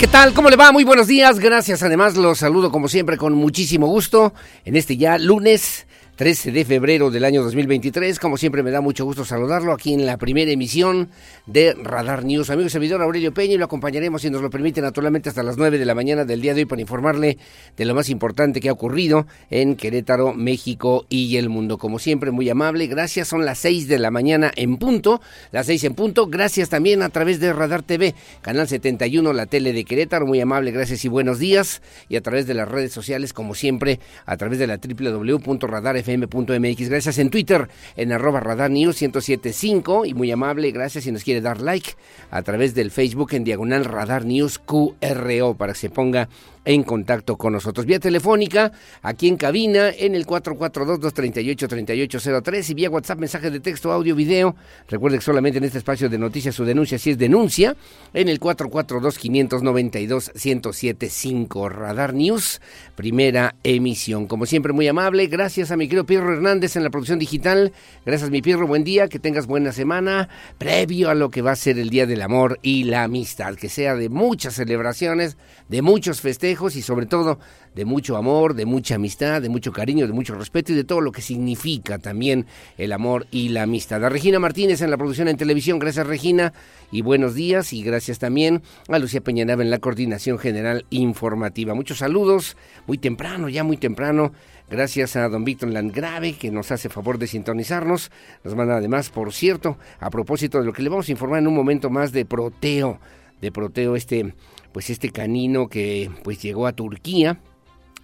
¿Qué tal? ¿Cómo le va? Muy buenos días. Gracias. Además, los saludo como siempre con muchísimo gusto en este ya lunes 13 de febrero del año 2023. Como siempre me da mucho gusto saludarlo aquí en la primera emisión de Radar News. Amigo servidor Aurelio Peña y lo acompañaremos, si nos lo permite, naturalmente hasta las 9 de la mañana del día de hoy para informarle de lo más importante que ha ocurrido en Querétaro, México y el mundo. Como siempre, muy amable. Gracias. Son las 6 de la mañana en punto. Las 6 en punto. Gracias también a través de Radar TV, Canal 71, la tele de Querétaro. Muy amable. Gracias y buenos días. Y a través de las redes sociales, como siempre, a través de la www.radarfm mx Gracias en Twitter, en arroba radar news 1075 y muy amable, gracias si nos quiere dar like a través del Facebook en diagonal radar news QRO para que se ponga en contacto con nosotros. Vía telefónica, aquí en cabina, en el 442-238-3803 y vía WhatsApp, mensaje de texto, audio, video. Recuerde que solamente en este espacio de noticias su denuncia, si es denuncia, en el 442-592-1075. Radar News, primera emisión. Como siempre, muy amable. Gracias a mi querido Pierro Hernández en la producción digital. Gracias, mi Pierro. Buen día, que tengas buena semana, previo a lo que va a ser el Día del Amor y la Amistad. Que sea de muchas celebraciones, de muchos festejos y sobre todo de mucho amor, de mucha amistad, de mucho cariño, de mucho respeto y de todo lo que significa también el amor y la amistad. A Regina Martínez en la producción en televisión, gracias Regina y buenos días y gracias también a Lucía Peñanaba en la coordinación general informativa. Muchos saludos, muy temprano, ya muy temprano. Gracias a don Víctor Landgrave, que nos hace favor de sintonizarnos. Nos manda además, por cierto, a propósito de lo que le vamos a informar en un momento más de Proteo, de Proteo, este pues este canino que pues llegó a Turquía.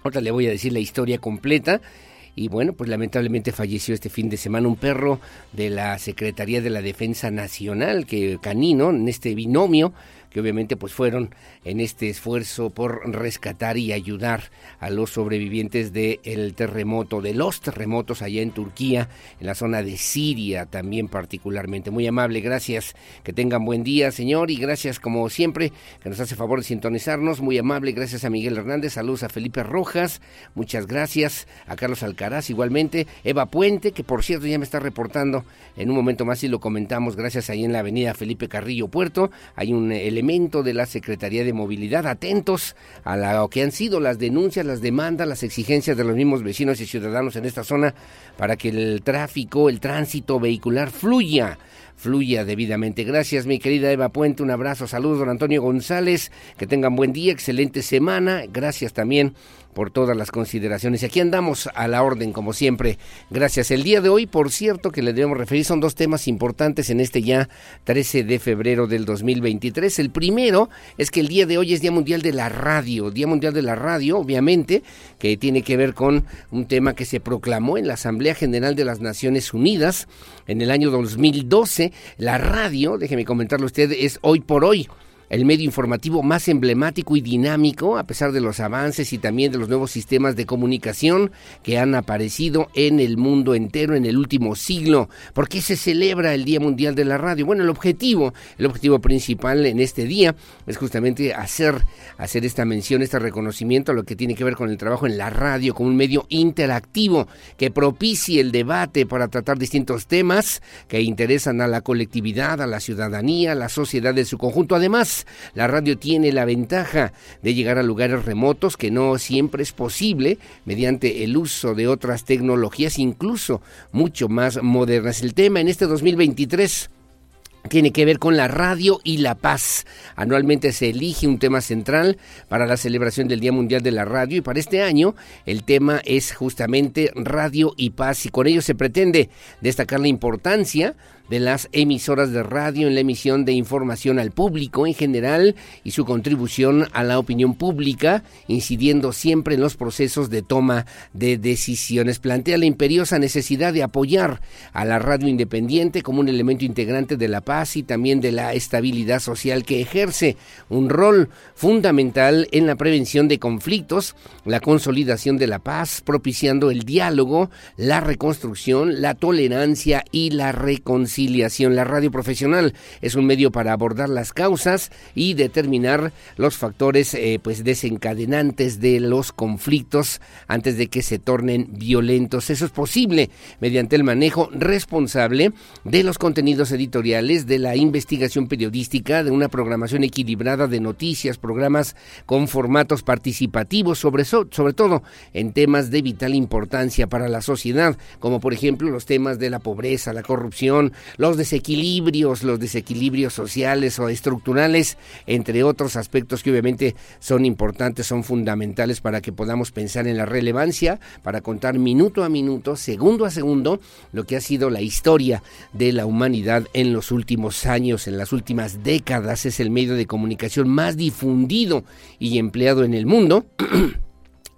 Ahora le voy a decir la historia completa. Y bueno, pues lamentablemente falleció este fin de semana un perro de la Secretaría de la Defensa Nacional, que canino, en este binomio, que obviamente pues fueron en este esfuerzo por rescatar y ayudar a los sobrevivientes del terremoto, de los terremotos allá en Turquía, en la zona de Siria también particularmente. Muy amable, gracias, que tengan buen día, señor, y gracias como siempre, que nos hace favor de sintonizarnos. Muy amable, gracias a Miguel Hernández, saludos a Felipe Rojas, muchas gracias a Carlos Alcaraz igualmente, Eva Puente, que por cierto ya me está reportando. En un momento más y lo comentamos, gracias ahí en la avenida Felipe Carrillo Puerto, hay un elemento de la Secretaría de Movilidad, atentos a lo que han sido las denuncias, las demandas, las exigencias de los mismos vecinos y ciudadanos en esta zona para que el tráfico, el tránsito vehicular fluya fluya debidamente. Gracias, mi querida Eva Puente. Un abrazo, saludos, don Antonio González. Que tengan buen día, excelente semana. Gracias también por todas las consideraciones. Y aquí andamos a la orden, como siempre. Gracias. El día de hoy, por cierto, que le debemos referir, son dos temas importantes en este ya 13 de febrero del 2023. El primero es que el día de hoy es Día Mundial de la Radio. Día Mundial de la Radio, obviamente, que tiene que ver con un tema que se proclamó en la Asamblea General de las Naciones Unidas en el año 2012. La radio, déjeme comentarle usted, es hoy por hoy el medio informativo más emblemático y dinámico, a pesar de los avances y también de los nuevos sistemas de comunicación que han aparecido en el mundo entero en el último siglo. ¿Por qué se celebra el Día Mundial de la Radio? Bueno, el objetivo, el objetivo principal en este día es justamente hacer, hacer esta mención, este reconocimiento a lo que tiene que ver con el trabajo en la radio como un medio interactivo que propicie el debate para tratar distintos temas que interesan a la colectividad, a la ciudadanía, a la sociedad en su conjunto. Además, la radio tiene la ventaja de llegar a lugares remotos que no siempre es posible mediante el uso de otras tecnologías, incluso mucho más modernas. El tema en este 2023 tiene que ver con la radio y la paz. Anualmente se elige un tema central para la celebración del Día Mundial de la Radio y para este año el tema es justamente radio y paz y con ello se pretende destacar la importancia de las emisoras de radio en la emisión de información al público en general y su contribución a la opinión pública, incidiendo siempre en los procesos de toma de decisiones. Plantea la imperiosa necesidad de apoyar a la radio independiente como un elemento integrante de la paz y también de la estabilidad social que ejerce un rol fundamental en la prevención de conflictos, la consolidación de la paz, propiciando el diálogo, la reconstrucción, la tolerancia y la reconciliación la radio profesional es un medio para abordar las causas y determinar los factores eh, pues desencadenantes de los conflictos antes de que se tornen violentos. Eso es posible mediante el manejo responsable de los contenidos editoriales, de la investigación periodística, de una programación equilibrada de noticias, programas con formatos participativos, sobre, sobre todo en temas de vital importancia para la sociedad, como por ejemplo los temas de la pobreza, la corrupción, los desequilibrios, los desequilibrios sociales o estructurales, entre otros aspectos que obviamente son importantes, son fundamentales para que podamos pensar en la relevancia, para contar minuto a minuto, segundo a segundo, lo que ha sido la historia de la humanidad en los últimos años, en las últimas décadas. Es el medio de comunicación más difundido y empleado en el mundo.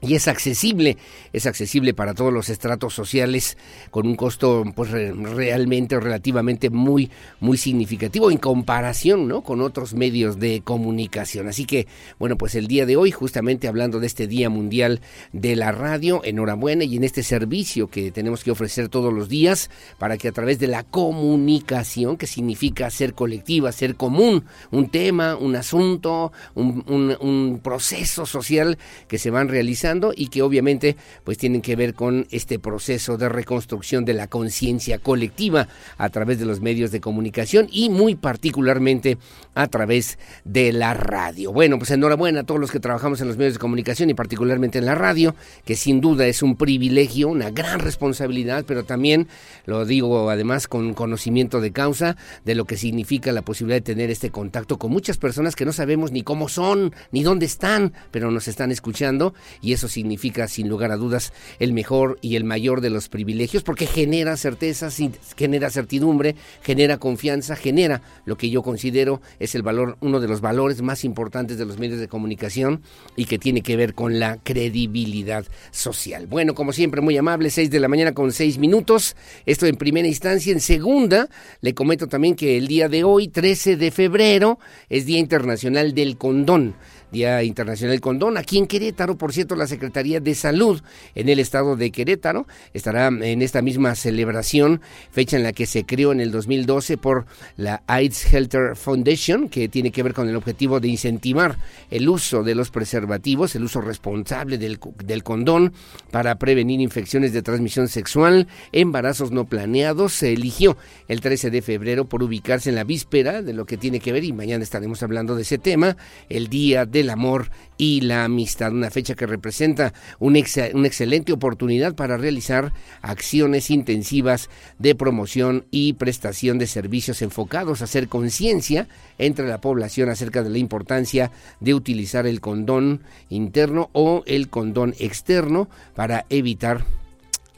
y es accesible, es accesible para todos los estratos sociales con un costo pues realmente relativamente muy muy significativo en comparación, ¿no? con otros medios de comunicación. Así que, bueno, pues el día de hoy justamente hablando de este Día Mundial de la Radio, enhorabuena y en este servicio que tenemos que ofrecer todos los días para que a través de la comunicación, que significa ser colectiva, ser común, un tema, un asunto, un, un proceso social que se van realizando y que obviamente pues tienen que ver con este proceso de reconstrucción de la conciencia colectiva a través de los medios de comunicación y muy particularmente a través de la radio. Bueno, pues enhorabuena a todos los que trabajamos en los medios de comunicación y particularmente en la radio, que sin duda es un privilegio, una gran responsabilidad, pero también lo digo además con conocimiento de causa de lo que significa la posibilidad de tener este contacto con muchas personas que no sabemos ni cómo son, ni dónde están, pero nos están escuchando y eso significa sin lugar a dudas el mejor y el mayor de los privilegios porque genera certeza, genera certidumbre, genera confianza, genera lo que yo considero el valor, uno de los valores más importantes de los medios de comunicación y que tiene que ver con la credibilidad social. Bueno, como siempre, muy amable, 6 de la mañana con 6 minutos. Esto en primera instancia. En segunda, le comento también que el día de hoy, 13 de febrero, es Día Internacional del Condón. Día Internacional Condón. Aquí en Querétaro, por cierto, la Secretaría de Salud en el estado de Querétaro estará en esta misma celebración, fecha en la que se creó en el 2012 por la AIDS Health Foundation, que tiene que ver con el objetivo de incentivar el uso de los preservativos, el uso responsable del, del condón para prevenir infecciones de transmisión sexual, embarazos no planeados. Se eligió el 13 de febrero por ubicarse en la víspera de lo que tiene que ver, y mañana estaremos hablando de ese tema, el Día de el amor y la amistad, una fecha que representa una, una excelente oportunidad para realizar acciones intensivas de promoción y prestación de servicios enfocados a hacer conciencia entre la población acerca de la importancia de utilizar el condón interno o el condón externo para evitar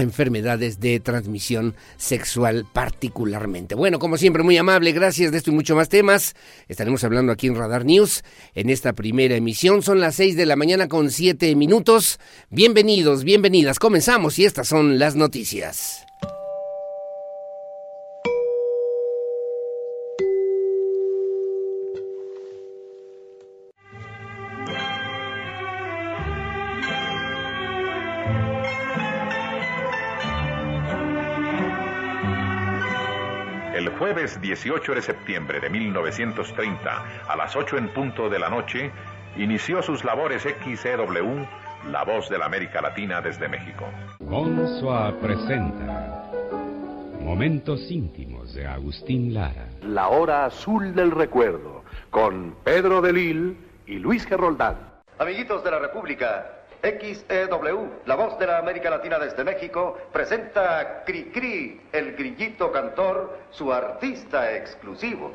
enfermedades de transmisión sexual particularmente. Bueno, como siempre, muy amable, gracias de esto y mucho más temas. Estaremos hablando aquí en Radar News en esta primera emisión. Son las seis de la mañana con siete minutos. Bienvenidos, bienvenidas. Comenzamos y estas son las noticias. Jueves 18 de septiembre de 1930, a las 8 en punto de la noche, inició sus labores XCW, La Voz de la América Latina desde México. Consua presenta Momentos íntimos de Agustín Lara. La hora azul del recuerdo, con Pedro de Lille y Luis Geroldán. Amiguitos de la República, XEW, la voz de la América Latina desde México, presenta a Cri el grillito cantor, su artista exclusivo.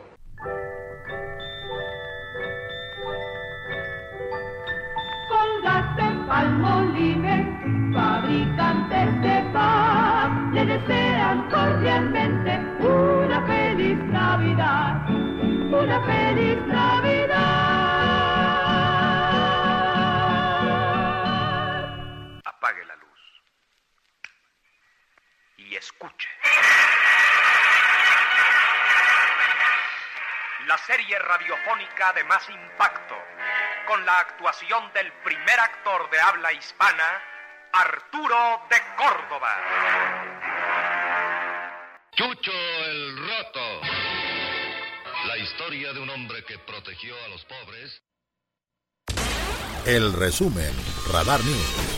Colgate Palmolive, fabricantes de paz, le desean cordialmente una feliz Navidad, una feliz Navidad. Escuche. La serie radiofónica de más impacto, con la actuación del primer actor de habla hispana, Arturo de Córdoba. Chucho el Roto. La historia de un hombre que protegió a los pobres. El resumen, Radar News.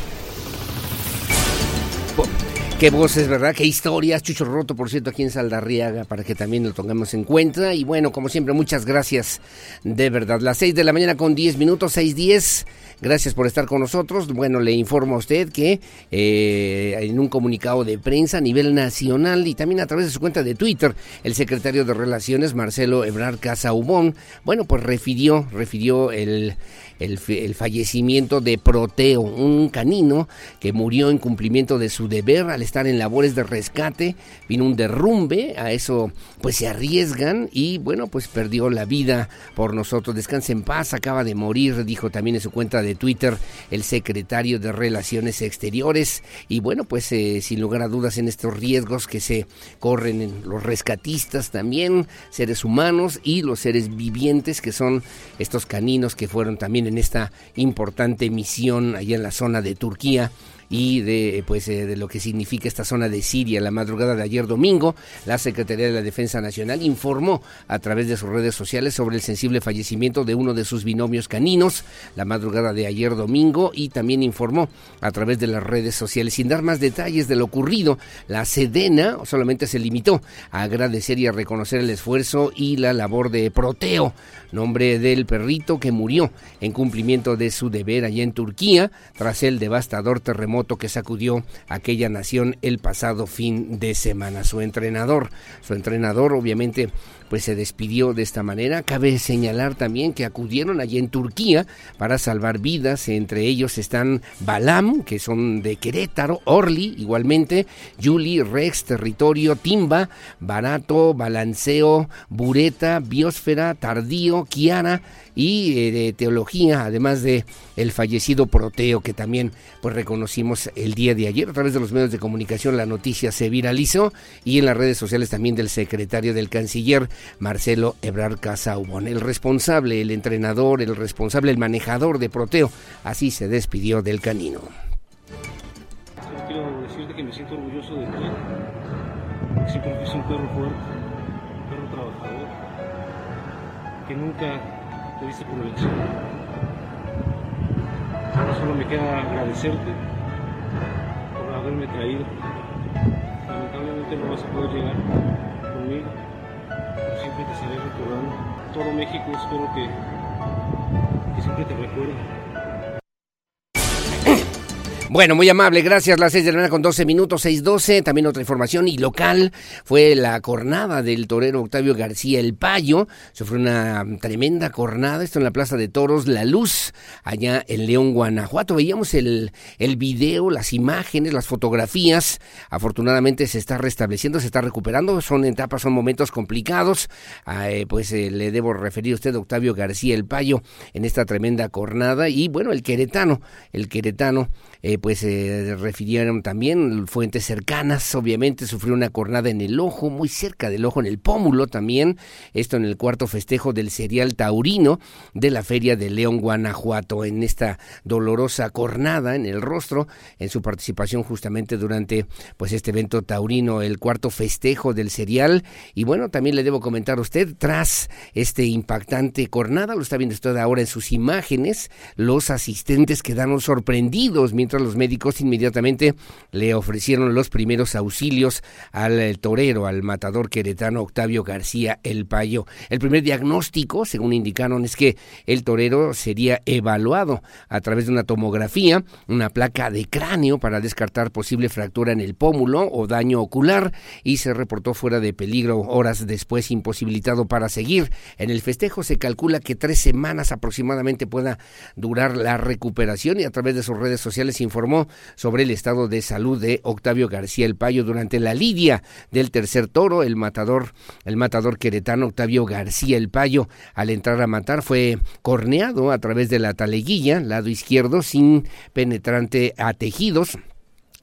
Qué voces, ¿verdad? Qué historias. Chucho Roto, por cierto, aquí en Saldarriaga, para que también lo tengamos en cuenta. Y bueno, como siempre, muchas gracias de verdad. Las seis de la mañana con diez minutos, seis diez. Gracias por estar con nosotros. Bueno, le informo a usted que eh, en un comunicado de prensa a nivel nacional y también a través de su cuenta de Twitter, el secretario de Relaciones, Marcelo Ebrard Casaubón, bueno, pues refirió, refirió el el, fallecimiento de Proteo, un canino que murió en cumplimiento de su deber al estar en labores de rescate. Vino un derrumbe, a eso pues se arriesgan y bueno, pues perdió la vida por nosotros. Descanse en paz, acaba de morir, dijo también en su cuenta de Twitter el secretario de Relaciones Exteriores. Y bueno, pues eh, sin lugar a dudas en estos riesgos que se corren en los rescatistas también, seres humanos y los seres vivientes que son estos caninos que fueron también en esta importante misión allá en la zona de Turquía y de pues eh, de lo que significa esta zona de Siria. La madrugada de ayer domingo, la Secretaría de la Defensa Nacional informó a través de sus redes sociales sobre el sensible fallecimiento de uno de sus binomios caninos la madrugada de ayer domingo y también informó a través de las redes sociales sin dar más detalles de lo ocurrido. La Sedena solamente se limitó a agradecer y a reconocer el esfuerzo y la labor de Proteo, nombre del perrito que murió en cumplimiento de su deber allá en Turquía tras el devastador terremoto que sacudió aquella nación el pasado fin de semana. Su entrenador, su entrenador obviamente pues se despidió de esta manera. Cabe señalar también que acudieron allí en Turquía para salvar vidas. Entre ellos están Balam, que son de Querétaro, Orly, igualmente, Yuli, Rex, Territorio, Timba, Barato, Balanceo, Bureta, Biosfera, Tardío, Kiara y eh, de teología, además de el fallecido Proteo que también pues reconocimos el día de ayer a través de los medios de comunicación la noticia se viralizó y en las redes sociales también del secretario del canciller Marcelo Ebrard Casaubon, el responsable, el entrenador, el responsable, el manejador de Proteo, así se despidió del canino. Quiero decirte que me siento orgulloso de ti. Siempre un perro fuerte, un perro trabajador, que nunca te diste por elección. Ahora solo me queda agradecerte por haberme traído. Lamentablemente no vas a poder llegar conmigo, pero siempre te estaré recordando. Todo México espero que, que siempre te recuerde. Bueno, muy amable, gracias. Las seis de la mañana con 12 minutos, 6.12. También otra información y local fue la cornada del torero Octavio García El Payo. Sufrió una tremenda cornada, esto en la Plaza de Toros La Luz, allá en León, Guanajuato. Veíamos el, el video, las imágenes, las fotografías. Afortunadamente se está restableciendo, se está recuperando. Son etapas, son momentos complicados. Eh, pues eh, le debo referir a usted, Octavio García El Payo, en esta tremenda cornada. Y bueno, el queretano, el queretano. Eh, pues se refirieron también fuentes cercanas, obviamente sufrió una cornada en el ojo, muy cerca del ojo, en el pómulo también, esto en el cuarto festejo del serial taurino de la Feria de León, Guanajuato, en esta dolorosa cornada en el rostro, en su participación justamente durante pues este evento taurino, el cuarto festejo del serial, y bueno, también le debo comentar a usted, tras este impactante cornada, lo está viendo usted ahora en sus imágenes, los asistentes quedaron sorprendidos mientras los médicos inmediatamente le ofrecieron los primeros auxilios al eh, torero, al matador queretano Octavio García El Payo. El primer diagnóstico, según indicaron, es que el torero sería evaluado a través de una tomografía, una placa de cráneo para descartar posible fractura en el pómulo o daño ocular y se reportó fuera de peligro horas después imposibilitado para seguir. En el festejo se calcula que tres semanas aproximadamente pueda durar la recuperación y a través de sus redes sociales informó sobre el estado de salud de Octavio García El Payo durante la lidia del tercer toro, el matador, el matador queretano Octavio García El Payo, al entrar a matar fue corneado a través de la taleguilla, lado izquierdo, sin penetrante a tejidos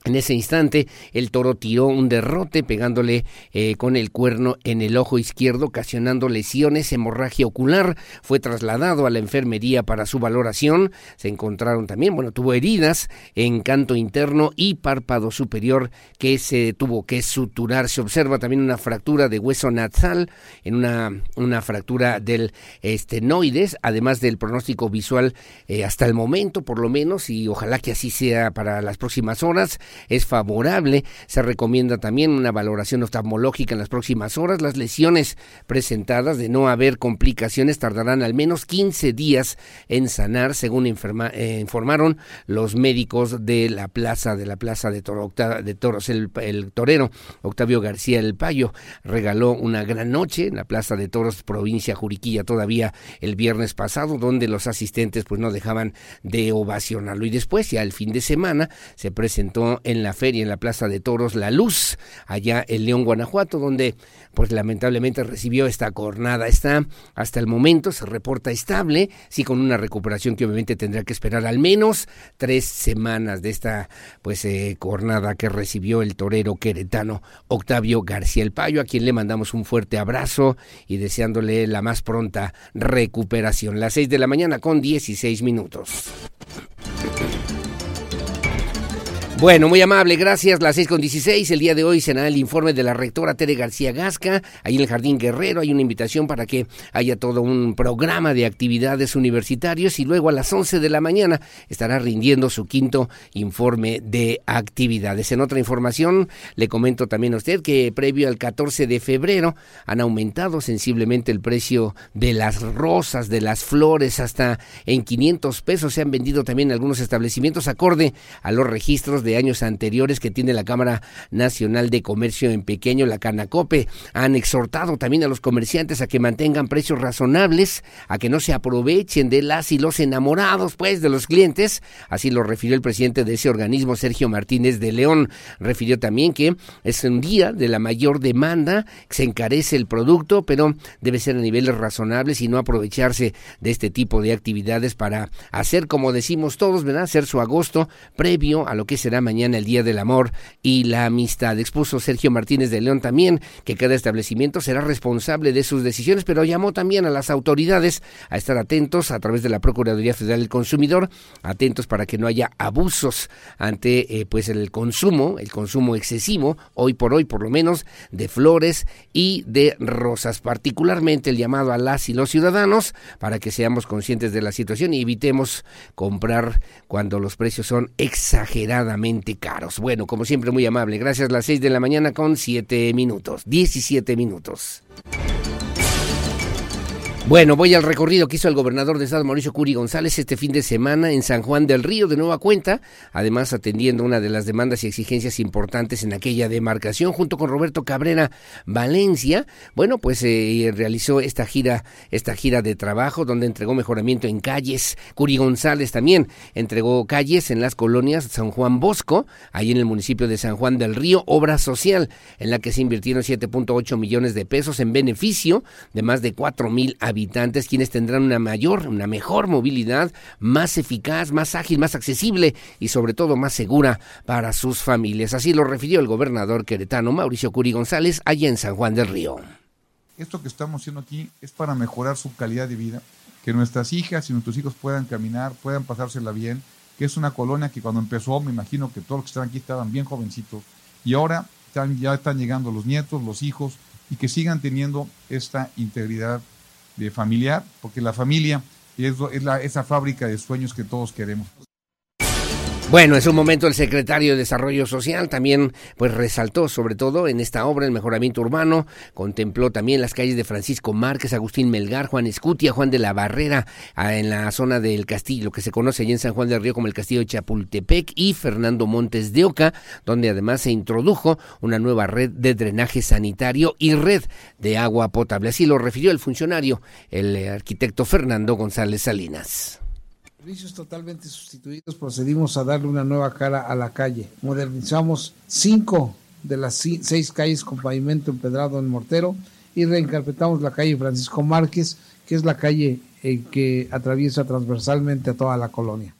en ese instante, el toro tiró un derrote pegándole eh, con el cuerno en el ojo izquierdo, ocasionando lesiones, hemorragia ocular. Fue trasladado a la enfermería para su valoración. Se encontraron también, bueno, tuvo heridas en canto interno y párpado superior que se tuvo que suturar. Se observa también una fractura de hueso nasal, en una, una fractura del estenoides, además del pronóstico visual eh, hasta el momento, por lo menos, y ojalá que así sea para las próximas horas es favorable. Se recomienda también una valoración oftalmológica en las próximas horas. Las lesiones presentadas de no haber complicaciones tardarán al menos 15 días en sanar, según eh, informaron los médicos de la plaza de la plaza de, de toros. El, el, torero Octavio García El Payo regaló una gran noche en la plaza de toros provincia Juriquilla todavía el viernes pasado, donde los asistentes pues no dejaban de ovacionarlo. Y después ya el fin de semana se presentó en la feria, en la Plaza de Toros La Luz, allá en León, Guanajuato, donde pues lamentablemente recibió esta cornada. Está hasta el momento, se reporta estable, sí con una recuperación que obviamente tendrá que esperar al menos tres semanas de esta pues eh, cornada que recibió el torero queretano Octavio García El Payo, a quien le mandamos un fuerte abrazo y deseándole la más pronta recuperación. Las seis de la mañana con 16 minutos. Bueno, muy amable, gracias. Las seis con dieciséis. El día de hoy será el informe de la rectora Tere García Gasca. Ahí en el Jardín Guerrero hay una invitación para que haya todo un programa de actividades universitarios y luego a las once de la mañana estará rindiendo su quinto informe de actividades. En otra información, le comento también a usted que previo al 14 de febrero han aumentado sensiblemente el precio de las rosas, de las flores, hasta en 500 pesos. Se han vendido también algunos establecimientos acorde a los registros de años anteriores que tiene la Cámara Nacional de Comercio en Pequeño, la Canacope. Han exhortado también a los comerciantes a que mantengan precios razonables, a que no se aprovechen de las y los enamorados, pues, de los clientes. Así lo refirió el presidente de ese organismo, Sergio Martínez de León. Refirió también que es un día de la mayor demanda, se encarece el producto, pero debe ser a niveles razonables y no aprovecharse de este tipo de actividades para hacer, como decimos todos, ¿verdad? Hacer su agosto previo a lo que será mañana el Día del Amor y la Amistad. Expuso Sergio Martínez de León también que cada establecimiento será responsable de sus decisiones, pero llamó también a las autoridades a estar atentos a través de la Procuraduría Federal del Consumidor, atentos para que no haya abusos ante eh, pues el consumo, el consumo excesivo, hoy por hoy por lo menos, de flores y de rosas. Particularmente el llamado a las y los ciudadanos para que seamos conscientes de la situación y evitemos comprar cuando los precios son exageradamente caros. Bueno, como siempre, muy amable. Gracias. Las 6 de la mañana con 7 minutos. 17 minutos. Bueno, voy al recorrido que hizo el gobernador de Estado Mauricio Curi González este fin de semana en San Juan del Río de nueva cuenta, además atendiendo una de las demandas y exigencias importantes en aquella demarcación junto con Roberto Cabrera Valencia. Bueno, pues eh, realizó esta gira, esta gira de trabajo donde entregó mejoramiento en calles. Curi González también entregó calles en las colonias San Juan Bosco, ahí en el municipio de San Juan del Río, obra social en la que se invirtieron 7.8 millones de pesos en beneficio de más de 4 mil habitantes habitantes, quienes tendrán una mayor, una mejor movilidad, más eficaz, más ágil, más accesible y sobre todo más segura para sus familias. Así lo refirió el gobernador queretano Mauricio Curi González allá en San Juan del Río. Esto que estamos haciendo aquí es para mejorar su calidad de vida, que nuestras hijas y nuestros hijos puedan caminar, puedan pasársela bien, que es una colonia que cuando empezó, me imagino que todos los que están aquí estaban bien jovencitos y ahora ya están llegando los nietos, los hijos y que sigan teniendo esta integridad de familiar, porque la familia es, es la, esa fábrica de sueños que todos queremos. Bueno, es un momento el secretario de Desarrollo Social también pues resaltó sobre todo en esta obra el mejoramiento urbano, contempló también las calles de Francisco Márquez, Agustín Melgar, Juan Escutia, Juan de la Barrera, ah, en la zona del Castillo, que se conoce allí en San Juan del Río como el Castillo de Chapultepec y Fernando Montes de Oca, donde además se introdujo una nueva red de drenaje sanitario y red de agua potable. Así lo refirió el funcionario, el eh, arquitecto Fernando González Salinas servicios totalmente sustituidos, procedimos a darle una nueva cara a la calle. Modernizamos cinco de las seis calles con pavimento empedrado en mortero y reencarpetamos la calle Francisco Márquez, que es la calle que atraviesa transversalmente a toda la colonia.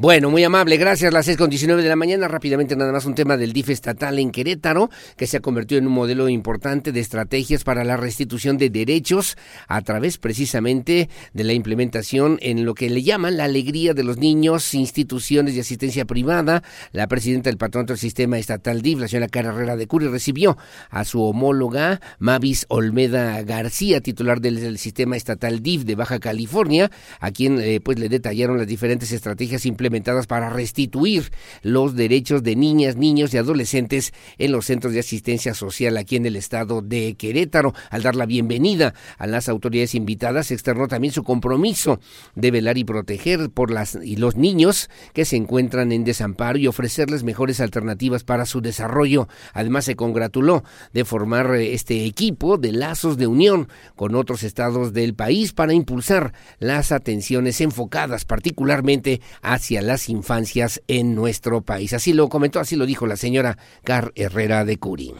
Bueno, muy amable, gracias. Las 6 con 19 de la mañana. Rápidamente, nada más un tema del DIF estatal en Querétaro, que se ha convertido en un modelo importante de estrategias para la restitución de derechos a través precisamente de la implementación en lo que le llaman la alegría de los niños, instituciones de asistencia privada. La presidenta del patronato del sistema estatal DIF, la señora Carrera de Curi, recibió a su homóloga Mavis Olmeda García, titular del, sistema estatal DIF de Baja California, a quien eh, pues le detallaron las diferentes estrategias implementadas implementadas para restituir los derechos de niñas, niños y adolescentes en los centros de asistencia social aquí en el estado de Querétaro. Al dar la bienvenida a las autoridades invitadas, externó también su compromiso de velar y proteger por las y los niños que se encuentran en desamparo y ofrecerles mejores alternativas para su desarrollo. Además, se congratuló de formar eh, este equipo de lazos de unión con otros estados del país para impulsar las atenciones enfocadas particularmente hacia las infancias en nuestro país. Así lo comentó, así lo dijo la señora Car Herrera de Curi.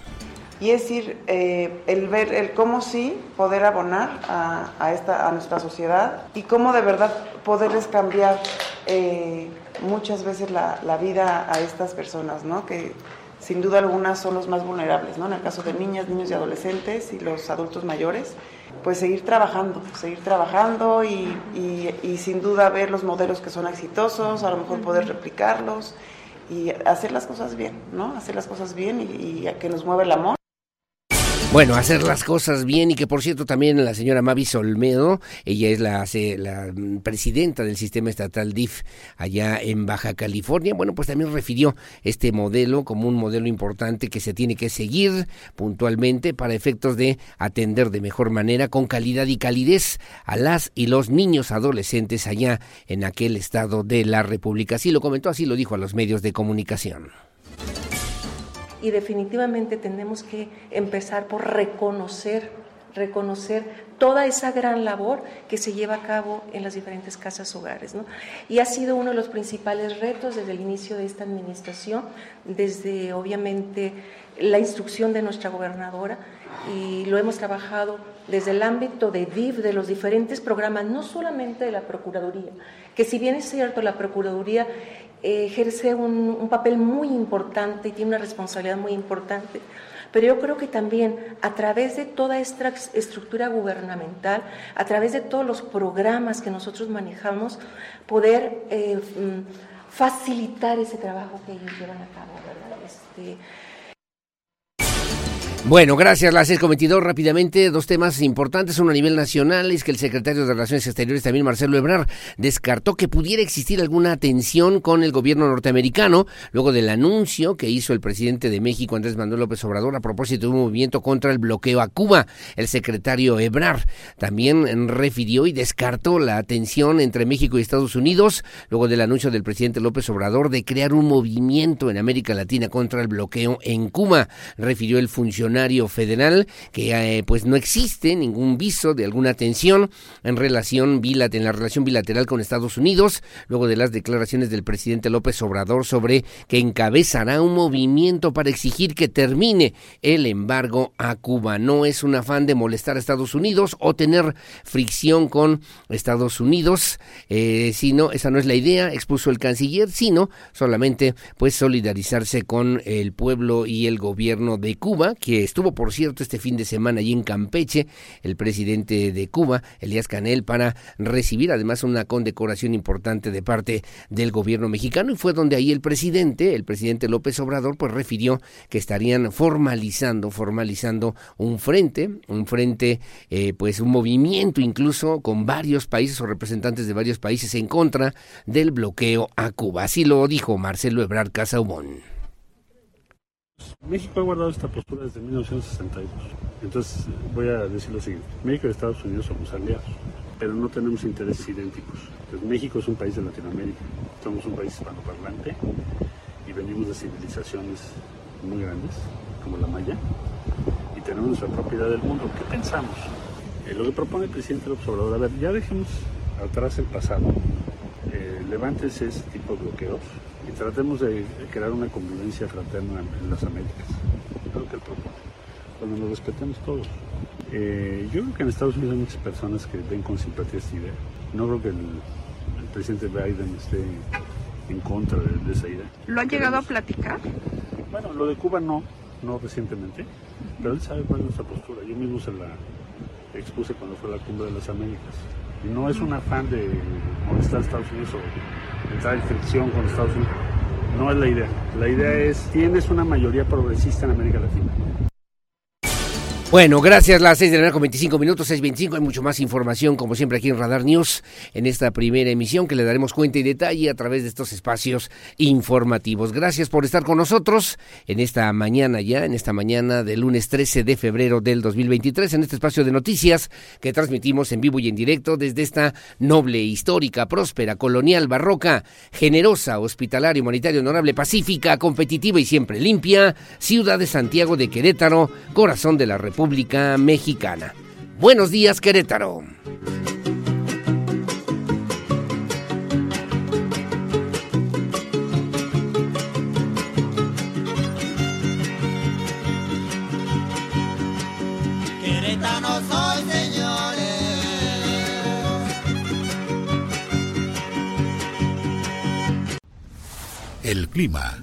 Y es decir, eh, el ver el cómo sí poder abonar a, esta, a nuestra sociedad y cómo de verdad poderles cambiar eh, muchas veces la, la, vida a estas personas, ¿no? Que sin duda alguna son los más vulnerables, ¿no? En el caso de niñas, niños y adolescentes y los adultos mayores pues seguir trabajando, seguir trabajando y, sin duda ver los modelos que son exitosos, a lo mejor poder replicarlos y hacer las cosas bien, ¿no? Hacer las cosas bien y, y que nos mueva el amor. Bueno, hacer las cosas bien y que por cierto también la señora Mavis Olmedo, ella es la, la presidenta del sistema estatal DIF allá en Baja California, bueno, pues también refirió este modelo como un modelo importante que se tiene que seguir puntualmente para efectos de atender de mejor manera, con calidad y calidez a las y los niños adolescentes allá en aquel estado de la República. Así lo comentó, así lo dijo a los medios de comunicación y definitivamente tenemos que empezar por reconocer, reconocer toda esa gran labor que se lleva a cabo en las diferentes casas hogares. Y ha sido uno de los principales retos desde el inicio de esta administración, desde obviamente la instrucción de nuestra gobernadora y lo hemos trabajado desde el ámbito de DIF, de los diferentes programas, no solamente de la Procuraduría, que si bien es cierto, la Procuraduría ejerce un, papel muy importante y tiene una responsabilidad muy importante. Pero yo creo que también a través de toda esta estructura gubernamental, a través de todos los programas que nosotros manejamos, poder eh, mm, facilitar ese trabajo que ellos llevan a cabo, ¿verdad? Este, bueno, gracias, las 6.22. Rápidamente, dos temas importantes. Uno a nivel nacional es que el secretario de Relaciones Exteriores, también Marcelo Ebrard, descartó que pudiera existir alguna tensión con el gobierno norteamericano luego del anuncio que hizo el presidente de México, Andrés Manuel López Obrador, a propósito de un movimiento contra el bloqueo a Cuba. El secretario Ebrard también refirió y descartó la tensión entre México y Estados Unidos luego del anuncio del presidente López Obrador de crear un movimiento en América Latina contra el bloqueo en Cuba. Refirió el funcionario federal que eh, pues no existe ningún viso de alguna tensión en relación en la relación bilateral con Estados Unidos, luego de las declaraciones del presidente López Obrador sobre que encabezará un movimiento para exigir que termine el embargo a Cuba. No es un afán de molestar a Estados Unidos o tener fricción con Estados Unidos, eh, sino esa no es la idea, expuso el canciller, sino solamente pues solidarizarse con el pueblo y el gobierno de Cuba, que estuvo, por cierto, este fin de semana allí en Campeche, el presidente de Cuba, Elías Canel, para recibir además una condecoración importante de parte del gobierno mexicano y fue donde ahí el presidente, el presidente López Obrador, pues refirió que estarían formalizando, formalizando un frente, un frente, eh, pues un movimiento incluso con varios países o representantes de varios países en contra del bloqueo a Cuba. Así lo dijo Marcelo Ebrard Casaubón. México ha guardado esta postura desde 1962. Entonces voy a decir lo siguiente. México y Estados Unidos somos aliados, pero no tenemos intereses idénticos. México es un país de Latinoamérica, somos un país hispanoparlante y venimos de civilizaciones muy grandes, como la Maya, y tenemos nuestra propiedad del mundo. ¿Qué pensamos? Eh, lo que propone el presidente López Obrador, a ver, ya dejemos atrás el pasado, eh, levántese ese tipo de bloqueos y tratemos de crear una convivencia fraterna en las Américas. Lo que él propone, cuando nos respetemos todos. Eh, yo creo que en Estados Unidos hay muchas personas que ven con simpatía esta idea. No creo que el, presidente Biden esté en contra de, esa idea. ¿Lo han llegado a platicar? Bueno, lo de Cuba no, no recientemente, pero él sabe cuál es nuestra postura. Yo mismo se la expuse cuando fue la cumbre de las Américas. Y no es un afán de molestar a Estados Unidos o entrar en fricción con Estados Unidos. No es la idea. La idea es, tienes una mayoría progresista en América Latina. Bueno, gracias. Las 6 de la mañana con 25 minutos, 6.25. Hay mucho más información, como siempre, aquí en Radar News, en esta primera emisión que le daremos cuenta y detalle a través de estos espacios informativos. Gracias por estar con nosotros en esta mañana ya, en esta mañana del lunes 13 de febrero del 2023, en este espacio de noticias que transmitimos en vivo y en directo desde esta noble, histórica, próspera, colonial, barroca, generosa, hospitalaria, humanitaria, honorable, pacífica, competitiva y siempre limpia, ciudad de Santiago de Querétaro, corazón de la República República Mexicana. Buenos días, Querétaro. Querétaro soy, señores. El clima,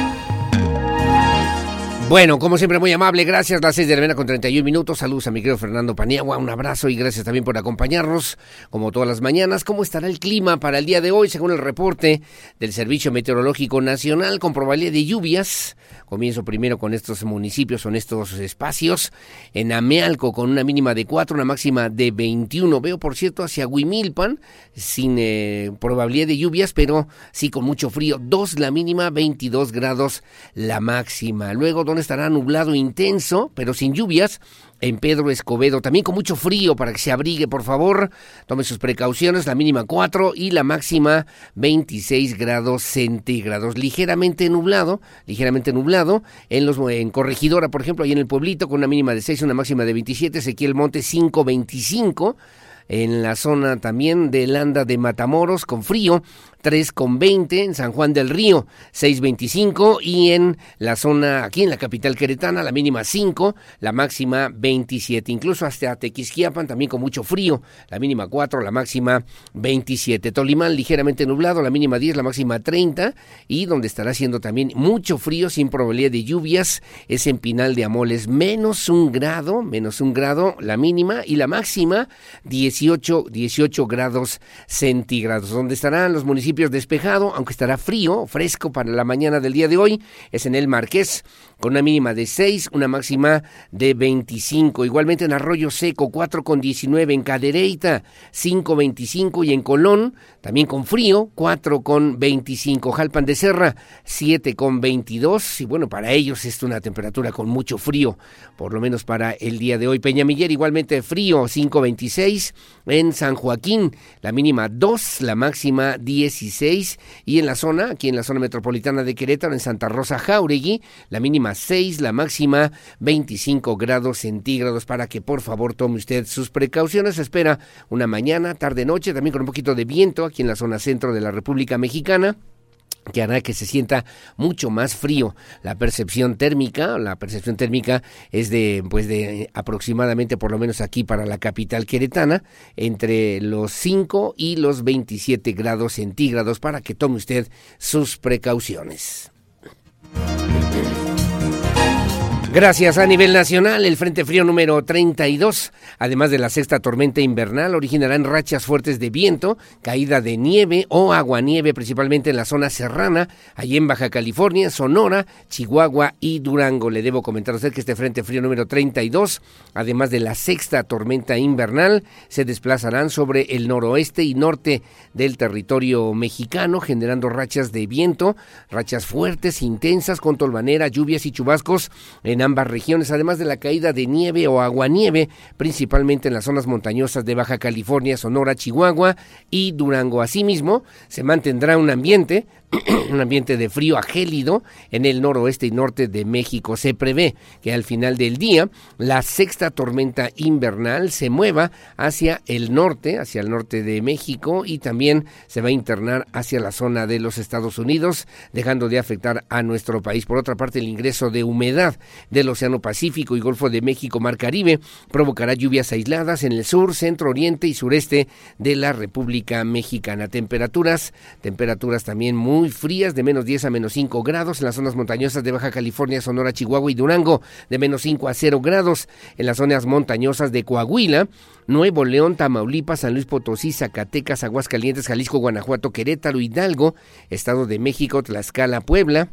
Bueno, como siempre, muy amable, gracias. Las seis de la mañana con 31 minutos. Saludos a mi querido Fernando Paniagua. Un abrazo y gracias también por acompañarnos, como todas las mañanas. ¿Cómo estará el clima para el día de hoy? Según el reporte del Servicio Meteorológico Nacional, con probabilidad de lluvias. Comienzo primero con estos municipios, con estos espacios. En Amealco, con una mínima de 4, una máxima de 21. Veo, por cierto, hacia Huimilpan, sin eh, probabilidad de lluvias, pero sí con mucho frío. 2 la mínima, 22 grados la máxima. Luego, ¿dónde estará nublado intenso, pero sin lluvias en Pedro Escobedo. También con mucho frío para que se abrigue, por favor. Tome sus precauciones, la mínima 4 y la máxima 26 grados centígrados. Ligeramente nublado, ligeramente nublado. En, los, en Corregidora, por ejemplo, ahí en el pueblito, con una mínima de 6, una máxima de 27. Ezequiel Monte 525 en la zona también de Landa de Matamoros con frío, 3,20 en San Juan del Río, 6,25 y en la zona, aquí en la capital queretana, la mínima 5, la máxima 27. Incluso hasta Tequisquiapan también con mucho frío, la mínima 4, la máxima 27. Tolimán ligeramente nublado, la mínima 10, la máxima 30 y donde estará haciendo también mucho frío sin probabilidad de lluvias es en Pinal de Amoles, menos un grado, menos un grado la mínima y la máxima 18, 18 grados centígrados. Donde estarán los municipios despejado, aunque estará frío, fresco para la mañana del día de hoy, es en el Marqués, con una mínima de 6, una máxima de 25. Igualmente en Arroyo Seco, 4 con 19, en Cadereyta, 5.25 y en Colón, también con frío, 4 con 25. Jalpan de Serra, 7 con 22. Y bueno, para ellos es una temperatura con mucho frío, por lo menos para el día de hoy. Peñamiller igualmente frío, 5.26. En San Joaquín, la mínima 2, la máxima 16. Y en la zona, aquí en la zona metropolitana de Querétaro, en Santa Rosa Jauregui, la mínima 6, la máxima 25 grados centígrados para que por favor tome usted sus precauciones. Espera una mañana, tarde, noche, también con un poquito de viento aquí en la zona centro de la República Mexicana que hará que se sienta mucho más frío. La percepción térmica, la percepción térmica es de pues de aproximadamente por lo menos aquí para la capital queretana entre los 5 y los 27 grados centígrados para que tome usted sus precauciones. Gracias a nivel nacional, el Frente Frío número 32, además de la sexta tormenta invernal, originarán rachas fuertes de viento, caída de nieve o aguanieve, principalmente en la zona serrana, allí en Baja California, Sonora, Chihuahua y Durango. Le debo comentar a usted que este Frente Frío número 32, además de la sexta tormenta invernal, se desplazarán sobre el noroeste y norte del territorio mexicano, generando rachas de viento, rachas fuertes, intensas, con tolvanera, lluvias y chubascos en ambas regiones, además de la caída de nieve o aguanieve, principalmente en las zonas montañosas de Baja California, Sonora, Chihuahua y Durango. Asimismo, se mantendrá un ambiente un ambiente de frío a gélido en el noroeste y norte de México. Se prevé que al final del día la sexta tormenta invernal se mueva hacia el norte, hacia el norte de México y también se va a internar hacia la zona de los Estados Unidos, dejando de afectar a nuestro país. Por otra parte, el ingreso de humedad del Océano Pacífico y Golfo de México, Mar Caribe, provocará lluvias aisladas en el sur, centro, oriente y sureste de la República Mexicana. Temperaturas, temperaturas también muy muy frías de menos 10 a menos 5 grados en las zonas montañosas de Baja California, Sonora, Chihuahua y Durango, de menos 5 a 0 grados en las zonas montañosas de Coahuila, Nuevo León, Tamaulipas, San Luis Potosí, Zacatecas, Aguascalientes, Jalisco, Guanajuato, Querétaro, Hidalgo, Estado de México, Tlaxcala, Puebla,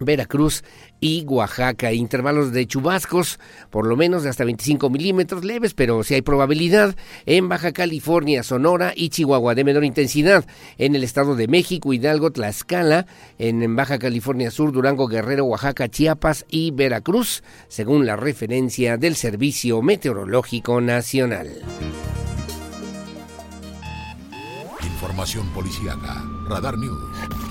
Veracruz y Oaxaca. Intervalos de chubascos, por lo menos de hasta 25 milímetros leves, pero si hay probabilidad en Baja California, Sonora y Chihuahua de menor intensidad. En el Estado de México, Hidalgo, Tlaxcala, en Baja California Sur, Durango, Guerrero, Oaxaca, Chiapas y Veracruz, según la referencia del Servicio Meteorológico Nacional. Información policíaca. Radar News.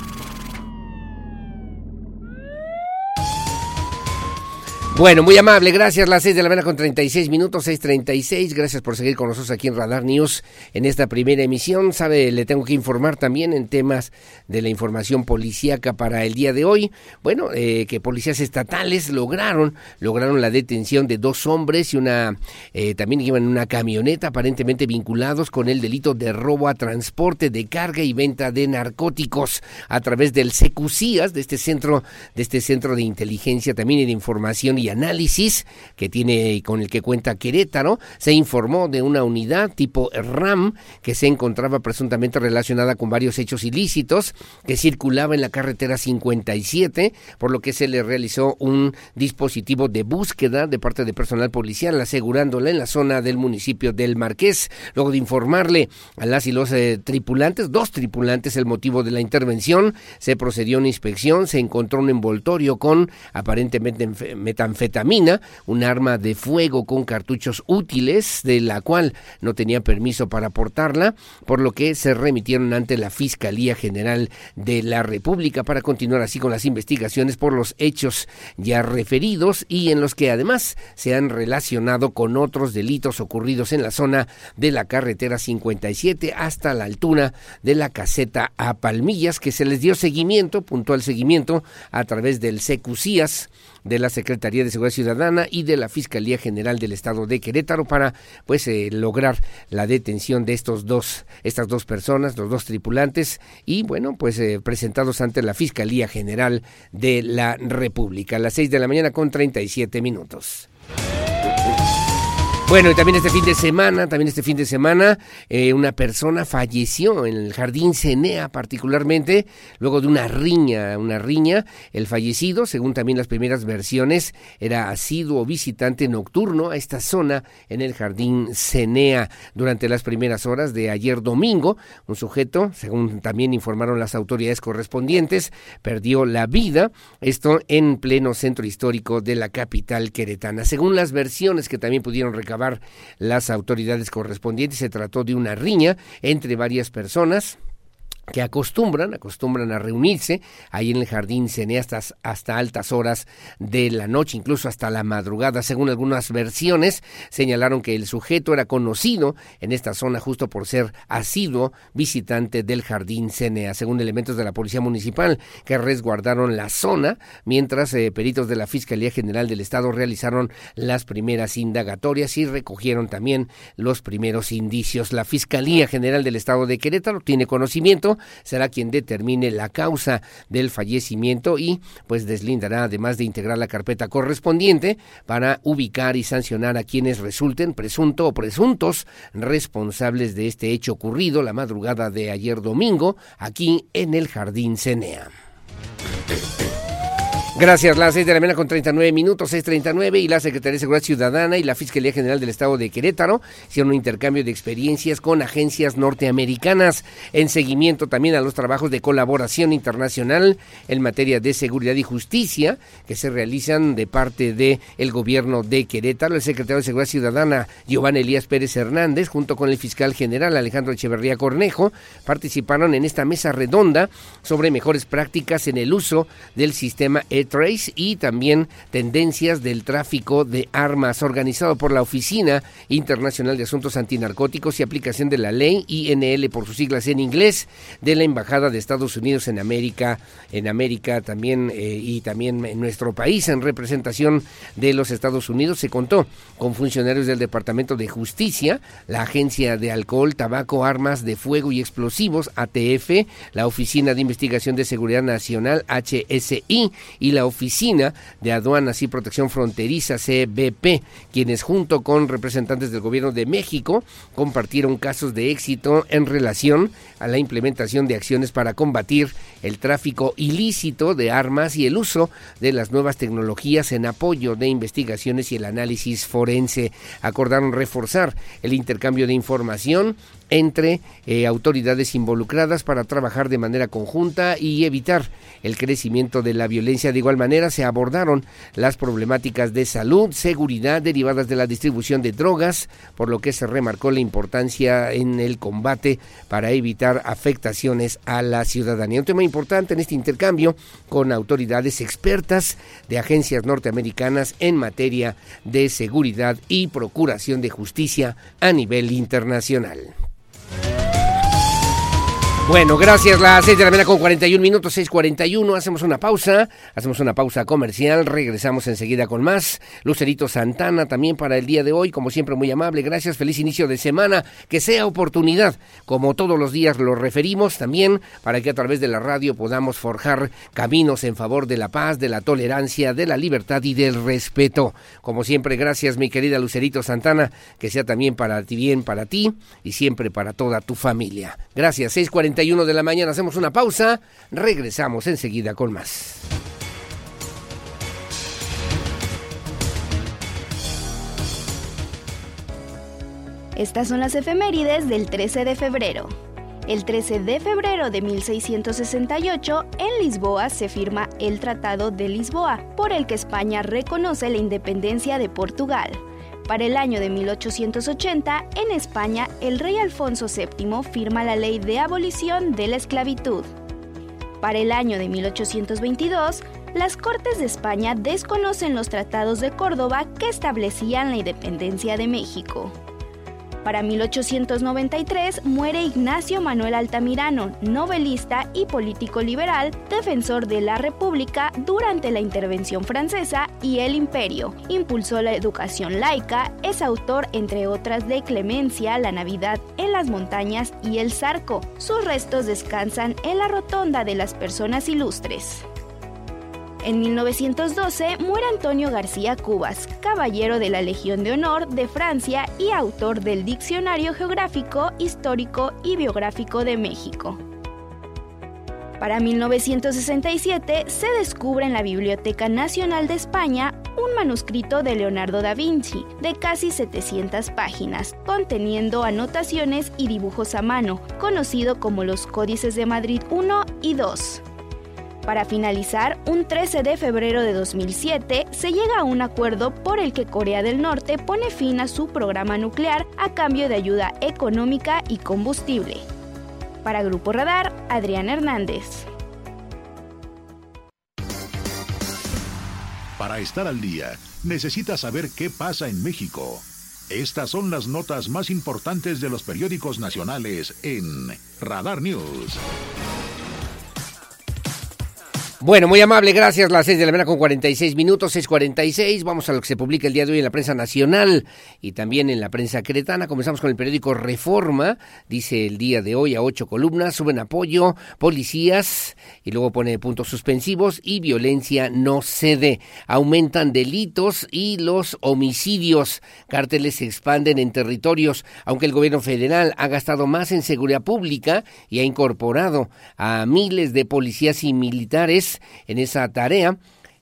Bueno, muy amable, gracias. Las 6 de la mañana con 36 minutos, 6.36. Gracias por seguir con nosotros aquí en Radar News en esta primera emisión. Sabe, le tengo que informar también en temas de la información policíaca para el día de hoy. Bueno, eh, que policías estatales lograron, lograron la detención de dos hombres y una, eh, también en una camioneta aparentemente vinculados con el delito de robo a transporte de carga y venta de narcóticos a través del SECUCIAS, de este centro, de este centro de inteligencia también y de información y análisis que tiene con el que cuenta Querétaro, se informó de una unidad tipo RAM que se encontraba presuntamente relacionada con varios hechos ilícitos que circulaba en la carretera 57, por lo que se le realizó un dispositivo de búsqueda de parte de personal policial asegurándola en la zona del municipio del Marqués. Luego de informarle a las y los eh, tripulantes, dos tripulantes, el motivo de la intervención, se procedió a una inspección, se encontró un envoltorio con aparentemente metanfetamina anfetamina, un arma de fuego con cartuchos útiles, de la cual no tenía permiso para portarla, por lo que se remitieron ante la Fiscalía General de la República para continuar así con las investigaciones por los hechos ya referidos y en los que además se han relacionado con otros delitos ocurridos en la zona de la carretera 57 hasta la altura de la caseta a Palmillas, que se les dio seguimiento, puntual seguimiento, a través del CECUCIAS de la Secretaría de Seguridad Ciudadana y de la Fiscalía General del Estado de Querétaro para pues eh, lograr la detención de estos dos estas dos personas, los dos tripulantes y bueno, pues eh, presentados ante la Fiscalía General de la República a las 6 de la mañana con 37 minutos. Bueno, y también este fin de semana, también este fin de semana, eh, una persona falleció en el jardín Cenea, particularmente, luego de una riña, una riña. El fallecido, según también las primeras versiones, era asiduo visitante nocturno a esta zona en el jardín Cenea. Durante las primeras horas de ayer domingo, un sujeto, según también informaron las autoridades correspondientes, perdió la vida, esto en pleno centro histórico de la capital queretana. Según las versiones que también pudieron recabar las autoridades correspondientes. Se trató de una riña entre varias personas que acostumbran, acostumbran a reunirse ahí en el jardín Cene hasta, hasta, altas horas de la noche, incluso hasta la madrugada. Según algunas versiones, señalaron que el sujeto era conocido en esta zona justo por ser asiduo visitante del jardín Cenea, según elementos de la Policía Municipal que resguardaron la zona, mientras eh, peritos de la Fiscalía General del Estado realizaron las primeras indagatorias y recogieron también los primeros indicios. La Fiscalía General del Estado de Querétaro tiene conocimiento será quien determine la causa del fallecimiento y pues deslindará además de integrar la carpeta correspondiente para ubicar y sancionar a quienes resulten presunto o presuntos responsables de este hecho ocurrido la madrugada de ayer domingo aquí en el Jardín Cenea. Gracias, las 6 de la mañana con 39 minutos, 6.39 y la Secretaría de Seguridad Ciudadana y la Fiscalía General del Estado de Querétaro hicieron un intercambio de experiencias con agencias norteamericanas en seguimiento también a los trabajos de colaboración internacional en materia de seguridad y justicia que se realizan de parte del el gobierno de Querétaro. El secretario de Seguridad Ciudadana, Giovanni Elías Pérez Hernández, junto con el fiscal general Alejandro Echeverría Cornejo, participaron en esta mesa redonda sobre mejores prácticas en el uso del sistema e Trace y también tendencias del tráfico de armas organizado por la Oficina Internacional de Asuntos Antinarcóticos y aplicación de la ley INL por sus siglas en inglés de la Embajada de Estados Unidos en América, en América también eh, y también en nuestro país en representación de los Estados Unidos. Se contó con funcionarios del Departamento de Justicia, la Agencia de Alcohol, Tabaco, Armas de Fuego y Explosivos ATF, la Oficina de Investigación de Seguridad Nacional HSI y Oficina de Aduanas y Protección Fronteriza, CBP, quienes junto con representantes del Gobierno de México compartieron casos de éxito en relación a la implementación de acciones para combatir el tráfico ilícito de armas y el uso de las nuevas tecnologías en apoyo de investigaciones y el análisis forense. Acordaron reforzar el intercambio de información entre eh, autoridades involucradas para trabajar de manera conjunta y evitar el crecimiento de la violencia. De igual manera, se abordaron las problemáticas de salud, seguridad derivadas de la distribución de drogas, por lo que se remarcó la importancia en el combate para evitar afectaciones a la ciudadanía. Un tema importante en este intercambio con autoridades expertas de agencias norteamericanas en materia de seguridad y procuración de justicia a nivel internacional. Bueno, gracias. Las 6 de la mañana con 41 minutos, 6.41. Hacemos una pausa, hacemos una pausa comercial. Regresamos enseguida con más. Lucerito Santana también para el día de hoy, como siempre, muy amable. Gracias. Feliz inicio de semana. Que sea oportunidad, como todos los días lo referimos también, para que a través de la radio podamos forjar caminos en favor de la paz, de la tolerancia, de la libertad y del respeto. Como siempre, gracias, mi querida Lucerito Santana. Que sea también para ti, bien para ti y siempre para toda tu familia. Gracias. 6.41 de la mañana. Hacemos una pausa. Regresamos enseguida con más. Estas son las efemérides del 13 de febrero. El 13 de febrero de 1668, en Lisboa se firma el Tratado de Lisboa, por el que España reconoce la independencia de Portugal. Para el año de 1880, en España, el rey Alfonso VII firma la ley de abolición de la esclavitud. Para el año de 1822, las Cortes de España desconocen los tratados de Córdoba que establecían la independencia de México. Para 1893 muere Ignacio Manuel Altamirano, novelista y político liberal, defensor de la República durante la intervención francesa y el imperio. Impulsó la educación laica, es autor entre otras de Clemencia, La Navidad en las montañas y El Zarco. Sus restos descansan en la Rotonda de las Personas Ilustres. En 1912 muere Antonio García Cubas, caballero de la Legión de Honor de Francia y autor del Diccionario Geográfico, Histórico y Biográfico de México. Para 1967 se descubre en la Biblioteca Nacional de España un manuscrito de Leonardo da Vinci de casi 700 páginas, conteniendo anotaciones y dibujos a mano, conocido como los Códices de Madrid I y II. Para finalizar, un 13 de febrero de 2007 se llega a un acuerdo por el que Corea del Norte pone fin a su programa nuclear a cambio de ayuda económica y combustible. Para Grupo Radar, Adrián Hernández. Para estar al día, necesitas saber qué pasa en México. Estas son las notas más importantes de los periódicos nacionales en Radar News. Bueno, muy amable, gracias. Las 6 de la mañana con 46 minutos, 6.46. Vamos a lo que se publica el día de hoy en la prensa nacional y también en la prensa cretana. Comenzamos con el periódico Reforma. Dice el día de hoy a ocho columnas, suben apoyo, policías y luego pone puntos suspensivos y violencia no cede. Aumentan delitos y los homicidios. Cárteles se expanden en territorios, aunque el gobierno federal ha gastado más en seguridad pública y ha incorporado a miles de policías y militares en esa tarea.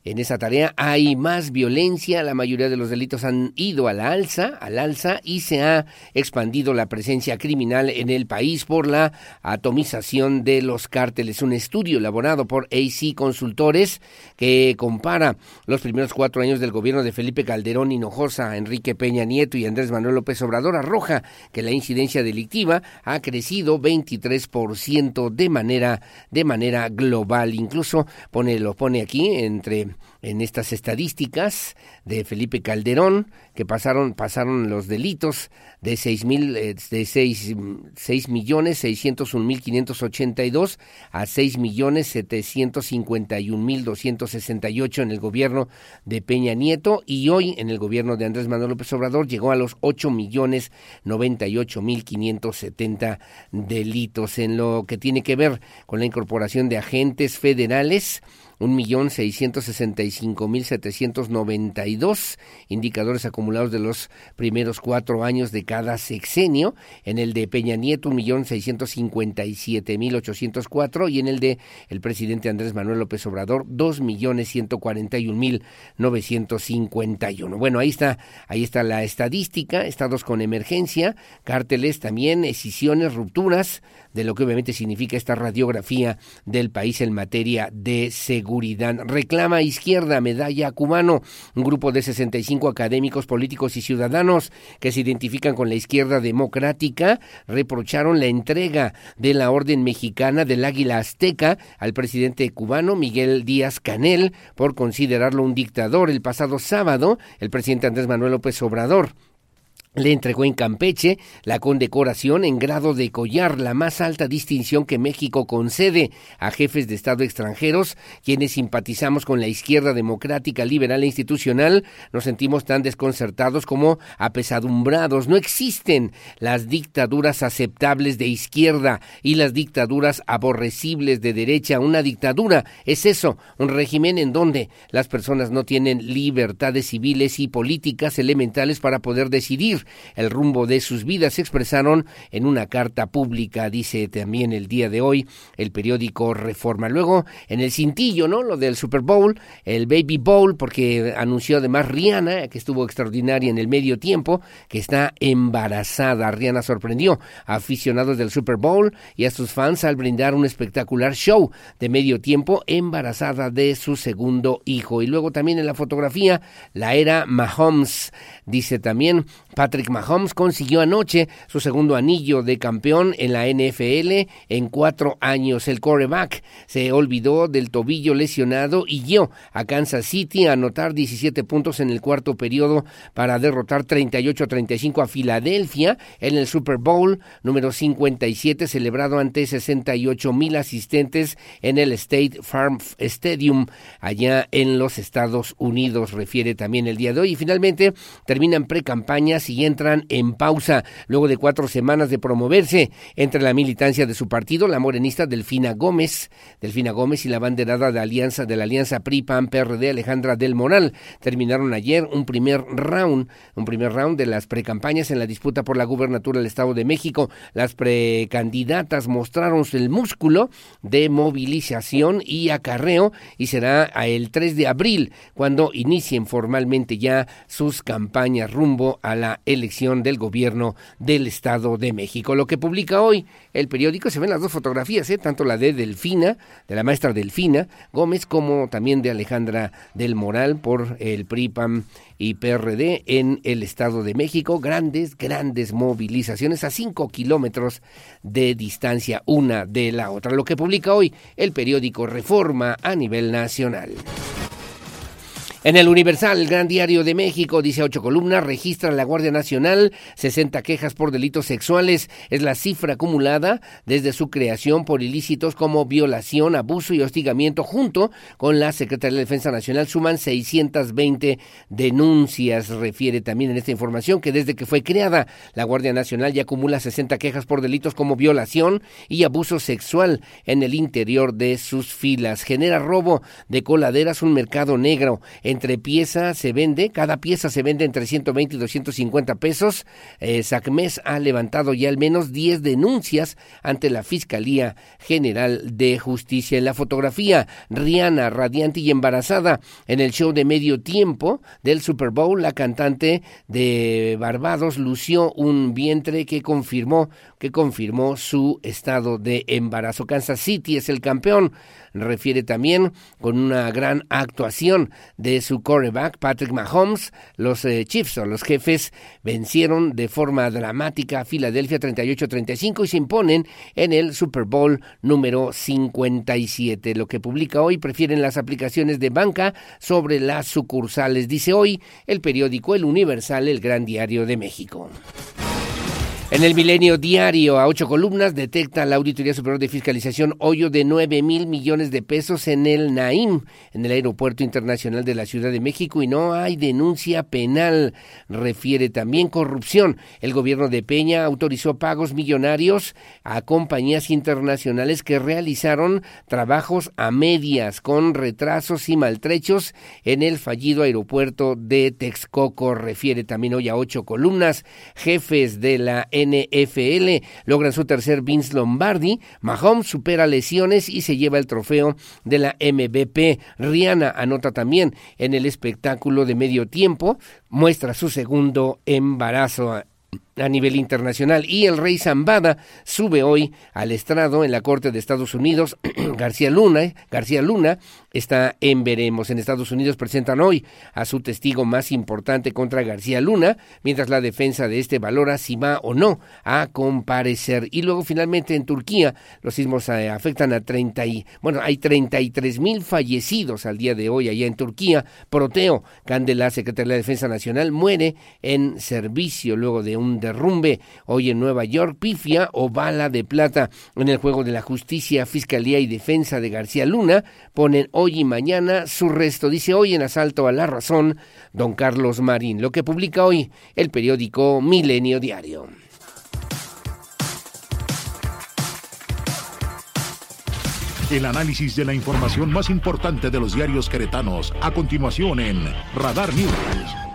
En esa tarea hay más violencia, la mayoría de los delitos han ido a la alza, al alza y se ha expandido la presencia criminal en el país por la atomización de los cárteles. Un estudio elaborado por AC Consultores que compara los primeros cuatro años del gobierno de Felipe Calderón Hinojosa, Enrique Peña Nieto y Andrés Manuel López Obrador arroja que la incidencia delictiva ha crecido 23% de manera de manera global. Incluso pone lo pone aquí entre en estas estadísticas de Felipe Calderón, que pasaron, pasaron los delitos de seis mil, eh, de seis, seis millones seiscientos un mil quinientos ochenta y dos a seis millones setecientos cincuenta y un mil doscientos sesenta y ocho en el gobierno de Peña Nieto. Y hoy en el gobierno de Andrés Manuel López Obrador llegó a los ocho millones noventa y ocho mil quinientos setenta delitos. En lo que tiene que ver con la incorporación de agentes federales un millón seiscientos sesenta y cinco mil setecientos noventa y dos indicadores acumulados de los primeros cuatro años de cada sexenio, en el de Peña Nieto un millón seiscientos cincuenta y en el de el presidente Andrés Manuel López Obrador dos millones ciento cuarenta y un mil novecientos cincuenta y uno. Bueno, ahí está, ahí está la estadística, estados con emergencia, cárteles también, escisiones, rupturas, de lo que obviamente significa esta radiografía del país en materia de seguridad. Reclama izquierda medalla cubano, un grupo de 65 académicos, políticos y ciudadanos que se identifican con la izquierda democrática reprocharon la entrega de la Orden Mexicana del Águila Azteca al presidente cubano Miguel Díaz Canel por considerarlo un dictador. El pasado sábado, el presidente Andrés Manuel López Obrador le entregó en Campeche la condecoración en grado de collar, la más alta distinción que México concede a jefes de Estado extranjeros, quienes simpatizamos con la izquierda democrática, liberal e institucional, nos sentimos tan desconcertados como apesadumbrados. No existen las dictaduras aceptables de izquierda y las dictaduras aborrecibles de derecha. Una dictadura es eso, un régimen en donde las personas no tienen libertades civiles y políticas elementales para poder decidir el rumbo de sus vidas. Se expresaron en una carta pública, dice también el día de hoy el periódico Reforma. Luego, en el cintillo, ¿no? Lo del Super Bowl, el Baby Bowl, porque anunció además Rihanna, que estuvo extraordinaria en el medio tiempo, que está embarazada. Rihanna sorprendió a aficionados del Super Bowl y a sus fans al brindar un espectacular show de medio tiempo embarazada de su segundo hijo. Y luego también en la fotografía, la era Mahomes, dice también Patrick Mahomes consiguió anoche su segundo anillo de campeón en la NFL en cuatro años. El quarterback se olvidó del tobillo lesionado y guió a Kansas City a anotar 17 puntos en el cuarto periodo para derrotar 38-35 a Filadelfia en el Super Bowl número 57 celebrado ante 68 mil asistentes en el State Farm Stadium allá en los Estados Unidos, refiere también el día de hoy. Y finalmente terminan pre-campañas y entran en pausa luego de cuatro semanas de promoverse entre la militancia de su partido, la morenista Delfina Gómez, Delfina Gómez y la banderada de alianza de la alianza PRI PAN PRD Alejandra del Moral terminaron ayer un primer round, un primer round de las precampañas en la disputa por la gubernatura del Estado de México. Las precandidatas mostraron el músculo de movilización y acarreo y será el 3 de abril cuando inicien formalmente ya sus campañas rumbo a la elección del gobierno del Estado de México. Lo que publica hoy el periódico, se ven las dos fotografías, ¿eh? tanto la de Delfina, de la maestra Delfina Gómez, como también de Alejandra del Moral por el PRIPAM y PRD en el Estado de México. Grandes, grandes movilizaciones a cinco kilómetros de distancia una de la otra. Lo que publica hoy el periódico Reforma a nivel nacional. En el Universal, el Gran Diario de México, dice ocho columnas, registra la Guardia Nacional 60 quejas por delitos sexuales. Es la cifra acumulada desde su creación por ilícitos como violación, abuso y hostigamiento. Junto con la Secretaría de Defensa Nacional suman 620 denuncias. Refiere también en esta información que desde que fue creada la Guardia Nacional ya acumula 60 quejas por delitos como violación y abuso sexual en el interior de sus filas. Genera robo de coladeras, un mercado negro entre pieza se vende, cada pieza se vende entre 120 y 250 pesos. Eh, SACMES ha levantado ya al menos 10 denuncias ante la Fiscalía General de Justicia. En la fotografía, Rihanna, radiante y embarazada, en el show de medio tiempo del Super Bowl, la cantante de Barbados lució un vientre que confirmó que confirmó su estado de embarazo. Kansas City es el campeón refiere también con una gran actuación de su quarterback Patrick Mahomes. Los eh, Chiefs o los jefes vencieron de forma dramática a Filadelfia 38-35 y se imponen en el Super Bowl número 57. Lo que publica hoy prefieren las aplicaciones de banca sobre las sucursales, dice hoy el periódico El Universal, el Gran Diario de México. En el Milenio Diario, a ocho columnas, detecta la Auditoría Superior de Fiscalización hoyo de nueve mil millones de pesos en el Naim, en el Aeropuerto Internacional de la Ciudad de México, y no hay denuncia penal. Refiere también corrupción. El gobierno de Peña autorizó pagos millonarios a compañías internacionales que realizaron trabajos a medias con retrasos y maltrechos en el fallido aeropuerto de Texcoco. Refiere también hoy a ocho columnas. Jefes de la NFL. Logran su tercer Vince Lombardi. Mahomes supera lesiones y se lleva el trofeo de la MVP. Rihanna anota también en el espectáculo de medio tiempo. Muestra su segundo embarazo a nivel internacional. Y el rey Zambada sube hoy al estrado en la Corte de Estados Unidos. García Luna, García Luna está en veremos. En Estados Unidos presentan hoy a su testigo más importante contra García Luna, mientras la defensa de este valora si va o no a comparecer. Y luego finalmente en Turquía los sismos eh, afectan a 30 y, bueno, hay 33 mil fallecidos al día de hoy allá en Turquía. Proteo Candela, secretaria de Defensa Nacional, muere en servicio luego de un derrumbe hoy en Nueva York, pifia o bala de plata en el juego de la justicia, fiscalía y defensa de García Luna ponen hoy y mañana su resto. Dice hoy en asalto a la razón don Carlos Marín, lo que publica hoy el periódico Milenio Diario. El análisis de la información más importante de los diarios queretanos a continuación en Radar News.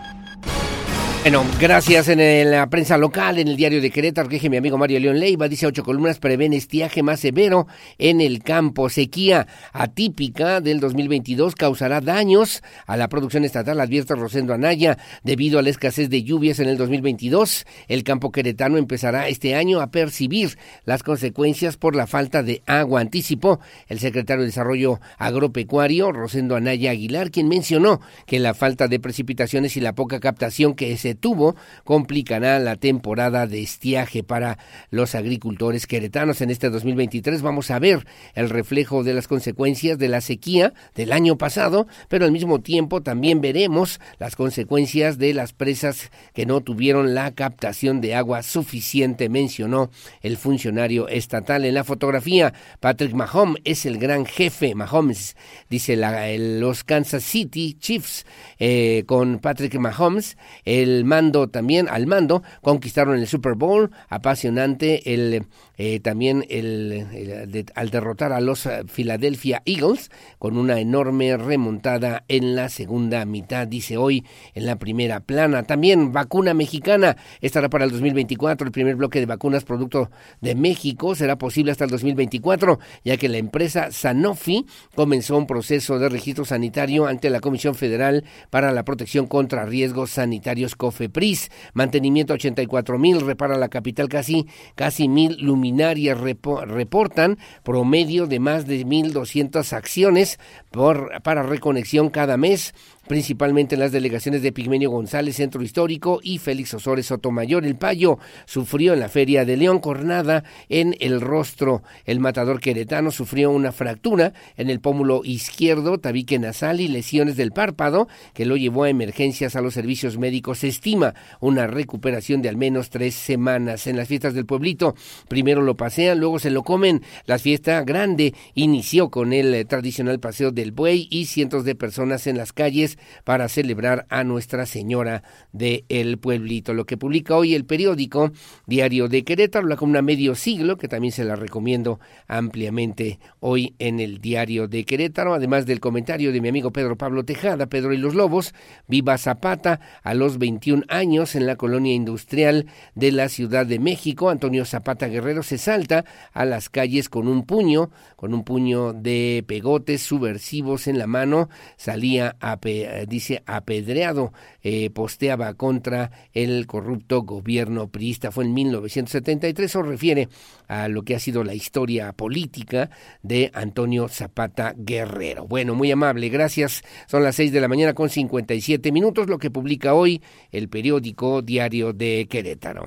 Bueno, gracias en la prensa local, en el diario de Querétaro, que mi amigo Mario León Leiva, dice ocho columnas, prevén estiaje más severo en el campo. Sequía atípica del 2022 causará daños a la producción estatal, advierte Rosendo Anaya, debido a la escasez de lluvias en el 2022. El campo queretano empezará este año a percibir las consecuencias por la falta de agua, anticipó el secretario de Desarrollo Agropecuario, Rosendo Anaya Aguilar, quien mencionó que la falta de precipitaciones y la poca captación que se tuvo complicará la temporada de estiaje para los agricultores queretanos en este 2023. Vamos a ver el reflejo de las consecuencias de la sequía del año pasado, pero al mismo tiempo también veremos las consecuencias de las presas que no tuvieron la captación de agua suficiente, mencionó el funcionario estatal. En la fotografía, Patrick Mahomes es el gran jefe. Mahomes, dice la, los Kansas City Chiefs, eh, con Patrick Mahomes, el mando también, al mando, conquistaron el Super Bowl, apasionante el eh, también el, al derrotar a los eh, Philadelphia Eagles con una enorme remontada en la segunda mitad, dice hoy en la primera plana. También vacuna mexicana estará para el 2024. El primer bloque de vacunas producto de México será posible hasta el 2024, ya que la empresa Sanofi comenzó un proceso de registro sanitario ante la Comisión Federal para la Protección contra Riesgos Sanitarios COFEPRIS, mantenimiento 84 mil, repara la capital casi, casi mil reportan promedio de más de 1.200 acciones por, para reconexión cada mes principalmente en las delegaciones de Pigmenio González, Centro Histórico, y Félix Osores Sotomayor. El Payo sufrió en la Feria de León Cornada en el rostro. El matador queretano sufrió una fractura en el pómulo izquierdo, tabique nasal y lesiones del párpado, que lo llevó a emergencias a los servicios médicos. Se estima una recuperación de al menos tres semanas. En las fiestas del pueblito, primero lo pasean, luego se lo comen. La fiesta grande inició con el tradicional paseo del buey y cientos de personas en las calles para celebrar a Nuestra Señora de el Pueblito. Lo que publica hoy el periódico Diario de Querétaro, la columna Medio Siglo, que también se la recomiendo ampliamente hoy en el Diario de Querétaro, además del comentario de mi amigo Pedro Pablo Tejada, Pedro y los Lobos, Viva Zapata a los 21 años en la colonia industrial de la Ciudad de México. Antonio Zapata Guerrero se salta a las calles con un puño, con un puño de pegotes subversivos en la mano, salía a eh, dice apedreado, eh, posteaba contra el corrupto gobierno priista. Fue en 1973, eso refiere a lo que ha sido la historia política de Antonio Zapata Guerrero. Bueno, muy amable, gracias. Son las 6 de la mañana con 57 minutos, lo que publica hoy el periódico Diario de Querétaro.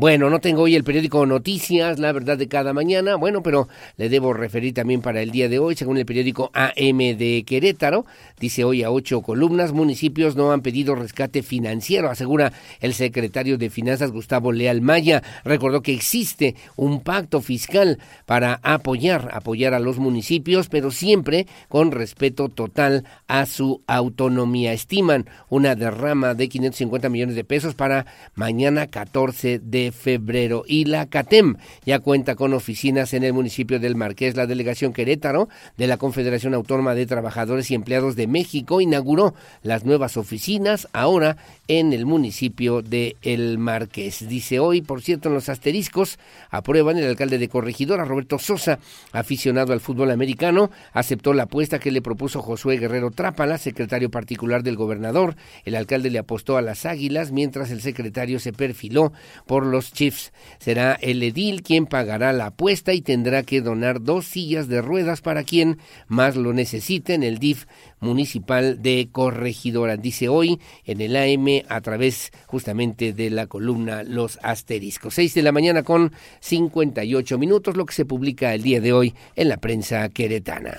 Bueno, no tengo hoy el periódico Noticias, la verdad de cada mañana, bueno, pero le debo referir también para el día de hoy, según el periódico AM de Querétaro, dice hoy a ocho columnas, municipios no han pedido rescate financiero, asegura el secretario de Finanzas Gustavo Leal Maya, recordó que existe un pacto fiscal para apoyar, apoyar a los municipios, pero siempre con respeto total a su autonomía. Estiman una derrama de 550 millones de pesos para mañana 14 de febrero. Y la CATEM ya cuenta con oficinas en el municipio del Marqués. La delegación Querétaro de la Confederación Autónoma de Trabajadores y Empleados de México inauguró las nuevas oficinas ahora en el municipio de El Marqués. Dice hoy, por cierto, en los asteriscos aprueban el alcalde de Corregidora, Roberto Sosa, aficionado al fútbol americano, aceptó la apuesta que le propuso Josué Guerrero Trápala, secretario particular del gobernador. El alcalde le apostó a las Águilas, mientras el secretario se perfiló por los Chiefs. Será el edil quien pagará la apuesta y tendrá que donar dos sillas de ruedas para quien más lo necesite en el DIF municipal de Corregidora. Dice hoy en el AM a través justamente de la columna Los Asteriscos. Seis de la mañana con 58 minutos, lo que se publica el día de hoy en la prensa queretana.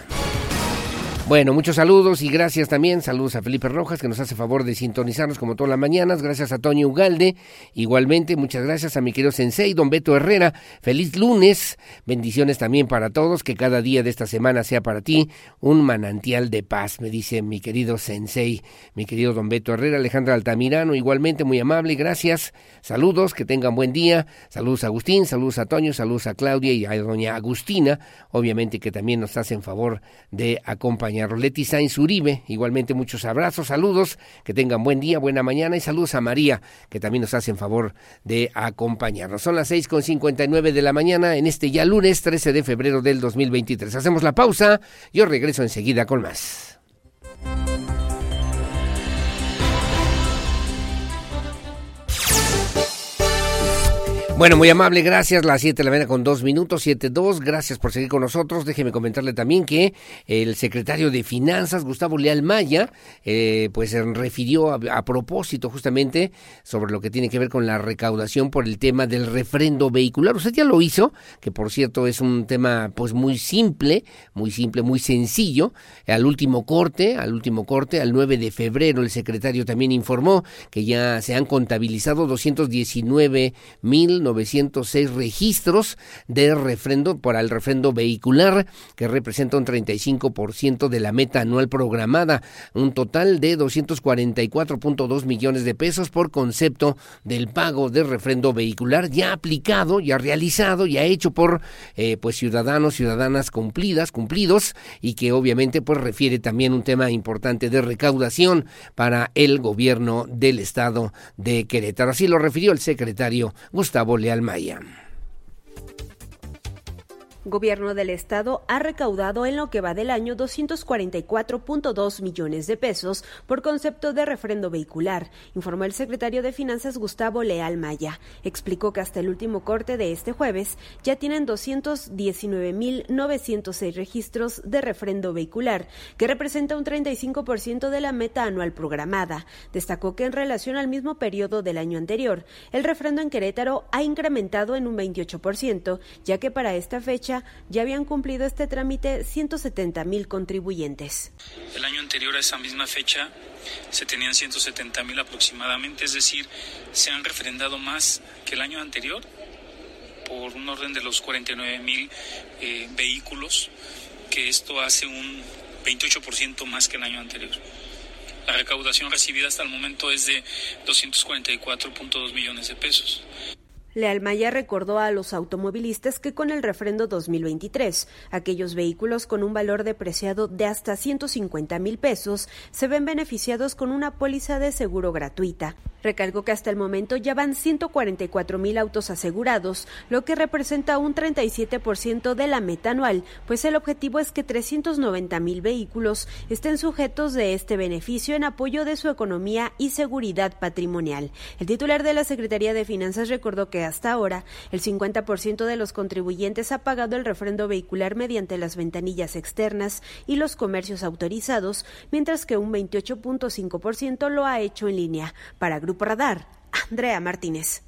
Bueno, muchos saludos y gracias también. Saludos a Felipe Rojas, que nos hace favor de sintonizarnos como todas las mañanas. Gracias a Toño Ugalde. Igualmente, muchas gracias a mi querido Sensei, don Beto Herrera. Feliz lunes. Bendiciones también para todos. Que cada día de esta semana sea para ti un manantial de paz, me dice mi querido Sensei, mi querido don Beto Herrera. Alejandra Altamirano, igualmente muy amable. Gracias. Saludos, que tengan buen día. Saludos a Agustín, saludos a Toño, saludos a Claudia y a doña Agustina. Obviamente que también nos hacen favor de acompañar Roleti Sainz Uribe, igualmente muchos abrazos, saludos, que tengan buen día, buena mañana y saludos a María, que también nos hacen favor de acompañarnos. Son las seis con cincuenta y nueve de la mañana en este ya lunes 13 de febrero del 2023. Hacemos la pausa, yo regreso enseguida con más. Bueno, muy amable, gracias. Las 7 de la mañana con dos minutos, siete dos. Gracias por seguir con nosotros. Déjeme comentarle también que el secretario de Finanzas, Gustavo Leal Maya, eh, pues refirió a, propósito justamente sobre lo que tiene que ver con la recaudación por el tema del refrendo vehicular. Usted ya lo hizo, que por cierto es un tema pues muy simple, muy simple, muy sencillo. Al último corte, al último corte, al 9 de febrero, el secretario también informó que ya se han contabilizado 219 mil 906 registros de refrendo para el refrendo vehicular, que representa un 35% de la meta anual programada, un total de 244.2 millones de pesos por concepto del pago de refrendo vehicular ya aplicado, ya realizado, ya hecho por eh, pues ciudadanos, ciudadanas cumplidas, cumplidos y que obviamente pues refiere también un tema importante de recaudación para el gobierno del estado de Querétaro. Así lo refirió el secretario Gustavo Leal Maya. Gobierno del Estado ha recaudado en lo que va del año 244.2 millones de pesos por concepto de refrendo vehicular, informó el secretario de Finanzas Gustavo Leal Maya. Explicó que hasta el último corte de este jueves ya tienen 219.906 registros de refrendo vehicular, que representa un 35% de la meta anual programada. Destacó que en relación al mismo periodo del año anterior, el refrendo en Querétaro ha incrementado en un 28%, ya que para esta fecha ya habían cumplido este trámite 170 mil contribuyentes. El año anterior a esa misma fecha se tenían 170 mil aproximadamente, es decir, se han refrendado más que el año anterior por un orden de los 49 mil eh, vehículos, que esto hace un 28% más que el año anterior. La recaudación recibida hasta el momento es de 244.2 millones de pesos. Lealmaya recordó a los automovilistas que con el refrendo 2023, aquellos vehículos con un valor depreciado de hasta 150 mil pesos se ven beneficiados con una póliza de seguro gratuita. Recalcó que hasta el momento ya van 144 mil autos asegurados, lo que representa un 37% de la meta anual, pues el objetivo es que 390 mil vehículos estén sujetos de este beneficio en apoyo de su economía y seguridad patrimonial. El titular de la Secretaría de Finanzas recordó que hasta ahora el 50% de los contribuyentes ha pagado el refrendo vehicular mediante las ventanillas externas y los comercios autorizados, mientras que un 28.5% lo ha hecho en línea. Para Grupo Radar, Andrea Martínez.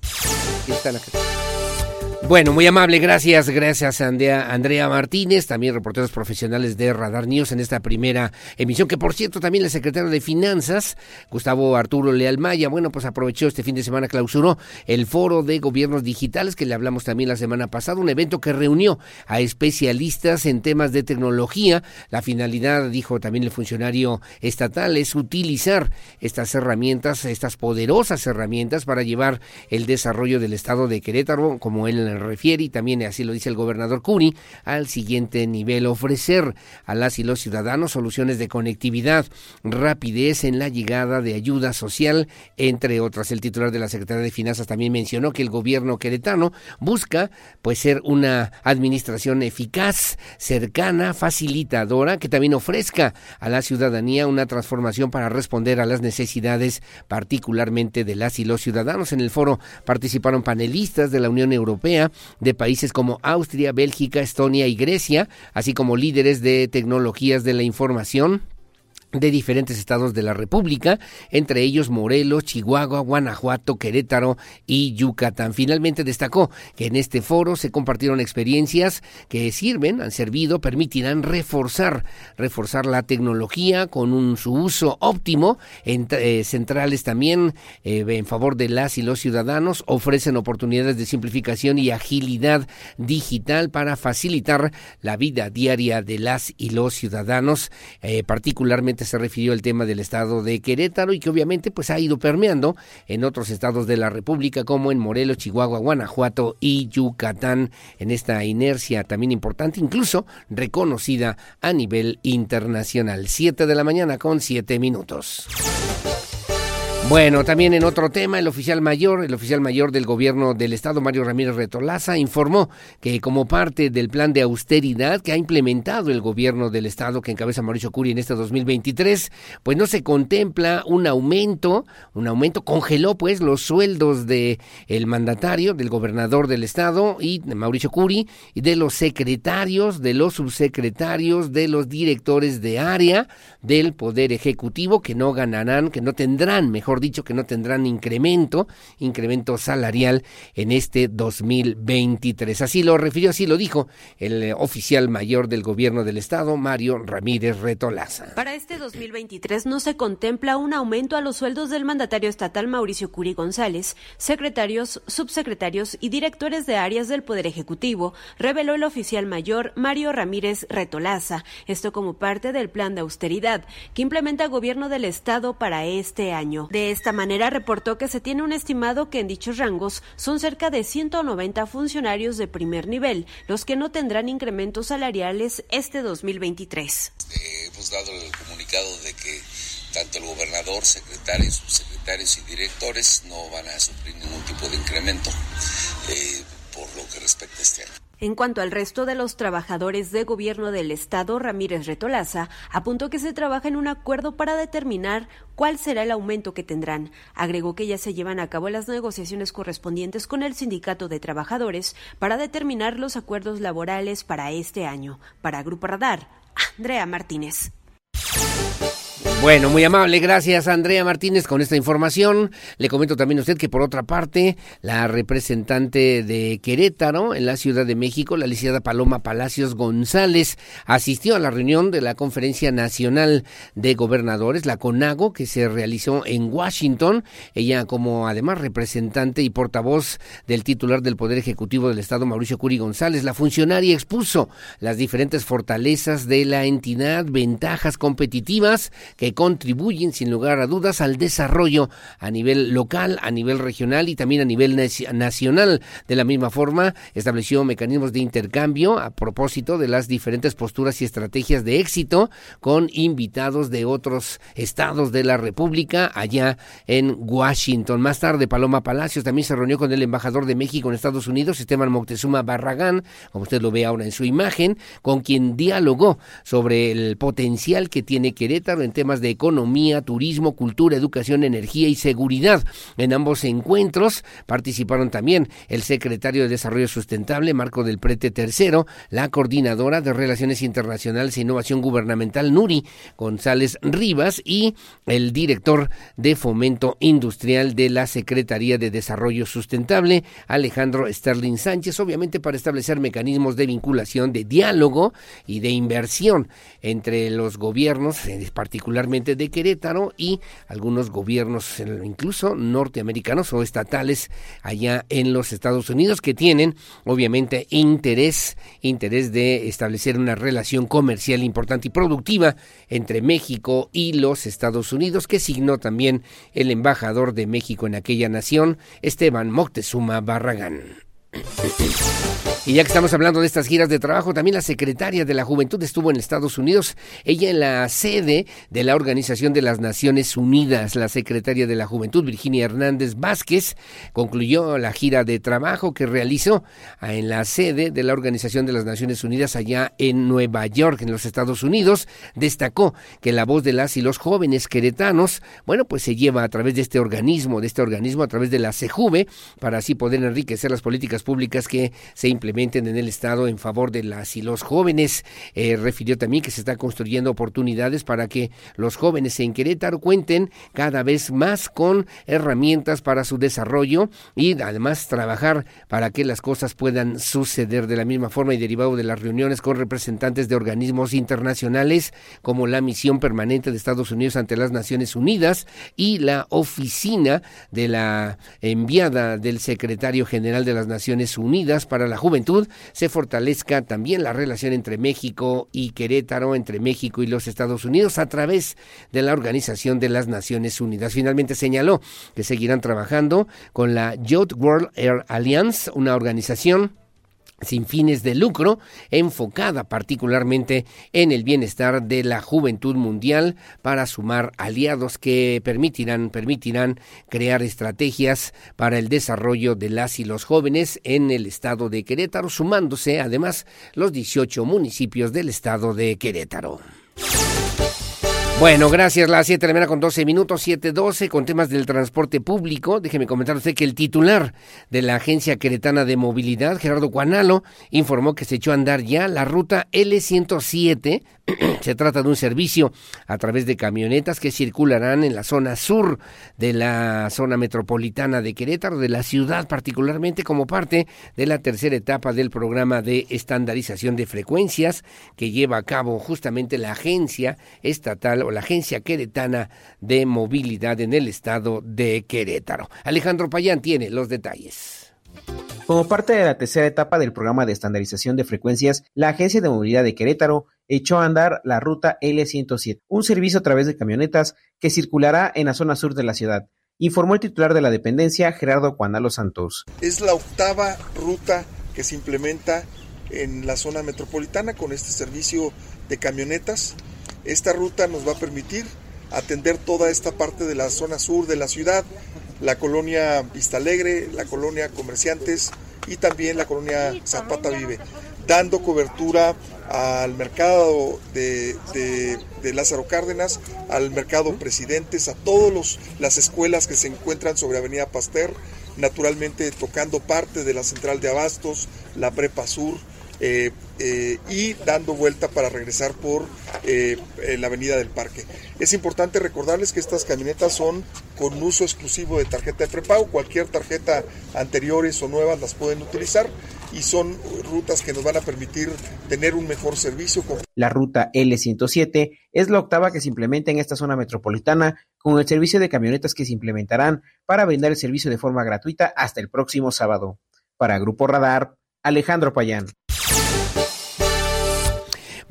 Bueno, muy amable, gracias, gracias Andrea, Andrea Martínez, también reporteros profesionales de Radar News en esta primera emisión, que por cierto también el secretario de Finanzas, Gustavo Arturo Leal Maya, bueno, pues aprovechó este fin de semana, clausuró el foro de gobiernos digitales, que le hablamos también la semana pasada, un evento que reunió a especialistas en temas de tecnología. La finalidad, dijo también el funcionario estatal, es utilizar estas herramientas, estas poderosas herramientas para llevar el desarrollo del estado de Querétaro, como él refiere, y también así lo dice el gobernador Curi, al siguiente nivel, ofrecer a las y los ciudadanos soluciones de conectividad, rapidez en la llegada de ayuda social, entre otras. El titular de la Secretaría de Finanzas también mencionó que el gobierno queretano busca pues ser una administración eficaz, cercana, facilitadora, que también ofrezca a la ciudadanía una transformación para responder a las necesidades particularmente de las y los ciudadanos. En el foro participaron panelistas de la Unión Europea, de países como Austria, Bélgica, Estonia y Grecia, así como líderes de tecnologías de la información de diferentes estados de la República, entre ellos Morelos, Chihuahua, Guanajuato, Querétaro y Yucatán. Finalmente destacó que en este foro se compartieron experiencias que sirven, han servido, permitirán reforzar, reforzar la tecnología con un su uso óptimo, en, eh, centrales también eh, en favor de las y los ciudadanos, ofrecen oportunidades de simplificación y agilidad digital para facilitar la vida diaria de las y los ciudadanos, eh, particularmente se refirió al tema del estado de Querétaro y que obviamente pues ha ido permeando en otros estados de la República como en Morelos, Chihuahua, Guanajuato y Yucatán en esta inercia también importante, incluso reconocida a nivel internacional. Siete de la mañana con siete minutos. Bueno, también en otro tema, el oficial mayor, el oficial mayor del gobierno del estado, Mario Ramírez Retolaza, informó que como parte del plan de austeridad que ha implementado el gobierno del estado que encabeza Mauricio Curi en este 2023, pues no se contempla un aumento, un aumento congeló pues los sueldos de el mandatario, del gobernador del estado y de Mauricio Curi y de los secretarios, de los subsecretarios, de los directores de área del poder ejecutivo que no ganarán, que no tendrán mejor dicho, que no tendrán incremento, incremento salarial en este 2023. Así lo refirió, así lo dijo el eh, oficial mayor del gobierno del estado, Mario Ramírez Retolaza. Para este 2023 no se contempla un aumento a los sueldos del mandatario estatal Mauricio Curi González, secretarios, subsecretarios y directores de áreas del Poder Ejecutivo, reveló el oficial mayor Mario Ramírez Retolaza, esto como parte del plan de austeridad que implementa el gobierno del estado para este año. De esta manera reportó que se tiene un estimado que en dichos rangos son cerca de 190 funcionarios de primer nivel, los que no tendrán incrementos salariales este 2023. Eh, hemos dado el comunicado de que tanto el gobernador, secretarios, subsecretarios y directores no van a sufrir ningún tipo de incremento eh, por lo que respecta a este año. En cuanto al resto de los trabajadores de gobierno del Estado, Ramírez Retolaza apuntó que se trabaja en un acuerdo para determinar cuál será el aumento que tendrán. Agregó que ya se llevan a cabo las negociaciones correspondientes con el Sindicato de Trabajadores para determinar los acuerdos laborales para este año. Para Grupo Radar, Andrea Martínez. Bueno, muy amable, gracias Andrea Martínez con esta información. Le comento también a usted que por otra parte, la representante de Querétaro en la Ciudad de México, la licenciada Paloma Palacios González, asistió a la reunión de la Conferencia Nacional de Gobernadores, la CONAGO, que se realizó en Washington. Ella como además representante y portavoz del titular del Poder Ejecutivo del Estado, Mauricio Curi González, la funcionaria expuso las diferentes fortalezas de la entidad, ventajas competitivas que contribuyen sin lugar a dudas al desarrollo a nivel local, a nivel regional y también a nivel nacional. De la misma forma, estableció mecanismos de intercambio a propósito de las diferentes posturas y estrategias de éxito con invitados de otros estados de la República allá en Washington. Más tarde, Paloma Palacios también se reunió con el embajador de México en Estados Unidos, Esteban Moctezuma Barragán, como usted lo ve ahora en su imagen, con quien dialogó sobre el potencial que tiene Querétaro en temas de economía, turismo, cultura, educación, energía y seguridad. En ambos encuentros participaron también el secretario de Desarrollo Sustentable, Marco del Prete III, la coordinadora de Relaciones Internacionales e Innovación Gubernamental, Nuri González Rivas, y el director de Fomento Industrial de la Secretaría de Desarrollo Sustentable, Alejandro Sterling Sánchez, obviamente para establecer mecanismos de vinculación, de diálogo y de inversión entre los gobiernos, eh, particularmente de Querétaro y algunos gobiernos, incluso norteamericanos o estatales allá en los Estados Unidos, que tienen obviamente interés, interés de establecer una relación comercial importante y productiva entre México y los Estados Unidos, que signó también el embajador de México en aquella nación, Esteban Moctezuma Barragán. Y ya que estamos hablando de estas giras de trabajo, también la secretaria de la Juventud estuvo en Estados Unidos, ella en la sede de la Organización de las Naciones Unidas. La secretaria de la Juventud, Virginia Hernández Vázquez, concluyó la gira de trabajo que realizó en la sede de la Organización de las Naciones Unidas allá en Nueva York, en los Estados Unidos. Destacó que la voz de las y los jóvenes queretanos, bueno, pues se lleva a través de este organismo, de este organismo, a través de la CEJUVE, para así poder enriquecer las políticas públicas que se implementen en el Estado en favor de las y los jóvenes. Eh, refirió también que se está construyendo oportunidades para que los jóvenes en Querétaro cuenten cada vez más con herramientas para su desarrollo y además trabajar para que las cosas puedan suceder de la misma forma y derivado de las reuniones con representantes de organismos internacionales como la Misión Permanente de Estados Unidos ante las Naciones Unidas y la Oficina de la enviada del Secretario General de las Naciones Unidas para la Juventud se fortalezca también la relación entre México y Querétaro, entre México y los Estados Unidos a través de la Organización de las Naciones Unidas. Finalmente señaló que seguirán trabajando con la Youth World Air Alliance, una organización sin fines de lucro, enfocada particularmente en el bienestar de la juventud mundial para sumar aliados que permitirán, permitirán crear estrategias para el desarrollo de las y los jóvenes en el estado de Querétaro, sumándose además los 18 municipios del estado de Querétaro. Bueno, gracias. La 7 de la con 12 minutos, 7.12, con temas del transporte público. Déjeme comentar usted que el titular de la Agencia Queretana de Movilidad, Gerardo Cuanalo, informó que se echó a andar ya la ruta L107 Se trata de un servicio a través de camionetas que circularán en la zona sur de la zona metropolitana de Querétaro, de la ciudad particularmente como parte de la tercera etapa del programa de estandarización de frecuencias que lleva a cabo justamente la agencia estatal o la agencia queretana de movilidad en el estado de Querétaro. Alejandro Payán tiene los detalles. Como parte de la tercera etapa del programa de estandarización de frecuencias, la Agencia de Movilidad de Querétaro echó a andar la ruta L107, un servicio a través de camionetas que circulará en la zona sur de la ciudad, informó el titular de la dependencia, Gerardo Juanalo Santos. Es la octava ruta que se implementa en la zona metropolitana con este servicio de camionetas. Esta ruta nos va a permitir atender toda esta parte de la zona sur de la ciudad, la colonia Vista Alegre, la colonia Comerciantes, y también la colonia Zapata Vive, dando cobertura al mercado de, de, Lázaro Cárdenas, al mercado Presidentes, a todas las escuelas que se encuentran sobre Avenida Pasteur, naturalmente tocando parte de la central de Abastos, la Prepa Sur, eh, eh, y dando vuelta para regresar por eh, la avenida del Parque. Es importante recordarles que estas camionetas son con uso exclusivo de tarjeta de prepago, cualquier tarjeta anteriores o nuevas las pueden utilizar y son rutas que nos van a permitir tener un mejor servicio. La ruta L107 es la octava que se implementa en esta zona metropolitana con el servicio de camionetas que se implementarán para brindar el servicio de forma gratuita hasta el próximo sábado. Para Grupo Radar, Alejandro Payán.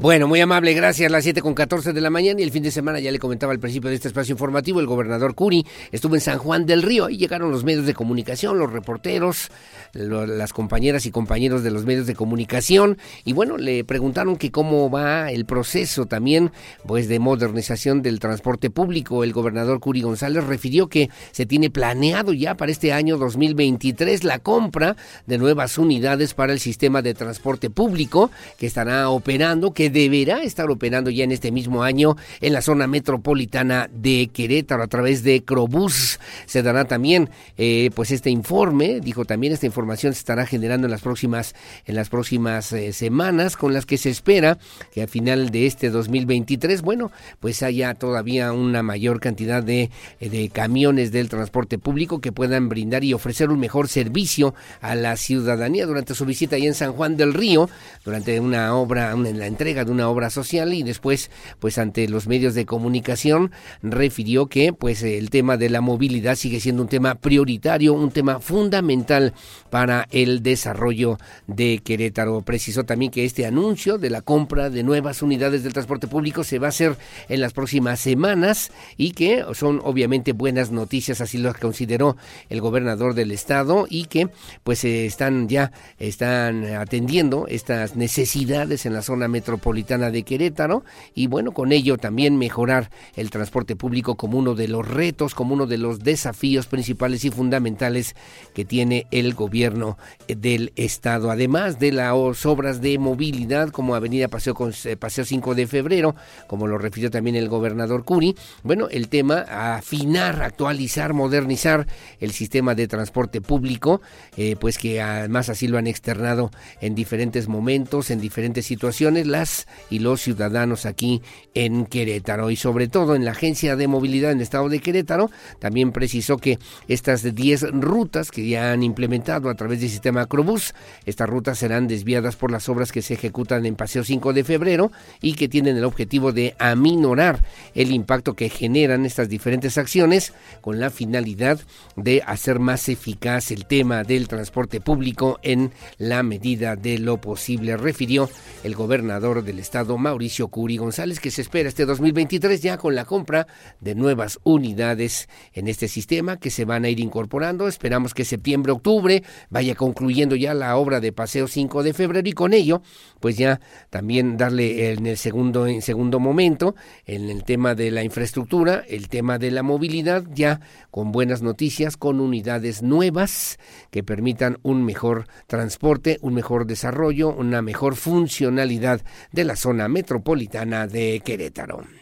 Bueno, muy amable, gracias. Las 7 con 14 de la mañana y el fin de semana, ya le comentaba al principio de este espacio informativo, el gobernador Curi estuvo en San Juan del Río y llegaron los medios de comunicación, los reporteros, las compañeras y compañeros de los medios de comunicación y bueno, le preguntaron que cómo va el proceso también pues de modernización del transporte público. El gobernador Curi González refirió que se tiene planeado ya para este año 2023 la compra de nuevas unidades para el sistema de transporte público que estará operando, que deberá estar operando ya en este mismo año en la zona metropolitana de Querétaro a través de Crobús. Se dará también eh, pues este informe, dijo también esta información se estará generando en las próximas en las próximas eh, semanas con las que se espera que al final de este 2023, bueno, pues haya todavía una mayor cantidad de, de camiones del transporte público que puedan brindar y ofrecer un mejor servicio a la ciudadanía durante su visita ahí en San Juan del Río, durante una obra, en la entrega de una obra social y después, pues ante los medios de comunicación, refirió que pues el tema de la movilidad sigue siendo un tema prioritario, un tema fundamental para el desarrollo de Querétaro. Precisó también que este anuncio de la compra de nuevas unidades del transporte público se va a hacer en las próximas semanas y que son obviamente buenas noticias, así lo consideró el gobernador del estado y que pues están ya están atendiendo estas necesidades en la zona metropolitana de Querétaro y bueno, con ello también mejorar el transporte público como uno de los retos, como uno de los desafíos principales y fundamentales que tiene el gobierno del estado. Además de las obras de movilidad como Avenida Paseo, eh, Paseo 5 de Febrero, como lo refirió también el gobernador Curi, bueno, el tema afinar, actualizar, modernizar el sistema de transporte público, eh, pues que además así lo han externado en diferentes momentos, en diferentes situaciones, las y los ciudadanos aquí en Querétaro. Y sobre todo en la Agencia de Movilidad en el Estado de Querétaro, también precisó que estas 10 rutas que ya han implementado a través del sistema Acrobús, estas rutas serán desviadas por las obras que se ejecutan en Paseo 5 de Febrero y que tienen el objetivo de aminorar el impacto que generan estas diferentes acciones con la finalidad de hacer más eficaz el tema del transporte público en la medida de lo posible, refirió el gobernador de del Estado, Mauricio Curi González, que se espera este 2023 ya con la compra de nuevas unidades en este sistema que se van a ir incorporando. Esperamos que septiembre, octubre vaya concluyendo ya la obra de Paseo 5 de febrero y con ello, pues ya también darle en el segundo, en segundo momento en el tema de la infraestructura, el tema de la movilidad, ya con buenas noticias, con unidades nuevas que permitan un mejor transporte, un mejor desarrollo, una mejor funcionalidad de la zona metropolitana de Querétaro.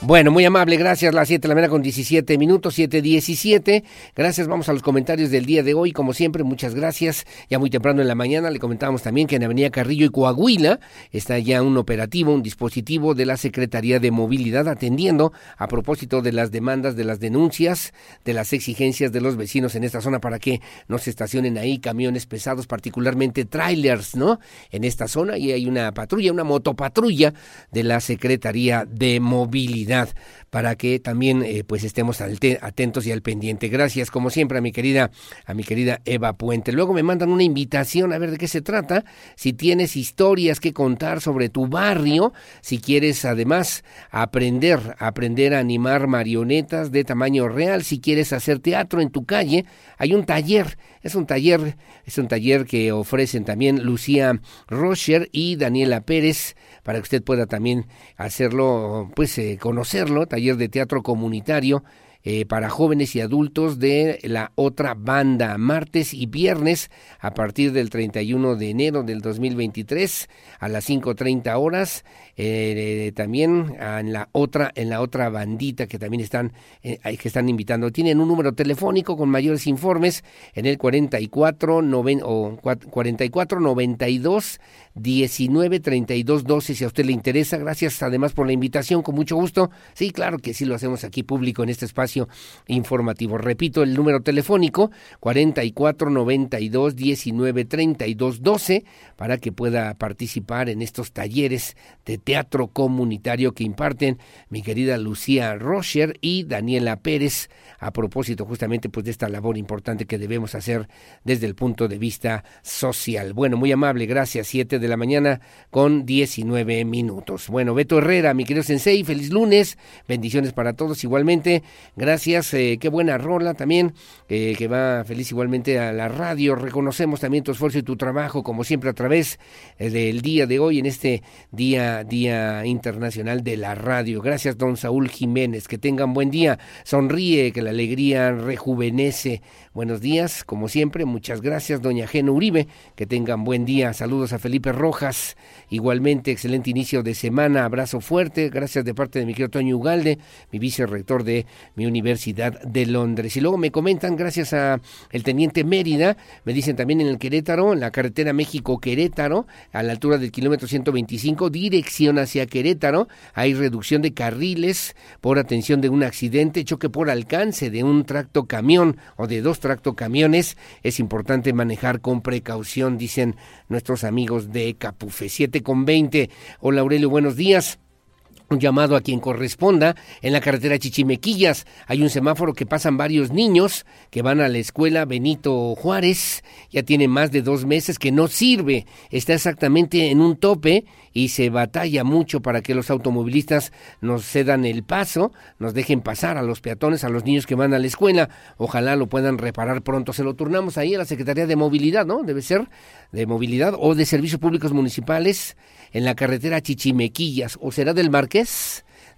Bueno, muy amable, gracias. Las 7 de la mañana con 17 minutos, 7.17. Gracias, vamos a los comentarios del día de hoy. Como siempre, muchas gracias. Ya muy temprano en la mañana le comentábamos también que en Avenida Carrillo y Coahuila está ya un operativo, un dispositivo de la Secretaría de Movilidad atendiendo a propósito de las demandas, de las denuncias, de las exigencias de los vecinos en esta zona para que no se estacionen ahí camiones pesados, particularmente trailers, ¿no? En esta zona y hay una patrulla, una motopatrulla de la Secretaría de Movilidad Navidad para que también eh, pues estemos atentos y al pendiente. Gracias como siempre a mi querida a mi querida Eva Puente. Luego me mandan una invitación a ver de qué se trata. Si tienes historias que contar sobre tu barrio, si quieres además aprender aprender a animar marionetas de tamaño real, si quieres hacer teatro en tu calle, hay un taller es un taller, es un taller que ofrecen también Lucía Rocher y Daniela Pérez para que usted pueda también hacerlo, pues eh, conocerlo, taller de teatro comunitario eh, para jóvenes y adultos de la otra banda, martes y viernes a partir del 31 de enero del 2023 a las 5.30 horas. Eh, también en la otra en la otra bandita que también están eh, que están invitando. Tienen un número telefónico con mayores informes en el 44 noven, o 44 92 19 32 12 si a usted le interesa. Gracias además por la invitación, con mucho gusto. Sí, claro que sí lo hacemos aquí público en este espacio informativo. Repito el número telefónico 44 92 19 32 12 para que pueda participar en estos talleres de teatro comunitario que imparten mi querida Lucía Rocher y Daniela Pérez a propósito justamente pues de esta labor importante que debemos hacer desde el punto de vista social. Bueno, muy amable, gracias. Siete de la mañana con 19 minutos. Bueno, Beto Herrera, mi querido Sensei, feliz lunes, bendiciones para todos igualmente. Gracias, eh, qué buena rola también, eh, que va feliz igualmente a la radio. Reconocemos también tu esfuerzo y tu trabajo, como siempre, a través eh, del día de hoy, en este día, día internacional de la radio. Gracias, don Saúl Jiménez, que tengan buen día. Sonríe, que la alegría rejuvenece. Buenos días, como siempre, muchas gracias, doña Geno Uribe, que tengan buen día. Saludos a Felipe Rojas, igualmente excelente inicio de semana, abrazo fuerte, gracias de parte de mi querido Toño Ugalde, mi vicerrector de mi Universidad de Londres. Y luego me comentan, gracias a el teniente Mérida, me dicen también en el Querétaro, en la carretera México-Querétaro, a la altura del kilómetro 125, dirección hacia Querétaro, hay reducción de carriles por atención de un accidente, choque por alcance de un tracto camión o de dos camiones es importante manejar con precaución, dicen nuestros amigos de Capufe. 7 con 20. Hola Aurelio, buenos días un llamado a quien corresponda en la carretera Chichimequillas. Hay un semáforo que pasan varios niños que van a la escuela Benito Juárez. Ya tiene más de dos meses que no sirve. Está exactamente en un tope y se batalla mucho para que los automovilistas nos cedan el paso, nos dejen pasar a los peatones, a los niños que van a la escuela. Ojalá lo puedan reparar pronto. Se lo turnamos ahí a la Secretaría de Movilidad, ¿no? Debe ser de Movilidad o de Servicios Públicos Municipales en la carretera Chichimequillas o será del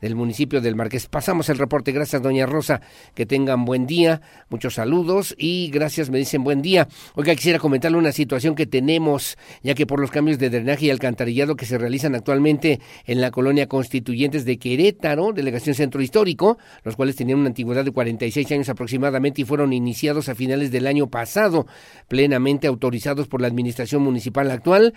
Del municipio del Marqués. Pasamos el reporte. Gracias, doña Rosa. Que tengan buen día. Muchos saludos y gracias, me dicen buen día. Oiga, quisiera comentarle una situación que tenemos, ya que por los cambios de drenaje y alcantarillado que se realizan actualmente en la colonia Constituyentes de Querétaro, delegación centro histórico, los cuales tenían una antigüedad de 46 años aproximadamente y fueron iniciados a finales del año pasado, plenamente autorizados por la administración municipal actual,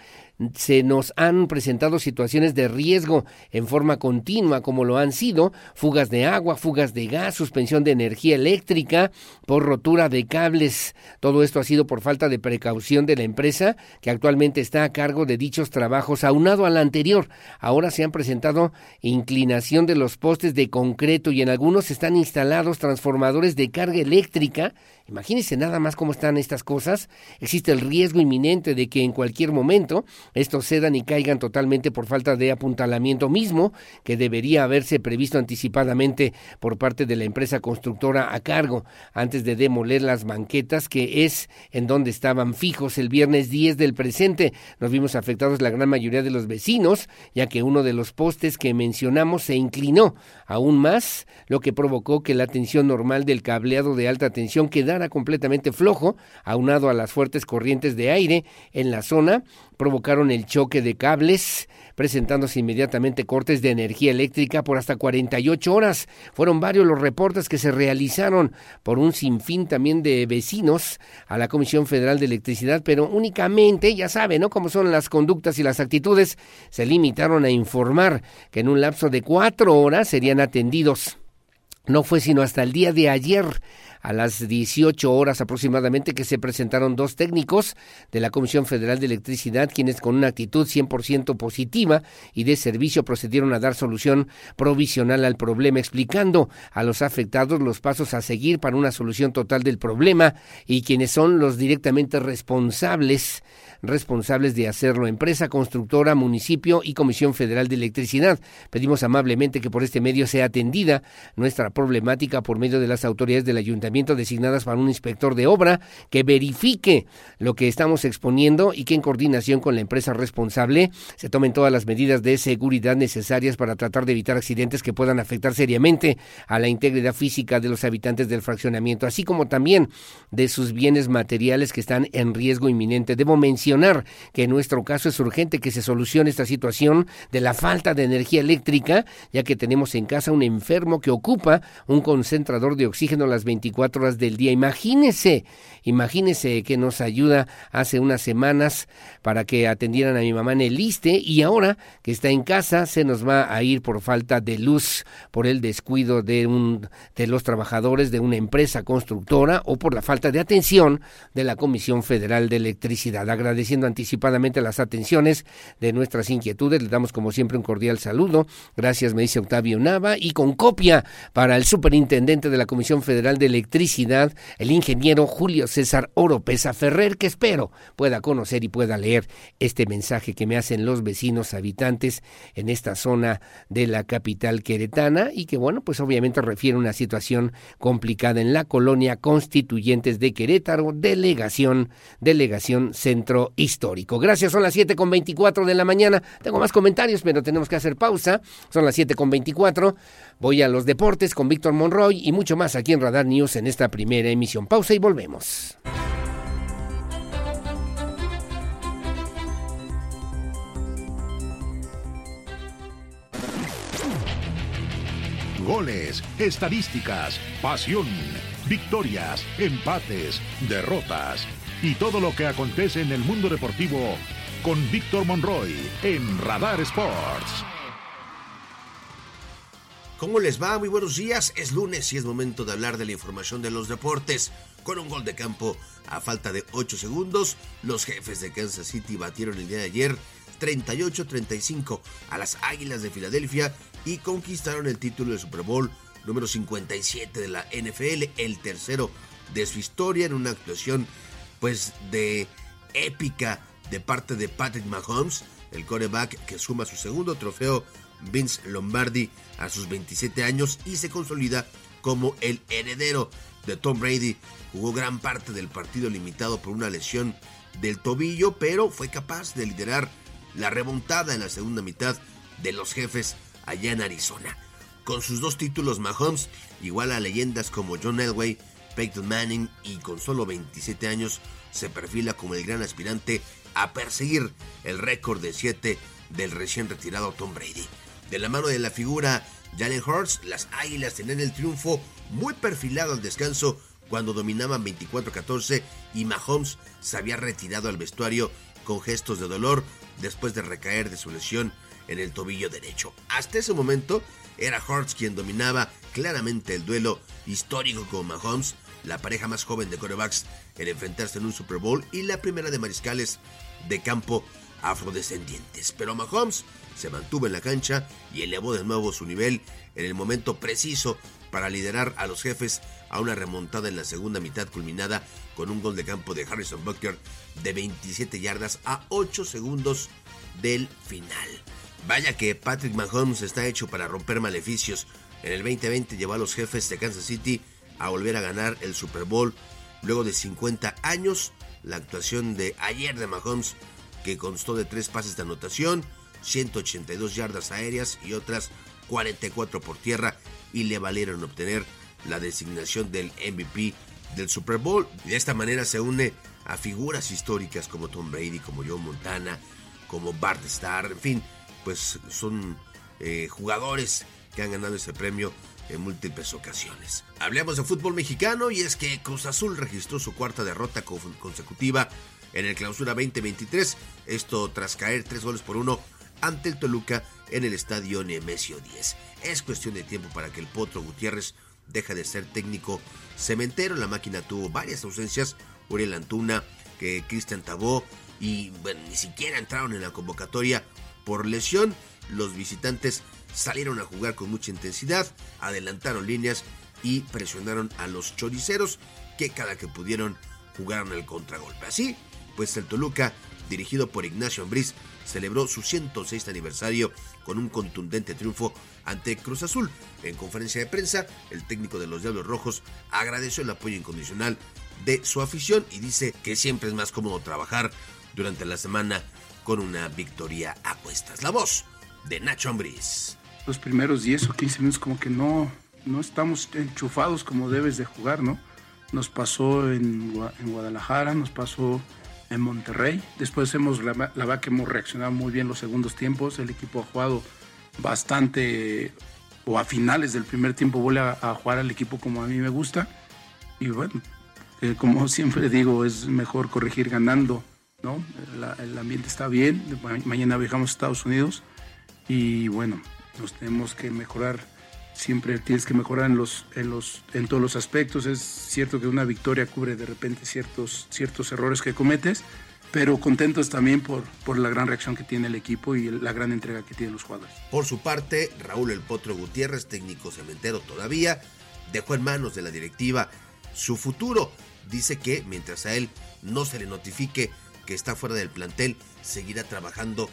se nos han presentado situaciones de riesgo en forma continua, como lo han sido fugas de agua, fugas de gas, suspensión de energía eléctrica por rotura de cables. Todo esto ha sido por falta de precaución de la empresa que actualmente está a cargo de dichos trabajos. Aunado al anterior, ahora se han presentado inclinación de los postes de concreto y en algunos están instalados transformadores de carga eléctrica Imagínense nada más cómo están estas cosas. Existe el riesgo inminente de que en cualquier momento estos cedan y caigan totalmente por falta de apuntalamiento mismo que debería haberse previsto anticipadamente por parte de la empresa constructora a cargo antes de demoler las banquetas que es en donde estaban fijos el viernes 10 del presente. Nos vimos afectados la gran mayoría de los vecinos ya que uno de los postes que mencionamos se inclinó aún más, lo que provocó que la tensión normal del cableado de alta tensión quedara completamente flojo, aunado a las fuertes corrientes de aire en la zona, provocaron el choque de cables, presentándose inmediatamente cortes de energía eléctrica por hasta 48 horas. Fueron varios los reportes que se realizaron por un sinfín también de vecinos a la Comisión Federal de Electricidad, pero únicamente, ya saben, ¿no? Cómo son las conductas y las actitudes, se limitaron a informar que en un lapso de cuatro horas serían atendidos. No fue sino hasta el día de ayer a las 18 horas aproximadamente que se presentaron dos técnicos de la Comisión Federal de Electricidad, quienes con una actitud 100% positiva y de servicio procedieron a dar solución provisional al problema, explicando a los afectados los pasos a seguir para una solución total del problema y quienes son los directamente responsables responsables de hacerlo, empresa, constructora, municipio y Comisión Federal de Electricidad. Pedimos amablemente que por este medio sea atendida nuestra problemática por medio de las autoridades del ayuntamiento designadas para un inspector de obra que verifique lo que estamos exponiendo y que en coordinación con la empresa responsable se tomen todas las medidas de seguridad necesarias para tratar de evitar accidentes que puedan afectar seriamente a la integridad física de los habitantes del fraccionamiento, así como también de sus bienes materiales que están en riesgo inminente. Debo mencionar que en nuestro caso es urgente que se solucione esta situación de la falta de energía eléctrica, ya que tenemos en casa un enfermo que ocupa un concentrador de oxígeno las 24 horas del día. Imagínese, imagínese que nos ayuda hace unas semanas para que atendieran a mi mamá en el ISTE y ahora que está en casa se nos va a ir por falta de luz, por el descuido de un de los trabajadores de una empresa constructora o por la falta de atención de la Comisión Federal de Electricidad. Agradeciendo anticipadamente las atenciones de nuestras inquietudes, le damos como siempre un cordial saludo. Gracias, me dice Octavio Nava y con copia para el superintendente de la Comisión Federal de Electricidad, el ingeniero Julio César Oropesa Ferrer, que espero pueda conocer y pueda leer este mensaje que me hacen los vecinos habitantes en esta zona de la capital queretana y que bueno, pues obviamente refiere a una situación complicada en la colonia Constituyentes de Querétaro, delegación, delegación centro histórico. Gracias, son las siete con veinticuatro de la mañana. Tengo más comentarios, pero tenemos que hacer pausa. Son las siete con veinticuatro. Voy a los deportes con Víctor Monroy y mucho más aquí en Radar News en esta primera emisión. Pausa y volvemos. Goles, estadísticas, pasión, victorias, empates, derrotas y todo lo que acontece en el mundo deportivo con Víctor Monroy en Radar Sports. ¿Cómo les va? Muy buenos días. Es lunes y es momento de hablar de la información de los deportes. Con un gol de campo a falta de 8 segundos, los jefes de Kansas City batieron el día de ayer 38-35 a las Águilas de Filadelfia y conquistaron el título del Super Bowl número 57 de la NFL, el tercero de su historia en una actuación pues de épica de parte de Patrick Mahomes, el coreback que suma su segundo trofeo Vince Lombardi a sus 27 años y se consolida como el heredero de Tom Brady. Jugó gran parte del partido limitado por una lesión del tobillo, pero fue capaz de liderar la remontada en la segunda mitad de los jefes allá en Arizona. Con sus dos títulos, Mahomes iguala a leyendas como John Elway, Peyton Manning y con solo 27 años se perfila como el gran aspirante a perseguir el récord de 7 del recién retirado Tom Brady. De la mano de la figura Jalen Hurts, las Águilas tenían el triunfo muy perfilado al descanso cuando dominaban 24-14 y Mahomes se había retirado al vestuario con gestos de dolor después de recaer de su lesión en el tobillo derecho. Hasta ese momento era Hurts quien dominaba claramente el duelo histórico con Mahomes, la pareja más joven de corebacks en enfrentarse en un Super Bowl y la primera de mariscales de campo afrodescendientes. Pero Mahomes se mantuvo en la cancha y elevó de nuevo su nivel en el momento preciso para liderar a los jefes a una remontada en la segunda mitad culminada con un gol de campo de Harrison Butker de 27 yardas a 8 segundos del final. Vaya que Patrick Mahomes está hecho para romper maleficios. En el 2020 llevó a los jefes de Kansas City a volver a ganar el Super Bowl luego de 50 años. La actuación de ayer de Mahomes, que constó de tres pases de anotación, 182 yardas aéreas y otras 44 por tierra, y le valieron obtener la designación del MVP del Super Bowl. De esta manera se une a figuras históricas como Tom Brady, como Joe Montana, como Bart Starr, en fin, pues son eh, jugadores que han ganado ese premio en múltiples ocasiones. Hablemos de fútbol mexicano y es que Cruz Azul registró su cuarta derrota consecutiva en el clausura 2023, esto tras caer tres goles por uno ante el Toluca en el estadio Nemesio 10. Es cuestión de tiempo para que el Potro Gutiérrez deje de ser técnico cementero. La máquina tuvo varias ausencias, Uriel Antuna, que Cristian Tabó y bueno, ni siquiera entraron en la convocatoria por lesión. Los visitantes salieron a jugar con mucha intensidad, adelantaron líneas y presionaron a los choriceros que cada que pudieron jugaron el contragolpe. Así, pues el Toluca dirigido por Ignacio Ambriz, celebró su 106 aniversario con un contundente triunfo ante Cruz Azul. En conferencia de prensa, el técnico de los Diablos Rojos agradeció el apoyo incondicional de su afición y dice que siempre es más cómodo trabajar durante la semana con una victoria a cuestas. La voz de Nacho Ambriz. Los primeros 10 o 15 minutos como que no, no estamos enchufados como debes de jugar, ¿no? Nos pasó en, Guadalajara, nos pasó en Monterrey. Después hemos, la, la verdad que hemos reaccionado muy bien los segundos tiempos. El equipo ha jugado bastante, o a finales del primer tiempo vuelve a, jugar al equipo como a mí me gusta. Y bueno, eh, como siempre digo, es mejor corregir ganando, ¿no? El ambiente está bien. Ma mañana viajamos a Estados Unidos y bueno, nos tenemos que mejorar siempre tienes que mejorar en los en los en todos los aspectos es cierto que una victoria cubre de repente ciertos ciertos errores que cometes pero contentos también por, por la gran reacción que tiene el equipo y la gran entrega que tienen los jugadores. Por su parte, Raúl El Potro Gutiérrez, técnico cementero todavía, dejó en manos de la directiva su futuro. Dice que mientras a él no se le notifique que está fuera del plantel, seguirá trabajando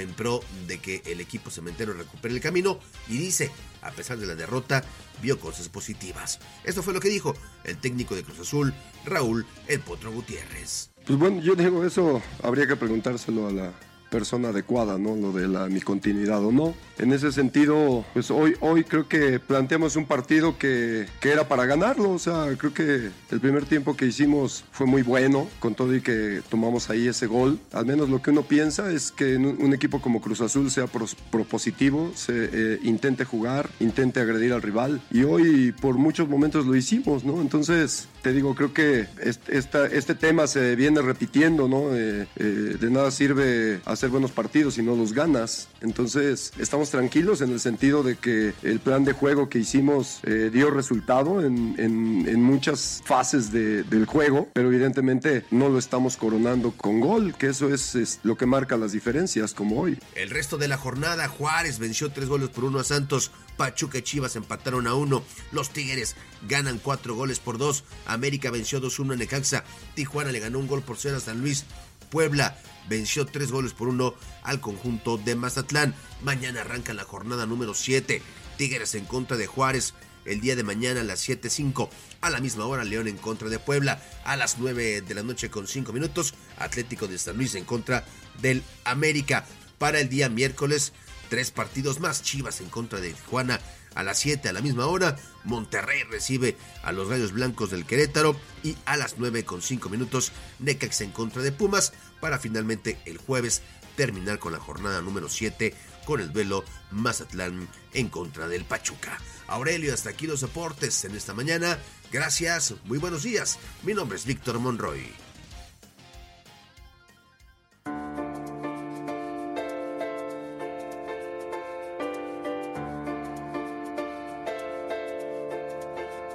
en pro de que el equipo cementero recupere el camino y dice, a pesar de la derrota, vio cosas positivas. Esto fue lo que dijo el técnico de Cruz Azul, Raúl El Potro Gutiérrez. Pues bueno, yo digo eso, habría que preguntárselo a la persona adecuada, ¿no? Lo de la, mi continuidad o no. En ese sentido, pues hoy, hoy creo que planteamos un partido que, que, era para ganarlo. O sea, creo que el primer tiempo que hicimos fue muy bueno, con todo y que tomamos ahí ese gol. Al menos lo que uno piensa es que un, un equipo como Cruz Azul sea pros, propositivo, se eh, intente jugar, intente agredir al rival. Y hoy por muchos momentos lo hicimos, ¿no? Entonces, te digo, creo que este, esta, este tema se viene repitiendo, ¿no? Eh, eh, de nada sirve hacer buenos partidos si no los ganas. Entonces, estamos tranquilos en el sentido de que el plan de juego que hicimos eh, dio resultado en, en, en muchas fases de, del juego, pero evidentemente no lo estamos coronando con gol, que eso es, es, lo que marca las diferencias, como hoy. El resto de la jornada, Juárez venció tres goles por uno a Santos, Pachuca y Chivas empataron a uno, los Tigres ganan cuatro goles por dos, América venció 2-1 a Necaxa, Tijuana le ganó un gol por cero a San Luis, Puebla venció tres goles por uno al conjunto de Mazatlán. Mañana arranca la jornada número 7. Tigres en contra de Juárez. El día de mañana a las 7.05. A la misma hora León en contra de Puebla. A las 9 de la noche con 5 minutos. Atlético de San Luis en contra del América. Para el día miércoles, tres partidos más. Chivas en contra de Tijuana a las 7 a la misma hora, Monterrey recibe a los Rayos Blancos del Querétaro y a las 9 con 5 minutos, Necax en contra de Pumas para finalmente el jueves terminar con la jornada número 7 con el duelo Mazatlán en contra del Pachuca. Aurelio, hasta aquí los deportes en esta mañana. Gracias, muy buenos días. Mi nombre es Víctor Monroy.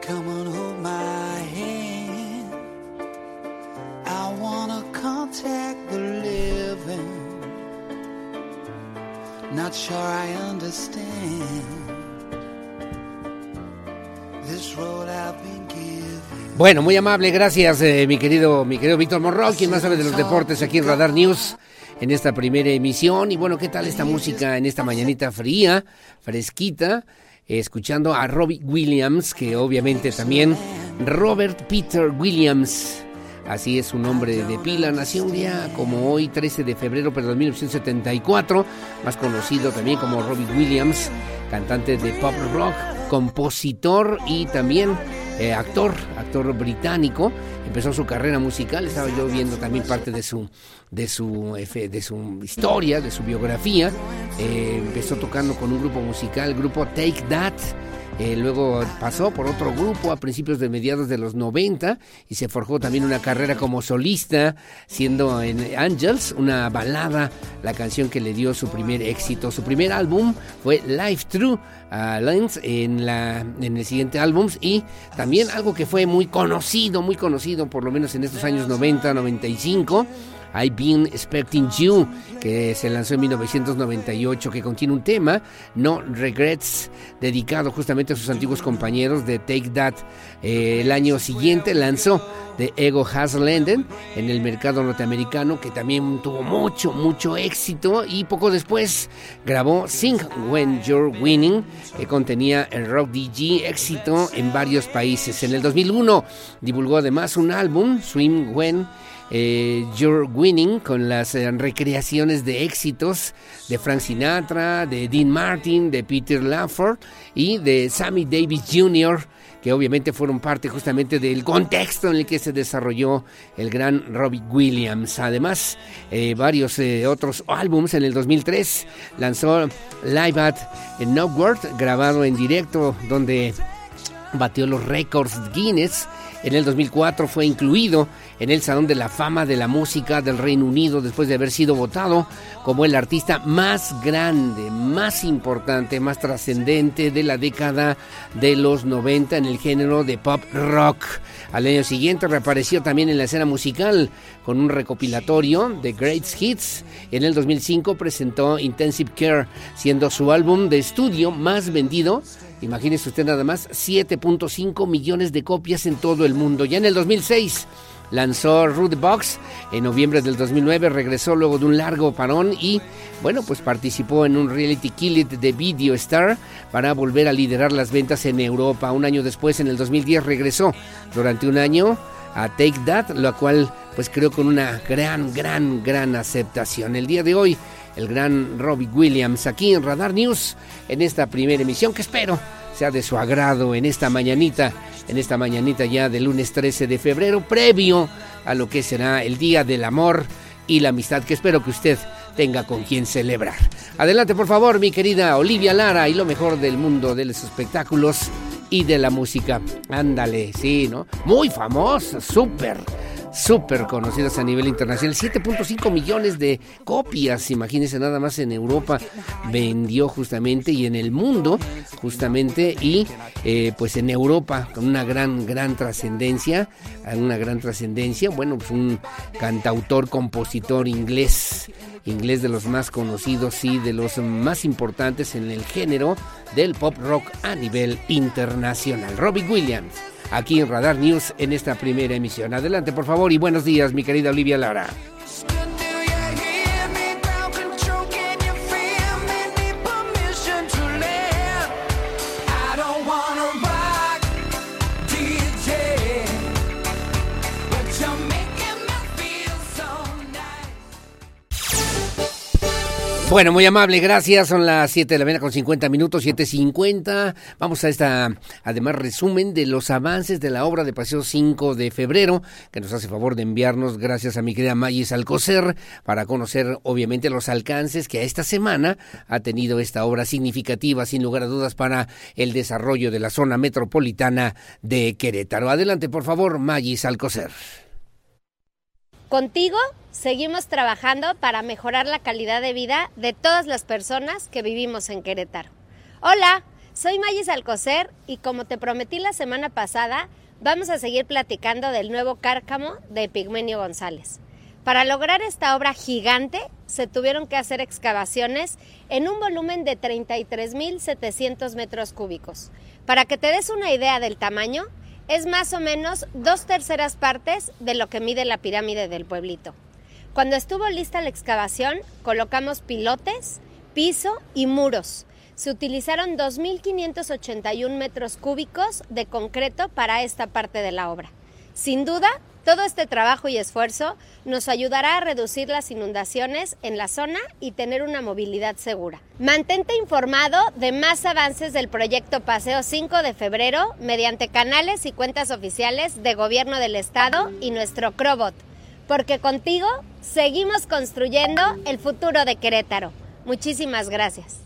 Come on, hold my hand. I wanna contact the living. Not sure I understand this road I've been given. Bueno, muy amable, gracias eh, mi querido, mi querido Víctor Monroy, quien más sabe de los deportes aquí en Radar News en esta primera emisión. Y bueno, ¿qué tal esta música en esta mañanita fría, fresquita? Escuchando a Robbie Williams, que obviamente también Robert Peter Williams, así es su nombre de pila, nació un día como hoy, 13 de febrero de 1974, más conocido también como Robbie Williams, cantante de pop rock, compositor y también eh, actor, actor británico. Empezó su carrera musical, estaba yo viendo también parte de su, de su, de su historia, de su biografía. Eh, empezó tocando con un grupo musical, el grupo Take That. Eh, luego pasó por otro grupo a principios de mediados de los 90 y se forjó también una carrera como solista, siendo en Angels una balada, la canción que le dio su primer éxito. Su primer álbum fue Life True Lens en, la, en el siguiente álbum y también algo que fue muy conocido, muy conocido por lo menos en estos años 90, 95. I've Been Expecting You, que se lanzó en 1998, que contiene un tema, No Regrets, dedicado justamente a sus antiguos compañeros de Take That. Eh, el año siguiente lanzó de Ego Haslenden en el mercado norteamericano, que también tuvo mucho, mucho éxito. Y poco después grabó Sing When You're Winning, que contenía el rock DG, éxito en varios países. En el 2001 divulgó además un álbum, Swim When eh, You're Winning con las eh, recreaciones de éxitos de Frank Sinatra, de Dean Martin, de Peter Lafford y de Sammy Davis Jr., que obviamente fueron parte justamente del contexto en el que se desarrolló el gran Robbie Williams. Además, eh, varios otros álbums en el 2003 lanzó Live at Northward, grabado en directo, donde batió los récords Guinness en el 2004 fue incluido en el Salón de la Fama de la Música del Reino Unido después de haber sido votado como el artista más grande, más importante, más trascendente de la década de los 90 en el género de pop rock. Al año siguiente reapareció también en la escena musical con un recopilatorio de Great Hits. En el 2005 presentó Intensive Care, siendo su álbum de estudio más vendido Imagínese usted nada más, 7.5 millones de copias en todo el mundo. Ya en el 2006 lanzó Rude Box, en noviembre del 2009 regresó luego de un largo parón y, bueno, pues participó en un reality kill it de Video Star para volver a liderar las ventas en Europa. Un año después, en el 2010, regresó durante un año a Take That, lo cual pues creo con una gran, gran, gran aceptación. El día de hoy el gran Robbie Williams aquí en Radar News en esta primera emisión que espero sea de su agrado en esta mañanita, en esta mañanita ya del lunes 13 de febrero, previo a lo que será el Día del Amor y la Amistad que espero que usted tenga con quien celebrar. Adelante por favor mi querida Olivia Lara y lo mejor del mundo de los espectáculos y de la música. Ándale, sí, ¿no? Muy famosa, súper súper conocidas a nivel internacional. 7.5 millones de copias, imagínense nada más en Europa vendió justamente y en el mundo justamente y eh, pues en Europa con una gran, gran trascendencia, una gran trascendencia. Bueno, pues un cantautor, compositor inglés inglés de los más conocidos y de los más importantes en el género del pop rock a nivel internacional. Robbie Williams aquí en Radar News en esta primera emisión. Adelante, por favor, y buenos días, mi querida Olivia Lara. Bueno, muy amable, gracias. Son las 7 de la mañana con 50 minutos, 7.50. Vamos a esta, además, resumen de los avances de la obra de Paseo 5 de febrero, que nos hace favor de enviarnos, gracias a mi querida Mayis Alcocer, para conocer, obviamente, los alcances que a esta semana ha tenido esta obra significativa, sin lugar a dudas, para el desarrollo de la zona metropolitana de Querétaro. Adelante, por favor, Mayis Alcocer. Contigo seguimos trabajando para mejorar la calidad de vida de todas las personas que vivimos en Querétaro. Hola, soy Mayis Alcocer y como te prometí la semana pasada, vamos a seguir platicando del nuevo cárcamo de Pigmenio González. Para lograr esta obra gigante se tuvieron que hacer excavaciones en un volumen de 33.700 metros cúbicos. Para que te des una idea del tamaño, es más o menos dos terceras partes de lo que mide la pirámide del pueblito. Cuando estuvo lista la excavación, colocamos pilotes, piso y muros. Se utilizaron 2.581 metros cúbicos de concreto para esta parte de la obra. Sin duda, todo este trabajo y esfuerzo nos ayudará a reducir las inundaciones en la zona y tener una movilidad segura. Mantente informado de más avances del proyecto Paseo 5 de febrero mediante canales y cuentas oficiales de Gobierno del Estado y nuestro Crobot, porque contigo seguimos construyendo el futuro de Querétaro. Muchísimas gracias.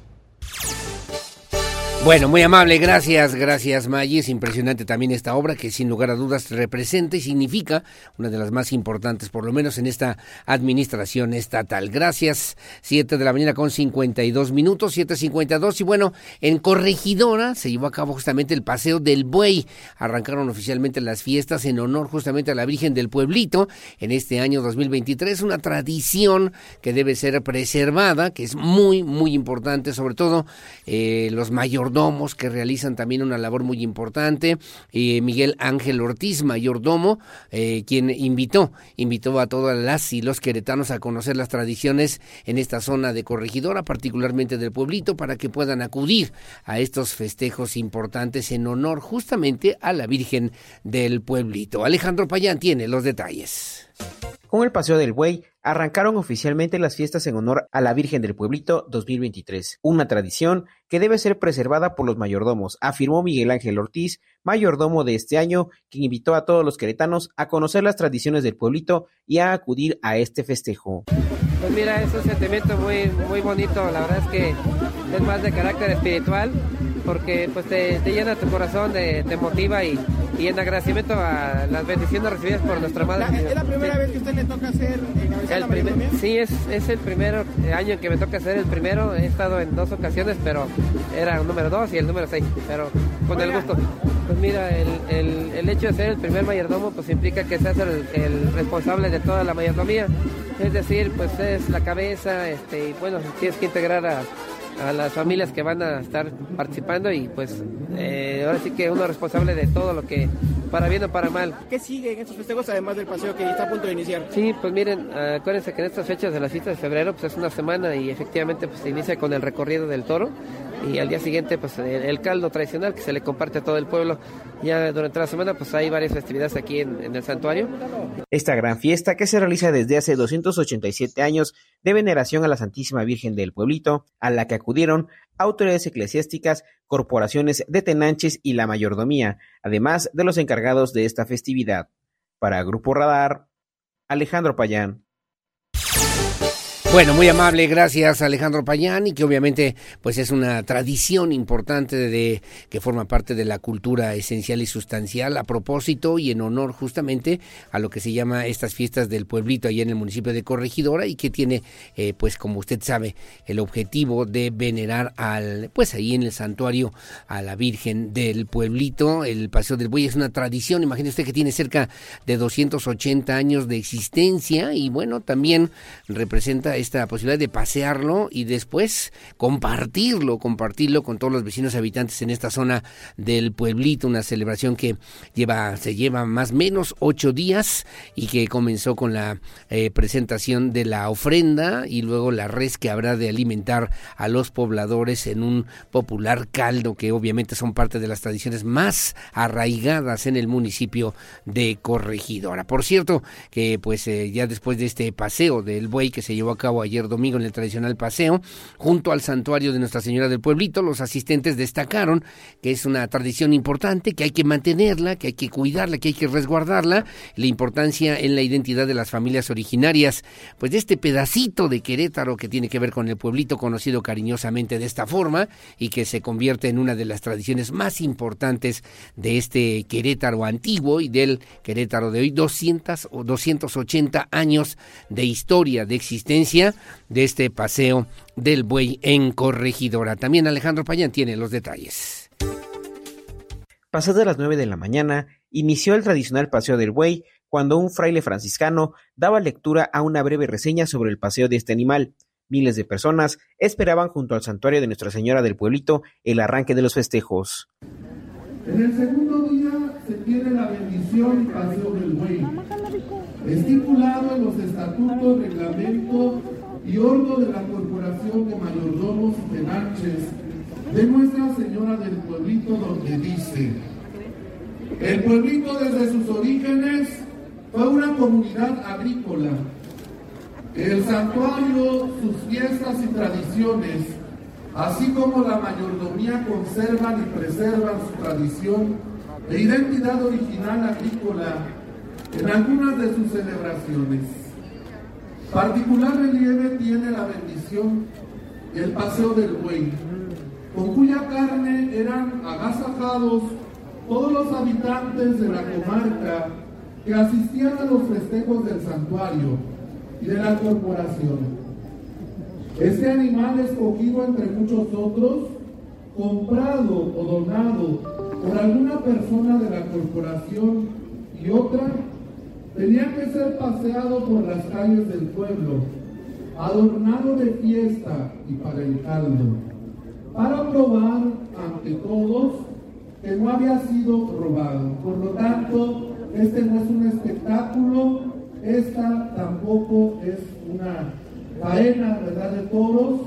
Bueno, muy amable, gracias, gracias Maggie. Es impresionante también esta obra que sin lugar a dudas representa y significa una de las más importantes, por lo menos en esta administración estatal. Gracias, 7 de la mañana con 52 minutos, 7.52. Y bueno, en Corregidora se llevó a cabo justamente el Paseo del Buey. Arrancaron oficialmente las fiestas en honor justamente a la Virgen del Pueblito en este año 2023. Una tradición que debe ser preservada, que es muy, muy importante, sobre todo eh, los mayores mayordomos que realizan también una labor muy importante. Eh, Miguel Ángel Ortiz, mayordomo, eh, quien invitó, invitó a todas las y los queretanos a conocer las tradiciones en esta zona de corregidora, particularmente del pueblito, para que puedan acudir a estos festejos importantes en honor justamente a la Virgen del pueblito. Alejandro Payán tiene los detalles. Con el Paseo del Buey arrancaron oficialmente las fiestas en honor a la Virgen del Pueblito 2023, una tradición que debe ser preservada por los mayordomos, afirmó Miguel Ángel Ortiz, mayordomo de este año, quien invitó a todos los queretanos a conocer las tradiciones del pueblito y a acudir a este festejo. Pues mira, es un sentimiento muy, muy bonito, la verdad es que es más de carácter espiritual, porque pues te, te llena tu corazón, te, te motiva y, y en agradecimiento a las bendiciones recibidas por nuestra madre. ¿Es la primera vez que usted le toca hacer encabezar El la primer- sí, es, es el primer año que me toca hacer el primero. He estado en dos ocasiones, pero era el número dos y el número seis. Pero con el gusto. Pues mira, el, el- el hecho de ser el primer mayordomo, pues implica que seas el, el responsable de toda la mayordomía. Es decir, pues es la cabeza, este, y bueno, tienes que integrar a, a las familias que van a estar participando y pues eh, ahora sí que uno es responsable de todo lo que, para bien o para mal. ¿Qué sigue en estos festejos además del paseo que está a punto de iniciar? Sí, pues miren, acuérdense que en estas fechas de las fiestas de febrero pues es una semana y efectivamente pues se inicia con el recorrido del toro y al día siguiente pues el, el caldo tradicional que se le comparte a todo el pueblo. Ya durante la semana pues hay varias festividades aquí en, en el santuario. Esta gran fiesta que se realiza desde hace 287 años de veneración a la Santísima Virgen del Pueblito, a la que acudieron autoridades eclesiásticas, corporaciones de tenanches y la mayordomía, además de los encargados de esta festividad. Para Grupo Radar, Alejandro Payán. Bueno, muy amable, gracias Alejandro Payán y que obviamente pues es una tradición importante de que forma parte de la cultura esencial y sustancial a propósito y en honor justamente a lo que se llama estas fiestas del pueblito ahí en el municipio de Corregidora y que tiene eh, pues como usted sabe el objetivo de venerar al pues ahí en el santuario a la Virgen del pueblito, el Paseo del Buey. Es una tradición, imagine usted que tiene cerca de 280 años de existencia y bueno, también representa esta posibilidad de pasearlo y después compartirlo, compartirlo con todos los vecinos habitantes en esta zona del pueblito, una celebración que lleva, se lleva más o menos ocho días y que comenzó con la eh, presentación de la ofrenda y luego la res que habrá de alimentar a los pobladores en un popular caldo que obviamente son parte de las tradiciones más arraigadas en el municipio de Corregidora. Por cierto, que pues eh, ya después de este paseo del buey que se llevó a cabo ayer domingo en el tradicional paseo, junto al santuario de Nuestra Señora del Pueblito, los asistentes destacaron que es una tradición importante, que hay que mantenerla, que hay que cuidarla, que hay que resguardarla, la importancia en la identidad de las familias originarias, pues de este pedacito de Querétaro que tiene que ver con el pueblito conocido cariñosamente de esta forma y que se convierte en una de las tradiciones más importantes de este Querétaro antiguo y del Querétaro de hoy, 200 o 280 años de historia, de existencia de este paseo del buey en Corregidora. También Alejandro Payán tiene los detalles. Pasadas las 9 de la mañana, inició el tradicional Paseo del Buey cuando un fraile franciscano daba lectura a una breve reseña sobre el paseo de este animal. Miles de personas esperaban junto al santuario de Nuestra Señora del Pueblito el arranque de los festejos. En el segundo día se tiene la bendición y paseo del buey, estipulado en los estatutos, reglamento y orden de la Corporación de Mayordomos y Tenanches de Nuestra Señora del Pueblito, donde dice, el pueblito desde sus orígenes fue una comunidad agrícola. El santuario, sus fiestas y tradiciones, así como la mayordomía conservan y preservan su tradición e identidad original agrícola en algunas de sus celebraciones. Particular relieve tiene la bendición el paseo del buey, con cuya carne eran agasajados todos los habitantes de la comarca que asistían a los festejos del santuario y de la corporación. Este animal escogido entre muchos otros, comprado o donado por alguna persona de la corporación y otra, tenía que ser paseado por las calles del pueblo, adornado de fiesta y para el caldo. para probar ante todos que no había sido robado. Por lo tanto, este no es un espectáculo, esta tampoco es una faena, ¿verdad?, de toros,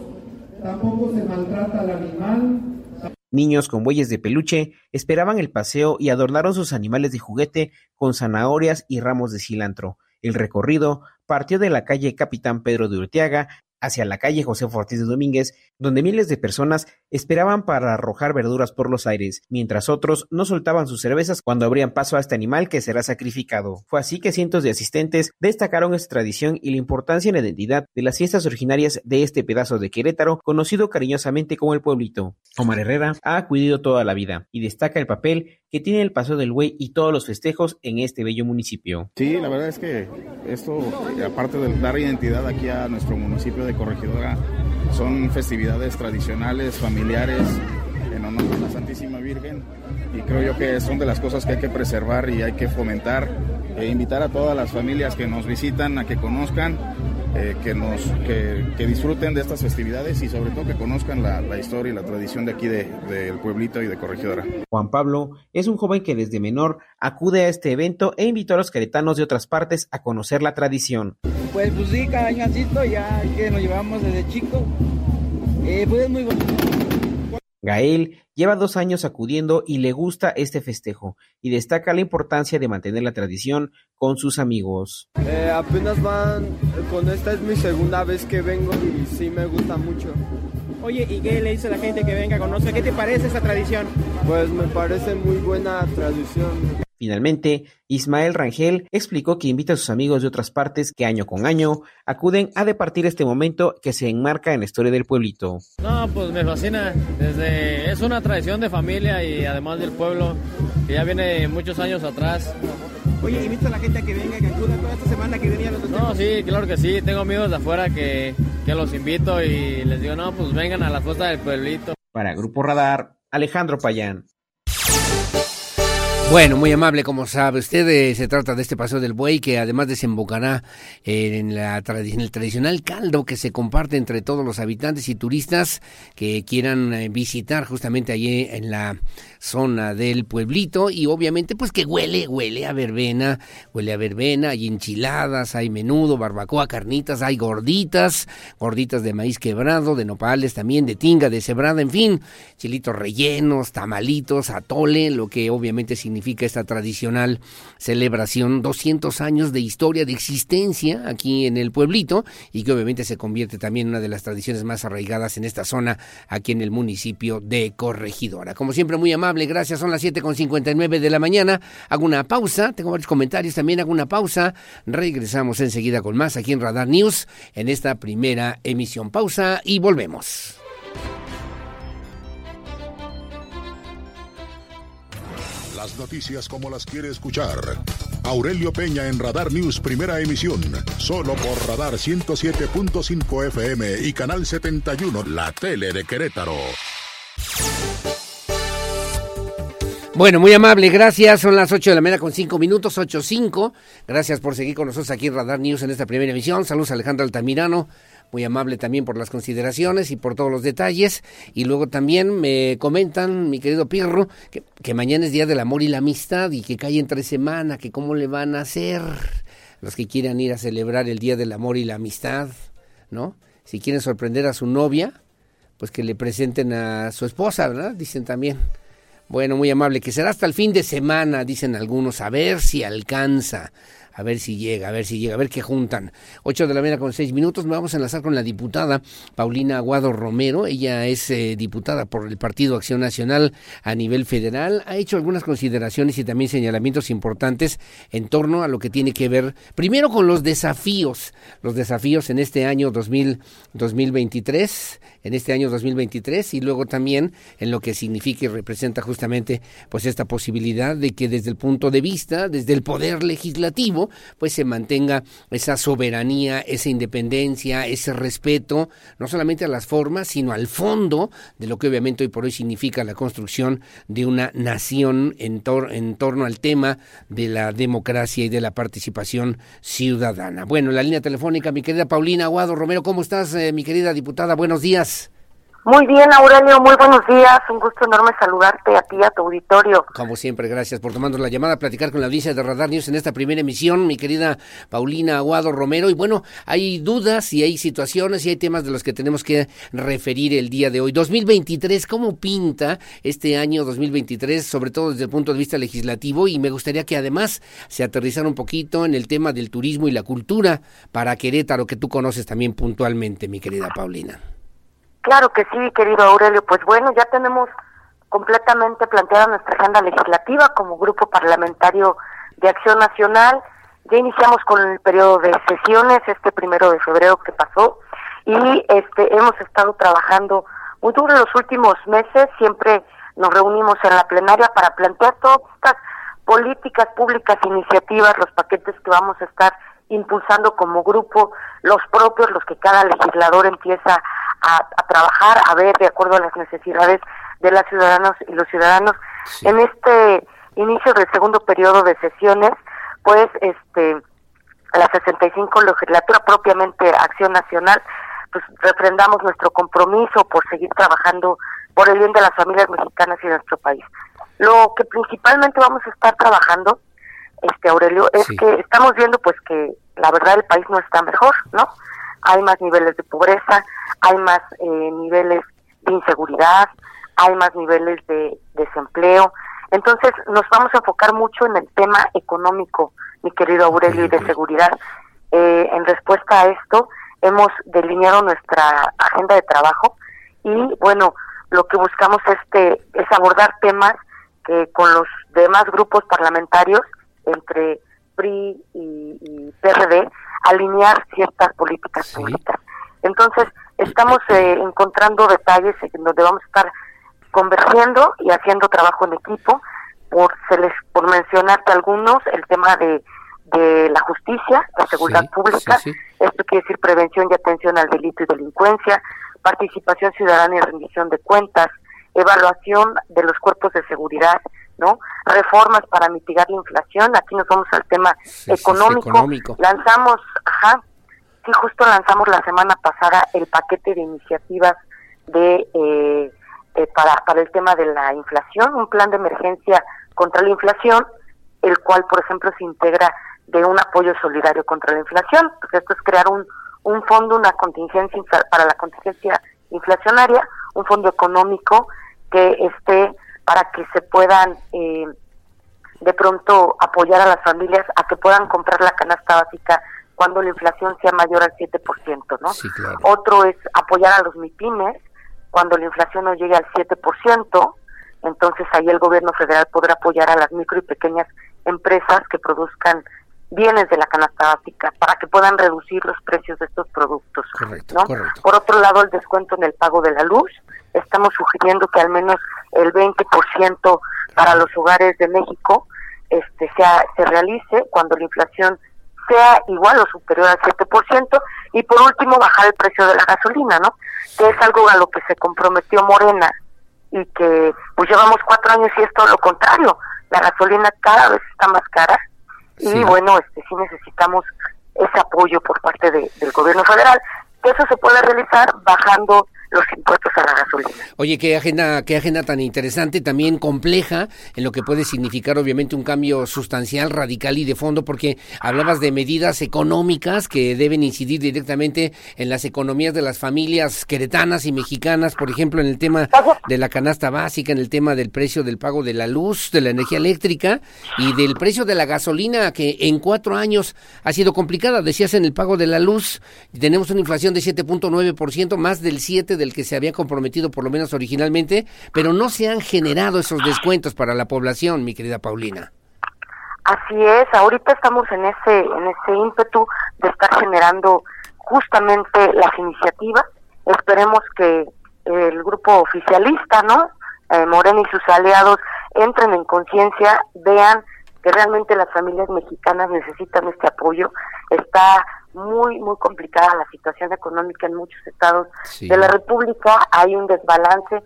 tampoco se maltrata al animal. Niños con bueyes de peluche esperaban el paseo y adornaron sus animales de juguete con zanahorias y ramos de cilantro. El recorrido partió de la calle Capitán Pedro de Urteaga hacia la calle José Ortiz de Domínguez, donde miles de personas esperaban para arrojar verduras por los aires, mientras otros no soltaban sus cervezas cuando abrían paso a este animal que será sacrificado. Fue así que cientos de asistentes destacaron esta tradición y la importancia en la identidad de las fiestas originarias de este pedazo de Querétaro, conocido cariñosamente como el pueblito. Omar Herrera ha acudido toda la vida y destaca el papel que tiene el Paso del Güey y todos los festejos en este bello municipio. Sí, la verdad es que esto, aparte de dar identidad aquí a nuestro municipio de Corregidora, son festividades tradicionales, familiares, en honor a la Santísima Virgen y creo yo que son de las cosas que hay que preservar y hay que fomentar e invitar a todas las familias que nos visitan a que conozcan eh, que, nos, que, que, disfruten de estas festividades y sobre todo que conozcan la, la historia y la tradición de aquí del de, pueblito y de Corregidora. Juan Pablo es un joven que desde menor acude a este evento e invitó a los queretanos de otras partes a conocer la tradición. Pues, pues sí, cada añocito ya que nos llevamos desde chico, eh, pues es muy bonito. Gael lleva dos años acudiendo y le gusta este festejo y destaca la importancia de mantener la tradición con sus amigos. Eh, apenas van, con esta es mi segunda vez que vengo y sí me gusta mucho. Oye, ¿y qué le dice a la gente que venga a conocer? ¿Qué te parece esa tradición? Pues me parece muy buena tradición. Finalmente, Ismael Rangel explicó que invita a sus amigos de otras partes que año con año acuden a departir este momento que se enmarca en la historia del pueblito. No, pues me fascina. Desde es una tradición de familia y además del pueblo que ya viene muchos años atrás. Oye, invita a la gente a que venga, que acuda toda esta semana que venía a los No, sí, claro que sí. Tengo amigos de afuera que, que los invito y les digo, no, pues vengan a la fiesta del pueblito. Para Grupo Radar, Alejandro Payán. Bueno, muy amable, como sabe usted, eh, se trata de este paseo del buey que además desembocará en, la, en el tradicional caldo que se comparte entre todos los habitantes y turistas que quieran eh, visitar justamente allí en la zona del pueblito y obviamente pues que huele, huele a verbena, huele a verbena, hay enchiladas, hay menudo, barbacoa, carnitas, hay gorditas, gorditas de maíz quebrado, de nopales también, de tinga, de cebrada, en fin, chilitos rellenos, tamalitos, atole, lo que obviamente significa esta tradicional celebración, 200 años de historia, de existencia aquí en el pueblito y que obviamente se convierte también en una de las tradiciones más arraigadas en esta zona, aquí en el municipio de Corregidora. Como siempre, muy amable gracias. Son las 7.59 de la mañana. Hago una pausa, tengo varios comentarios también, hago una pausa. Regresamos enseguida con más aquí en Radar News en esta primera emisión. Pausa y volvemos. Las noticias como las quiere escuchar. Aurelio Peña en Radar News, primera emisión. Solo por Radar 107.5 FM y Canal 71, la tele de Querétaro. Bueno, muy amable, gracias. Son las 8 de la mañana con 5 minutos, 8.5. Gracias por seguir con nosotros aquí en Radar News en esta primera emisión. Saludos a Alejandro Altamirano, muy amable también por las consideraciones y por todos los detalles. Y luego también me comentan, mi querido Pirro, que, que mañana es Día del Amor y la Amistad y que cae entre semana, que cómo le van a hacer los que quieran ir a celebrar el Día del Amor y la Amistad, ¿no? Si quieren sorprender a su novia, pues que le presenten a su esposa, ¿verdad? Dicen también. Bueno, muy amable, que será hasta el fin de semana, dicen algunos, a ver si alcanza, a ver si llega, a ver si llega, a ver qué juntan. Ocho de la mañana con seis minutos, me vamos a enlazar con la diputada Paulina Aguado Romero, ella es eh, diputada por el Partido Acción Nacional a nivel federal, ha hecho algunas consideraciones y también señalamientos importantes en torno a lo que tiene que ver, primero con los desafíos, los desafíos en este año 2000, 2023, en este año 2023 y luego también en lo que significa y representa justamente pues esta posibilidad de que desde el punto de vista, desde el poder legislativo, pues se mantenga esa soberanía, esa independencia, ese respeto, no solamente a las formas, sino al fondo de lo que obviamente hoy por hoy significa la construcción de una nación en, tor en torno al tema de la democracia y de la participación ciudadana. Bueno, la línea telefónica, mi querida Paulina Aguado Romero, ¿cómo estás, eh, mi querida diputada? Buenos días. Muy bien, Aurelio, muy buenos días. Un gusto enorme saludarte a ti, a tu auditorio. Como siempre, gracias por tomarnos la llamada a platicar con la audiencia de Radar News en esta primera emisión, mi querida Paulina Aguado Romero. Y bueno, hay dudas y hay situaciones y hay temas de los que tenemos que referir el día de hoy. 2023, ¿cómo pinta este año 2023, sobre todo desde el punto de vista legislativo? Y me gustaría que además se aterrizara un poquito en el tema del turismo y la cultura para Querétaro, que tú conoces también puntualmente, mi querida Paulina. Claro que sí, querido Aurelio. Pues bueno, ya tenemos completamente planteada nuestra agenda legislativa como grupo parlamentario de Acción Nacional. Ya iniciamos con el periodo de sesiones este primero de febrero que pasó y este hemos estado trabajando muy en los últimos meses. Siempre nos reunimos en la plenaria para plantear todas estas políticas públicas, iniciativas, los paquetes que vamos a estar impulsando como grupo, los propios, los que cada legislador empieza a, trabajar, a ver de acuerdo a las necesidades de las ciudadanos y los ciudadanos. En este inicio del segundo periodo de sesiones, pues este la 65 legislatura propiamente Acción Nacional, pues refrendamos nuestro compromiso por seguir trabajando por el bien de las familias mexicanas y de nuestro país. Lo que principalmente vamos a estar trabajando, este Aurelio, es que estamos viendo pues que la verdad el país no está mejor, ¿no? hay más niveles de pobreza, hay más eh, niveles de inseguridad, hay más niveles de desempleo. Entonces nos vamos a enfocar mucho en el tema económico, mi querido Aurelio, y de seguridad. Eh, en respuesta a esto, hemos delineado nuestra agenda de trabajo y bueno, lo que buscamos este, es abordar temas que con los demás grupos parlamentarios, entre PRI y, y PRD, alinear ciertas políticas públicas. Entonces, estamos eh, encontrando detalles en donde vamos a estar convergiendo y haciendo trabajo en equipo. Por, se les, por mencionarte algunos, el tema de, de la justicia, la seguridad pública, esto quiere decir prevención y atención al delito y delincuencia, participación ciudadana y rendición de cuentas, evaluación de los cuerpos de seguridad, ¿no? Reformas para mitigar la inflación, aquí nos vamos al tema económico. Lanzamos, ajá, sí, justo lanzamos la semana pasada el paquete de iniciativas de eh, eh, para, para el tema de la inflación, un plan de emergencia contra la inflación, el cual, por ejemplo, se integra de un apoyo solidario contra la inflación. Pues esto es crear un, un fondo, una contingencia para la contingencia inflacionaria, un fondo económico que esté para que se puedan eh, de pronto apoyar a las familias a que puedan comprar la canasta básica cuando la inflación sea mayor al 7%, ¿no? Otro es apoyar a los MIPIMES cuando la inflación no llegue al 7%, entonces ahí el gobierno federal podrá apoyar a las micro y pequeñas empresas que produzcan bienes de la canasta básica para que puedan reducir los precios de estos productos. ¿no? Por otro lado, el descuento en el pago de la luz. Estamos sugiriendo que al menos el 20% para los hogares de México este sea, se realice cuando la inflación sea igual o superior al 7% y por último bajar el precio de la gasolina, ¿no? Que es algo a lo que se comprometió Morena y que pues llevamos cuatro años y es todo lo contrario. La gasolina cada vez está más cara y bueno, este sí necesitamos ese apoyo por parte del gobierno federal, que eso se puede realizar bajando los impuestos a la gasolina. Oye, qué agenda, qué agenda tan interesante, también compleja, en lo que puede significar obviamente un cambio sustancial, radical y de fondo, porque hablabas de medidas económicas que deben incidir directamente en las economías de las familias queretanas y mexicanas, por ejemplo, en el tema de la canasta básica, en el tema del precio del pago de la luz, de la energía eléctrica y del precio de la gasolina, que en cuatro años ha sido complicada. Decías en el pago de la luz, tenemos una inflación de 7.9%, más del 7% de el que se había comprometido por lo menos originalmente, pero no se han generado esos descuentos para la población, mi querida Paulina. Así es, ahorita estamos en ese en ese ímpetu de estar generando justamente las iniciativas. Esperemos que el grupo oficialista, ¿no? Eh, Morena y sus aliados entren en conciencia, vean que realmente las familias mexicanas necesitan este apoyo. Está muy, muy complicada la situación económica en muchos estados de la República, hay un desbalance,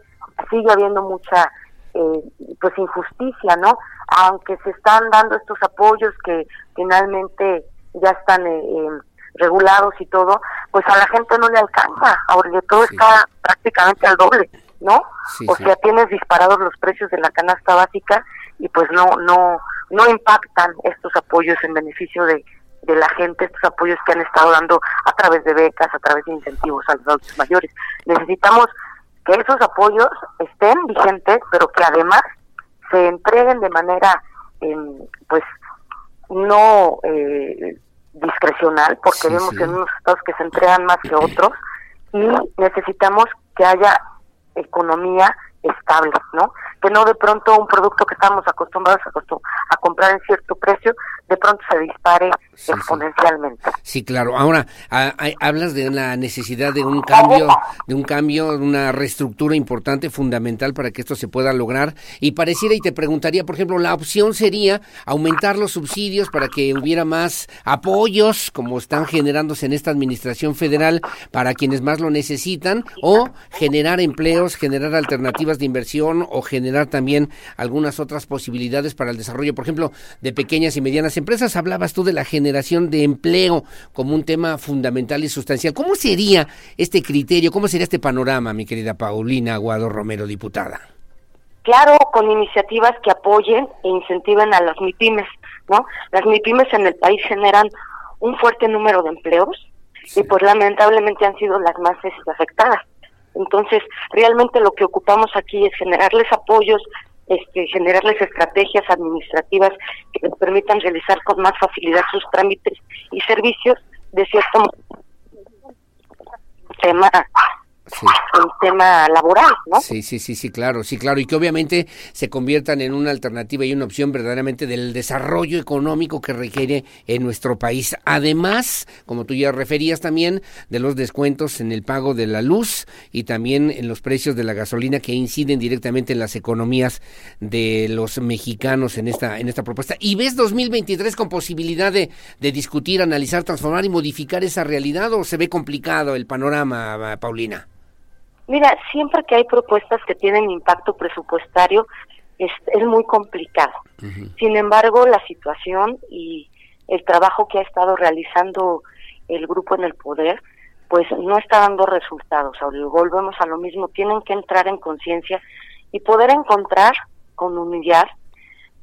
sigue habiendo mucha eh, pues injusticia, ¿no? Aunque se están dando estos apoyos que finalmente ya están eh, regulados y todo, pues a la gente no le alcanza, ahora todo está prácticamente al doble, ¿no? o sea, tienes disparados los precios de la canasta básica y pues no no no impactan estos apoyos en beneficio de, de la gente, estos apoyos que han estado dando a través de becas, a través de incentivos a los adultos mayores. Necesitamos que esos apoyos estén vigentes, pero que además se entreguen de manera, em, pues, no eh, discrecional, porque vemos en unos estados que se entregan más que otros, y necesitamos que haya economía estable, ¿no? Que no de pronto un producto que estamos acostumbrados a, a comprar en cierto precio, de pronto se dispare exponencialmente. Sí, claro. Ahora, hablas de la necesidad de un cambio, de un cambio, de una reestructura importante, fundamental para que esto se pueda lograr. Y pareciera, y te preguntaría, por ejemplo, la opción sería aumentar los subsidios para que hubiera más apoyos, como están generándose en esta administración federal, para quienes más lo necesitan, o generar empleos, generar alternativas de inversión, o generar también algunas otras posibilidades para el desarrollo, por ejemplo, de pequeñas y medianas empresas. Hablabas tú de la generación de empleo como un tema fundamental y sustancial. ¿Cómo sería este criterio, cómo sería este panorama, mi querida Paulina Aguado Romero, diputada? Claro, con iniciativas que apoyen e incentiven a las MIPIMES, ¿no? Las MIPIMES en el país generan un fuerte número de empleos y pues lamentablemente han sido las más este, afectadas. Entonces, realmente lo que ocupamos aquí es generarles apoyos, este, generarles estrategias administrativas que les permitan realizar con más facilidad sus trámites y servicios de cierto tema el tema laboral, ¿no? Sí, sí, sí, sí, claro, sí, claro, y que obviamente se conviertan en una alternativa y una opción verdaderamente del desarrollo económico que requiere en nuestro país. Además, como tú ya referías también, de los descuentos en el pago de la luz y también en los precios de la gasolina que inciden directamente en las economías de los mexicanos en esta, en esta propuesta. ¿Y ves 2023 con posibilidad de, de discutir, analizar, transformar y modificar esa realidad o se ve complicado el panorama, Paulina? Mira, siempre que hay propuestas que tienen impacto presupuestario, es, es muy complicado. Sin embargo, la situación y el trabajo que ha estado realizando el grupo en el poder, pues no está dando resultados. Ahora volvemos a lo mismo, tienen que entrar en conciencia y poder encontrar con unidad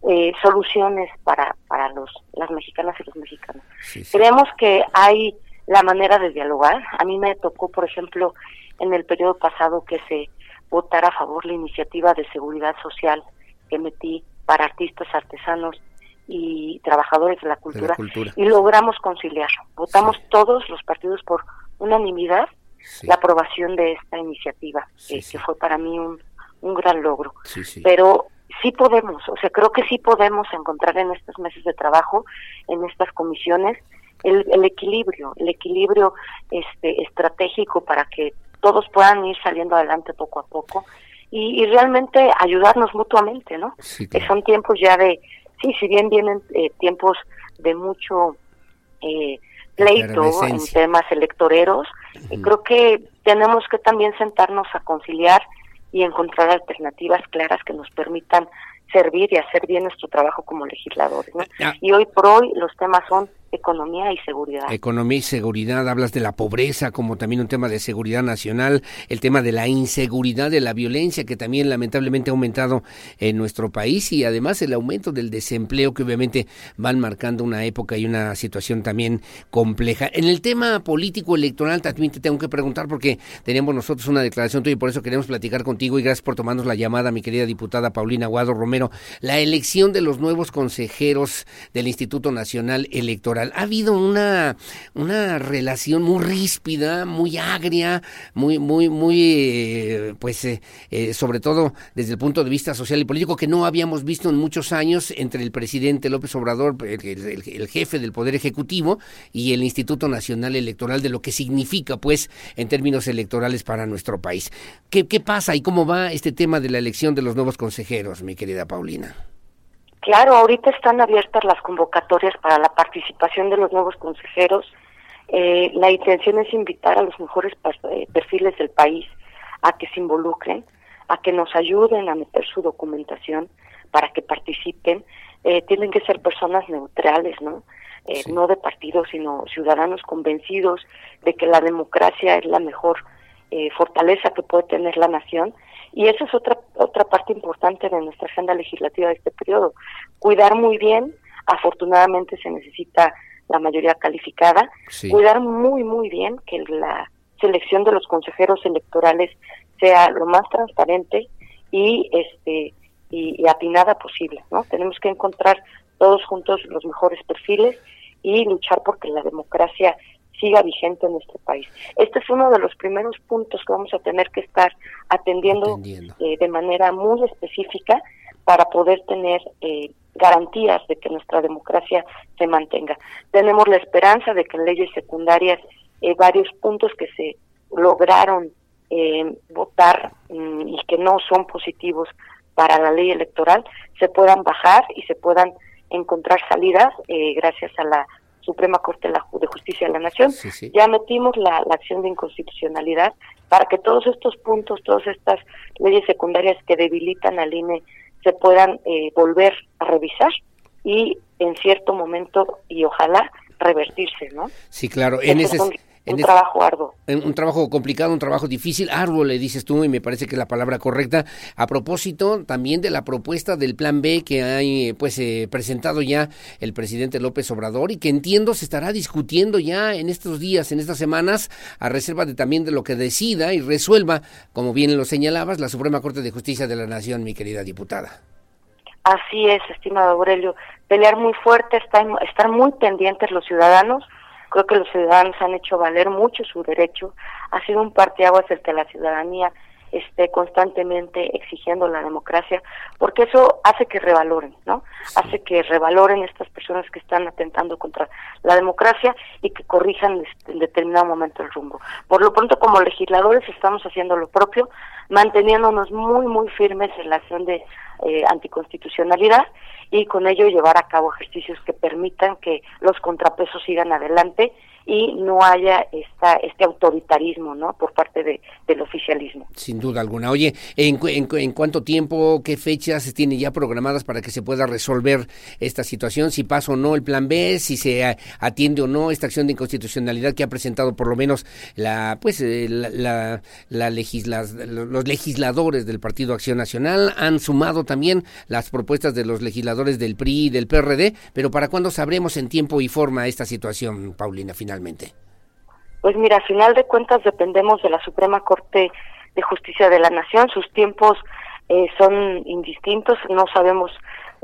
eh, soluciones para, para los, las mexicanas y los mexicanos. Creemos que hay la manera de dialogar. A mí me tocó, por ejemplo, en el periodo pasado que se votara a favor la iniciativa de seguridad social que metí para artistas, artesanos y trabajadores de la cultura, y logramos conciliar. Votamos todos los partidos por unanimidad la aprobación de esta iniciativa, que fue para mí un, un gran logro. Pero sí podemos, o sea, creo que sí podemos encontrar en estos meses de trabajo, en estas comisiones, el, el equilibrio, el equilibrio este estratégico para que todos puedan ir saliendo adelante poco a poco y, realmente ayudarnos mutuamente, ¿no? son tiempos ya de, sí, si bien vienen eh, tiempos de mucho eh, pleito en temas electoreros, creo que tenemos que también sentarnos a conciliar y encontrar alternativas claras que nos permitan servir y hacer bien nuestro trabajo como legisladores. Y hoy por hoy los temas son economía y seguridad. Economía y seguridad, hablas de la pobreza como también un tema de seguridad nacional, el tema de la inseguridad, de la violencia que también lamentablemente ha aumentado en nuestro país y además el aumento del desempleo que obviamente van marcando una época y una situación también compleja. En el tema político electoral también te tengo que preguntar porque tenemos nosotros una declaración tuya y por eso queremos platicar contigo y gracias por tomarnos la llamada, mi querida diputada Paulina Guado Romero. La elección de los nuevos consejeros del Instituto Nacional Electoral ha habido una, una relación muy ríspida, muy agria, muy, muy, muy, eh, pues, eh, eh, sobre todo desde el punto de vista social y político, que no habíamos visto en muchos años entre el presidente López Obrador, el, jefe del Poder Ejecutivo, y el Instituto Nacional Electoral, de lo que significa, pues, en términos electorales para nuestro país. ¿Qué, qué pasa y cómo va este tema de la elección de los nuevos consejeros, mi querida Paulina? Claro, ahorita están abiertas las convocatorias para la participación de los nuevos consejeros. Eh, la intención es invitar a los mejores eh, perfiles del país a que se involucren, a que nos ayuden a meter su documentación para que participen. Eh, tienen que ser personas neutrales, ¿no? eh, no de partidos, sino ciudadanos convencidos de que la democracia es la mejor fortaleza que puede tener la nación. Y esa es otra, otra parte importante de nuestra agenda legislativa de este periodo. Cuidar muy bien, afortunadamente se necesita la mayoría calificada, cuidar muy, muy bien que la selección de los consejeros electorales sea lo más transparente y este y, atinada posible, ¿no? Tenemos que encontrar todos juntos los mejores perfiles y luchar porque la democracia siga vigente en nuestro país. Este es uno de los primeros puntos que vamos a tener que estar atendiendo, eh, de manera muy específica para poder tener eh, garantías de que nuestra democracia se mantenga. Tenemos la esperanza de que en leyes secundarias eh, varios puntos que se lograron eh, votar mm, y que no son positivos para la ley electoral se puedan bajar y se puedan encontrar salidas eh, gracias a la Suprema Corte de Justicia de la Nación. Ya metimos la, acción de inconstitucionalidad para que todos estos puntos, todas estas leyes secundarias que debilitan al INE se puedan eh, volver a revisar y en cierto momento y ojalá revertirse, ¿no? Sí, claro. En ese, un trabajo arduo. Un trabajo complicado, un trabajo difícil, arduo le dices tú y me parece que es la palabra correcta. A propósito también de la propuesta del plan B que ha pues eh, presentado ya el presidente López Obrador y que entiendo se estará discutiendo ya en estos días, en estas semanas, a reserva de también de lo que decida y resuelva, como bien lo señalabas, la Suprema Corte de Justicia de la Nación, mi querida diputada. Así es, estimado Aurelio. Pelear muy fuerte, estar, estar muy pendientes los ciudadanos Creo que los ciudadanos han hecho valer mucho su derecho. Ha sido un parteaguas el que la ciudadanía esté constantemente exigiendo la democracia, porque eso hace que revaloren, ¿no? Hace que revaloren estas personas que están atentando contra la democracia y que corrijan en determinado momento el rumbo. Por lo pronto, como legisladores, estamos haciendo lo propio, manteniéndonos muy, muy firmes en la acción de eh, anticonstitucionalidad y con ello llevar a cabo ejercicios que permitan que los contrapesos sigan adelante y no haya esta, este autoritarismo ¿no? por parte de, del oficialismo. Sin duda alguna. Oye, ¿en, en, cuánto tiempo, qué fechas se tienen ya programadas para que se pueda resolver esta situación? Si pasa o no el plan B, si se atiende o no esta acción de inconstitucionalidad que ha presentado por lo menos la pues eh, la, la, los legisladores del Partido Acción Nacional. Han sumado también las propuestas de los legisladores del PRI y del PRD, pero ¿para cuándo sabremos en tiempo y forma esta situación, Paulina, final? Pues mira, a final de cuentas dependemos de la Suprema Corte de Justicia de la Nación. Sus tiempos eh, son indistintos, no sabemos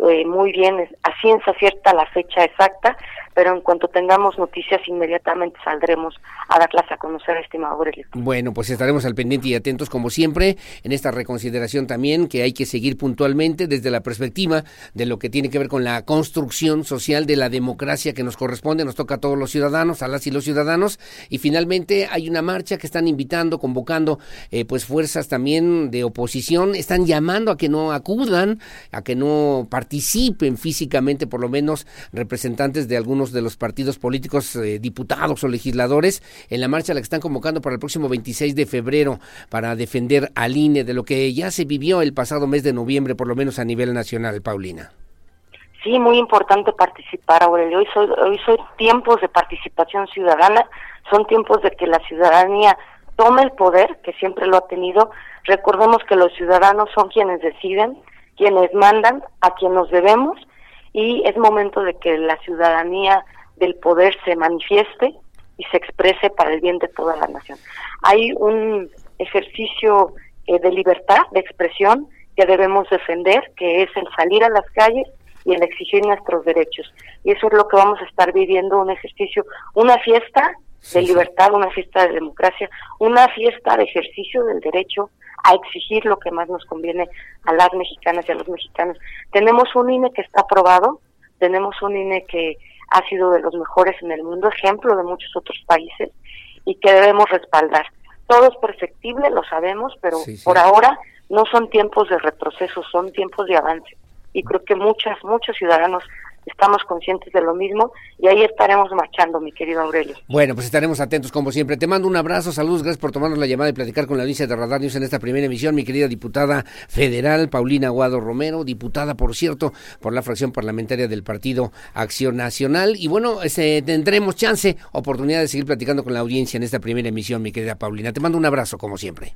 eh, muy bien a ciencia cierta la fecha exacta, pero en cuanto tengamos noticias inmediatamente saldremos a darlas a conocer, estimado Aurelio. Bueno, pues estaremos al pendiente y atentos como siempre en esta reconsideración también que hay que seguir puntualmente desde la perspectiva de lo que tiene que ver con la construcción social de la democracia que nos corresponde, nos toca a todos los ciudadanos, a las y los ciudadanos. Y finalmente hay una marcha que están invitando, convocando eh, pues fuerzas también de oposición, están llamando a que no acudan, a que no participen físicamente por lo menos representantes de algunos de los partidos políticos, eh, diputados o legisladores, en la marcha a la que están convocando para el próximo 26 de febrero para defender al INE de lo que ya se vivió el pasado mes de noviembre, por lo menos a nivel nacional, Paulina. Sí, muy importante participar, Aurelio. Hoy son, hoy son tiempos de participación ciudadana, son tiempos de que la ciudadanía tome el poder, que siempre lo ha tenido. Recordemos que los ciudadanos son quienes deciden, quienes mandan, a quien nos debemos y es momento de que la ciudadanía del poder se manifieste y se exprese para el bien de toda la nación. Hay un ejercicio eh, de libertad de expresión que debemos defender, que es el salir a las calles y el exigir nuestros derechos. Y eso es lo que vamos a estar viviendo, un ejercicio, una fiesta de libertad, una fiesta de democracia, una fiesta de ejercicio del derecho a exigir lo que más nos conviene a las mexicanas y a los mexicanos. Tenemos un INE que está aprobado, tenemos un INE que ha sido de los mejores en el mundo, ejemplo de muchos otros países, y que debemos respaldar. Todo es perfectible, lo sabemos, pero por ahora no son tiempos de retroceso, son tiempos de avance. Y creo que muchas, muchos ciudadanos estamos conscientes de lo mismo y ahí estaremos marchando, mi querido Aurelio. Bueno, pues estaremos atentos como siempre. Te mando un abrazo, saludos, gracias por tomarnos la llamada y platicar con la audiencia de Radar News en esta primera emisión, mi querida diputada federal Paulina Aguado Romero, diputada, por cierto, por la fracción parlamentaria del Partido Acción Nacional. Y bueno, este, tendremos chance, oportunidad de seguir platicando con la audiencia en esta primera emisión, mi querida Paulina. Te mando un abrazo, como siempre.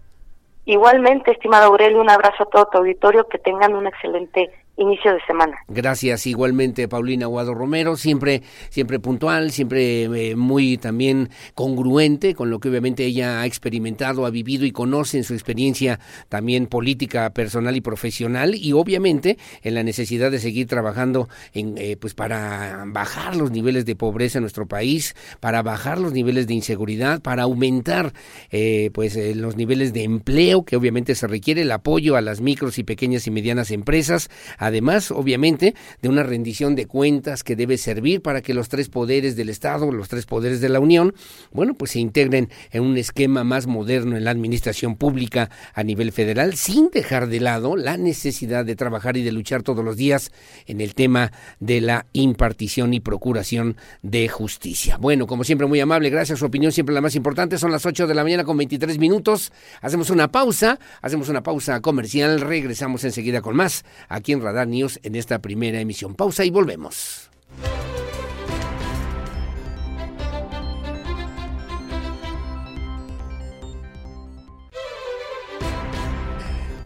Igualmente, estimado Aurelio, un abrazo a todo tu auditorio, que tengan un excelente inicio de semana. Gracias igualmente Paulina Guado Romero, siempre siempre puntual, siempre eh, muy también congruente con lo que obviamente ella ha experimentado, ha vivido y conoce en su experiencia también política personal y profesional y obviamente en la necesidad de seguir trabajando en eh, pues para bajar los niveles de pobreza en nuestro país, para bajar los niveles de inseguridad, para aumentar eh, pues los niveles de empleo que obviamente se requiere el apoyo a las micros y pequeñas y medianas empresas además, obviamente, de una rendición de cuentas que debe servir para que los tres poderes del Estado, los tres poderes de la Unión, bueno, pues se integren en un esquema más moderno en la administración pública a nivel federal, sin dejar de lado la necesidad de trabajar y de luchar todos los días en el tema de la impartición y procuración de justicia. Bueno, como siempre, muy amable, gracias. Su opinión siempre la más importante. Son las 8 de la mañana con 23 minutos. Hacemos una pausa, hacemos una pausa comercial. Regresamos enseguida con más aquí en Radio Radar News en esta primera emisión. Pausa y volvemos.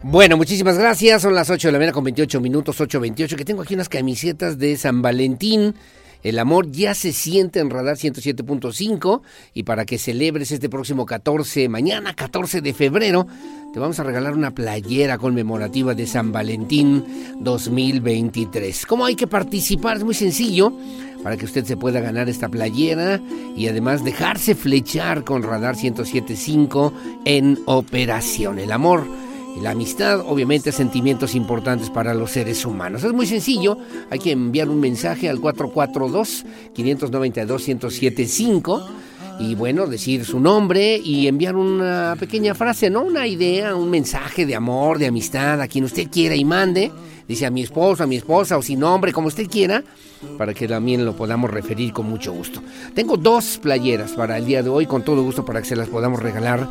Bueno, muchísimas gracias. Son las 8 de la mañana con 28 minutos, 8.28, que tengo aquí unas camisetas de San Valentín. El amor ya se siente en Radar 107.5 y para que celebres este próximo 14, mañana 14 de febrero, te vamos a regalar una playera conmemorativa de San Valentín 2023. ¿Cómo hay que participar? Es muy sencillo para que usted se pueda ganar esta playera y además dejarse flechar con Radar 107.5 en operación. El amor la amistad, obviamente, sentimientos importantes para los seres humanos. Es muy sencillo, hay que enviar un mensaje al 442-592-1075 y bueno, decir su nombre y enviar una pequeña frase, ¿no? Una idea, un mensaje de amor, de amistad, a quien usted quiera y mande. Dice a mi esposo, a mi esposa o sin nombre, como usted quiera, para que también lo podamos referir con mucho gusto. Tengo dos playeras para el día de hoy, con todo gusto para que se las podamos regalar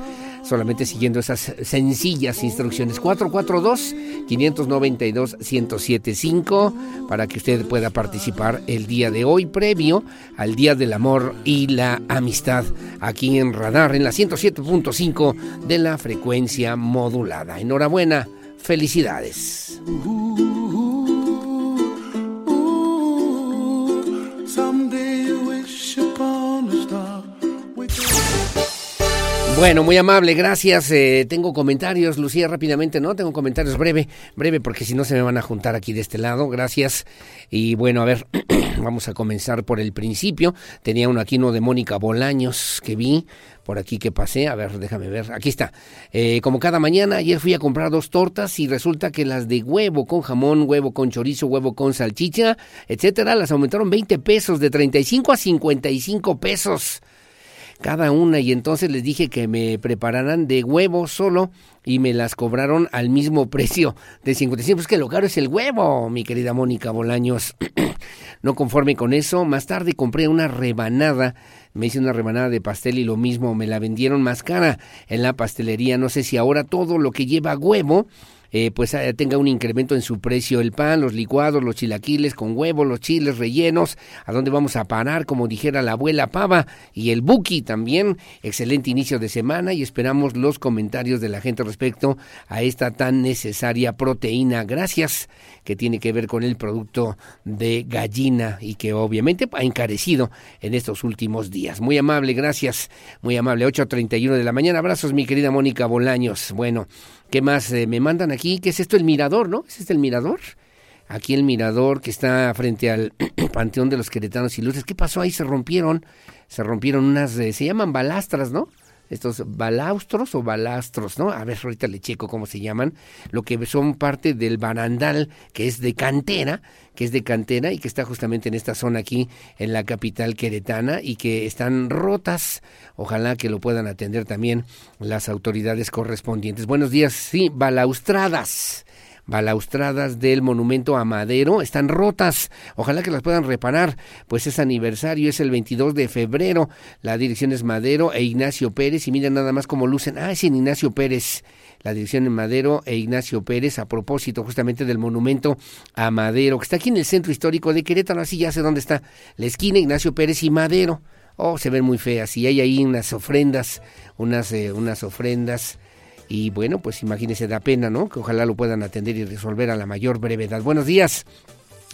solamente siguiendo esas sencillas instrucciones. 442-592-1075 para que usted pueda participar el día de hoy previo al Día del Amor y la Amistad aquí en Radar en la 107.5 de la frecuencia modulada. Enhorabuena, felicidades. Bueno, muy amable, gracias. Eh, tengo comentarios, Lucía, rápidamente, ¿no? Tengo comentarios breve, breve, porque si no se me van a juntar aquí de este lado. Gracias. Y bueno, a ver, vamos a comenzar por el principio. Tenía uno aquí, uno de Mónica Bolaños, que vi por aquí que pasé. A ver, déjame ver. Aquí está. Eh, como cada mañana, ayer fui a comprar dos tortas y resulta que las de huevo con jamón, huevo con chorizo, huevo con salchicha, etcétera, las aumentaron 20 pesos, de 35 a 55 pesos cada una y entonces les dije que me prepararan de huevo solo y me las cobraron al mismo precio de 55. Pues que lo caro es el huevo, mi querida Mónica Bolaños. no conforme con eso, más tarde compré una rebanada me hice una rebanada de pastel y lo mismo, me la vendieron más cara en la pastelería. No sé si ahora todo lo que lleva huevo eh, pues eh, tenga un incremento en su precio el pan, los licuados, los chilaquiles con huevo, los chiles rellenos, a dónde vamos a parar, como dijera la abuela Pava, y el Buki también. Excelente inicio de semana y esperamos los comentarios de la gente respecto a esta tan necesaria proteína. Gracias, que tiene que ver con el producto de gallina y que obviamente ha encarecido en estos últimos días. Muy amable, gracias, muy amable. 8.31 de la mañana. Abrazos, mi querida Mónica Bolaños. Bueno. ¿Qué más eh, me mandan aquí? ¿Qué es esto? El mirador, ¿no? ¿Es este el mirador? Aquí el mirador que está frente al Panteón de los Queretanos Ilustres. ¿Qué pasó ahí? Se rompieron, se rompieron unas, eh, se llaman balastras, ¿no? Estos balaustros o balastros, ¿no? A ver, ahorita le checo cómo se llaman, lo que son parte del barandal que es de cantera, que es de cantera y que está justamente en esta zona aquí en la capital queretana y que están rotas. Ojalá que lo puedan atender también las autoridades correspondientes. Buenos días, sí, balaustradas balaustradas del monumento a Madero están rotas. Ojalá que las puedan reparar, pues es aniversario, es el 22 de febrero. La dirección es Madero e Ignacio Pérez y miren nada más cómo lucen. Ah, es en Ignacio Pérez la dirección en Madero e Ignacio Pérez a propósito justamente del monumento a Madero, que está aquí en el centro histórico de Querétaro, así ya sé dónde está la esquina Ignacio Pérez y Madero. Oh, se ven muy feas y hay ahí unas ofrendas, unas, eh, unas ofrendas. Y bueno, pues imagínense, da pena, ¿no? Que ojalá lo puedan atender y resolver a la mayor brevedad. Buenos días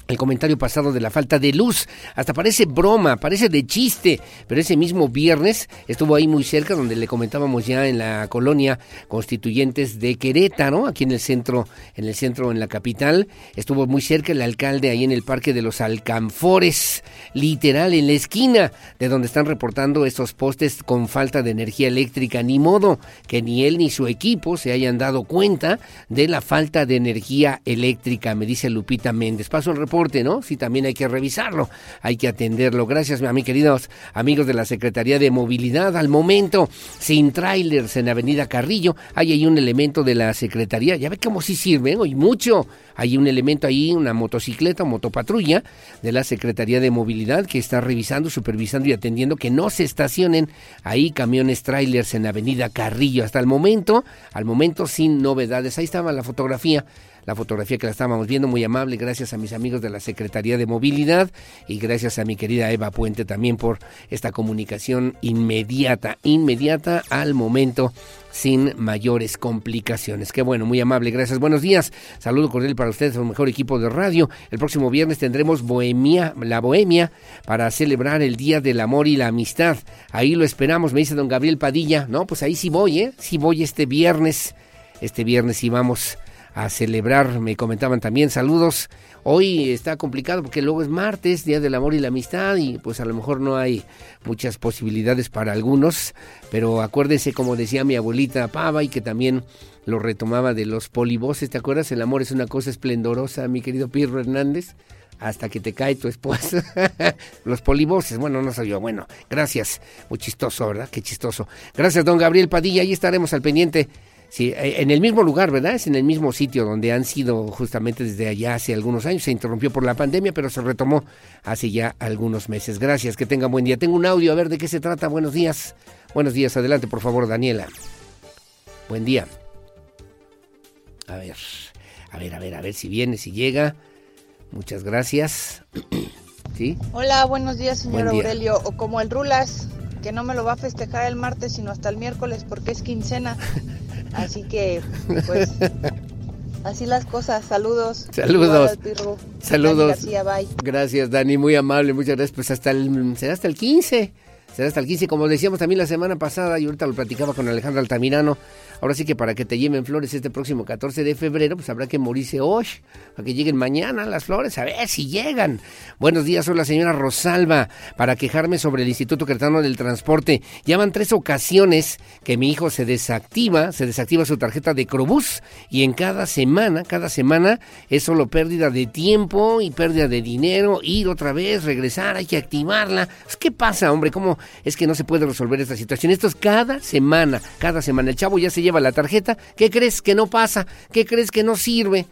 el comentario pasado de la falta de luz. Hasta parece broma, parece de chiste, pero ese mismo viernes estuvo ahí muy cerca, donde le comentábamos ya en la colonia Constituyentes de Querétaro, aquí en el centro, en el centro, en la capital. Estuvo muy cerca el alcalde ahí en el Parque de los Alcanfores, literal, en la esquina de donde están reportando estos postes con falta de energía eléctrica. Ni modo que ni él ni su equipo se hayan dado cuenta de la falta de energía eléctrica, me dice Lupita Méndez. Paso el reporte ¿no? Sí, también hay que revisarlo, hay que atenderlo. Gracias a mis queridos amigos de la Secretaría de Movilidad. Al momento, sin trailers en Avenida Carrillo, hay ahí un elemento de la Secretaría. Ya ve cómo sí sirve, hoy mucho. Hay un elemento ahí, una motocicleta o motopatrulla de la Secretaría de Movilidad que está revisando, supervisando y atendiendo que no se estacionen ahí camiones trailers en Avenida Carrillo. Hasta el momento, al momento sin novedades. Ahí estaba la fotografía la fotografía que la estábamos viendo, muy amable, gracias a mis amigos de la Secretaría de Movilidad y gracias a mi querida Eva Puente también por esta comunicación inmediata, inmediata al momento sin mayores complicaciones. Qué bueno, muy amable, gracias. Buenos días. Saludo cordial para ustedes, el mejor equipo de radio. El próximo viernes tendremos Bohemia, la Bohemia para celebrar el Día del Amor y la Amistad. Ahí lo esperamos, me dice don Gabriel Padilla. No, pues ahí sí voy, ¿eh? Sí voy este viernes. Este viernes sí vamos a celebrar. Me comentaban también saludos. Hoy está complicado porque luego es martes, Día del Amor y la Amistad, y pues a lo mejor no hay muchas posibilidades para algunos, pero acuérdense como decía mi abuelita Pava y que también lo retomaba de los polivoces, ¿te acuerdas? El amor es una cosa esplendorosa, mi querido Pirro Hernández hasta que te cae tu esposa. Los polivoces, bueno, no soy. Bueno, gracias. Muy chistoso, ¿verdad? Qué chistoso. Gracias, don Gabriel Padilla. Ahí estaremos al pendiente Sí, eh, en el mismo lugar, ¿verdad? Es en el mismo sitio donde han sido justamente desde allá hace algunos años. Se interrumpió por la pandemia, pero se retomó hace ya algunos meses. Gracias, que tengan buen día. Tengo un audio, a ver de qué se trata. Buenos días. Buenos días, adelante, por favor, Daniela. Buen día. A ver, a ver, a ver, a ver si viene, si llega. Muchas gracias. ¿Sí? Hola, buenos días, señor Aurelio. O como el Rulas, que no me lo va a festejar el martes, sino hasta el miércoles, porque es quincena. Así que, pues, así las cosas. Saludos. Saludos. Saludos. Gracias, Dani. Muy amable. Muchas gracias. Pues hasta el, será hasta el 15. Será hasta el 15, como decíamos también la semana pasada, y ahorita lo platicaba con Alejandro Altamirano. Ahora sí que para que te lleven flores este próximo 14 de febrero, pues habrá que morirse hoy, para que lleguen mañana las flores, a ver si llegan. Buenos días, soy la señora Rosalba, para quejarme sobre el Instituto Cretano del Transporte. Ya van tres ocasiones que mi hijo se desactiva, se desactiva su tarjeta de Crobús, y en cada semana, cada semana es solo pérdida de tiempo y pérdida de dinero, ir otra vez, regresar, hay que activarla. Pues, ¿Qué pasa, hombre? ¿Cómo es que no se puede resolver esta situación? Esto es cada semana, cada semana. El chavo ya se lleva la tarjeta, ¿qué crees que no pasa? ¿Qué crees que no sirve?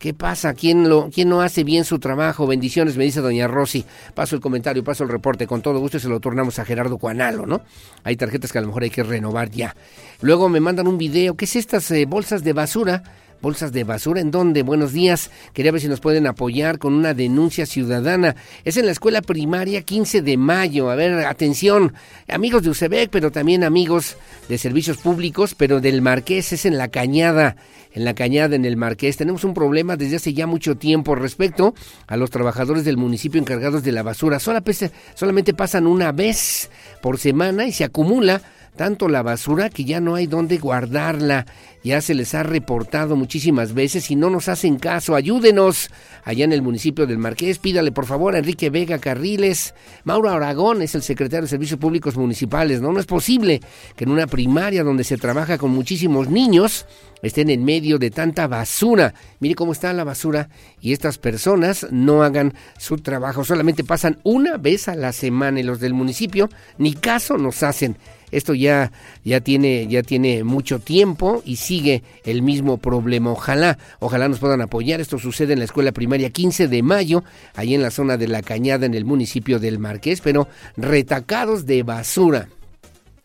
¿Qué pasa? ¿Quién, lo, ¿Quién no hace bien su trabajo? Bendiciones, me dice doña Rosy. Paso el comentario, paso el reporte. Con todo gusto se lo turnamos a Gerardo Cuanalo, ¿no? Hay tarjetas que a lo mejor hay que renovar ya. Luego me mandan un video. ¿Qué es estas eh, bolsas de basura? Bolsas de basura. ¿En dónde? Buenos días. Quería ver si nos pueden apoyar con una denuncia ciudadana. Es en la escuela primaria 15 de mayo. A ver, atención, amigos de UCEBEC, pero también amigos de servicios públicos, pero del Marqués es en la cañada. En la cañada, en el Marqués. Tenemos un problema desde hace ya mucho tiempo respecto a los trabajadores del municipio encargados de la basura. Solamente pasan una vez por semana y se acumula tanto la basura que ya no hay dónde guardarla. Ya se les ha reportado muchísimas veces y no nos hacen caso. Ayúdenos allá en el municipio del Marqués. Pídale por favor a Enrique Vega Carriles. Mauro Aragón es el secretario de Servicios Públicos Municipales. No, no es posible que en una primaria donde se trabaja con muchísimos niños estén en medio de tanta basura. Mire cómo está la basura y estas personas no hagan su trabajo. Solamente pasan una vez a la semana y los del municipio ni caso nos hacen. Esto ya, ya, tiene, ya tiene mucho tiempo y sigue el mismo problema. Ojalá, ojalá nos puedan apoyar. Esto sucede en la escuela primaria 15 de mayo, ahí en la zona de la Cañada, en el municipio del Marqués, pero retacados de basura.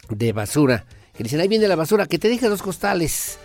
De basura. Que dicen, ahí viene la basura, que te deje dos costales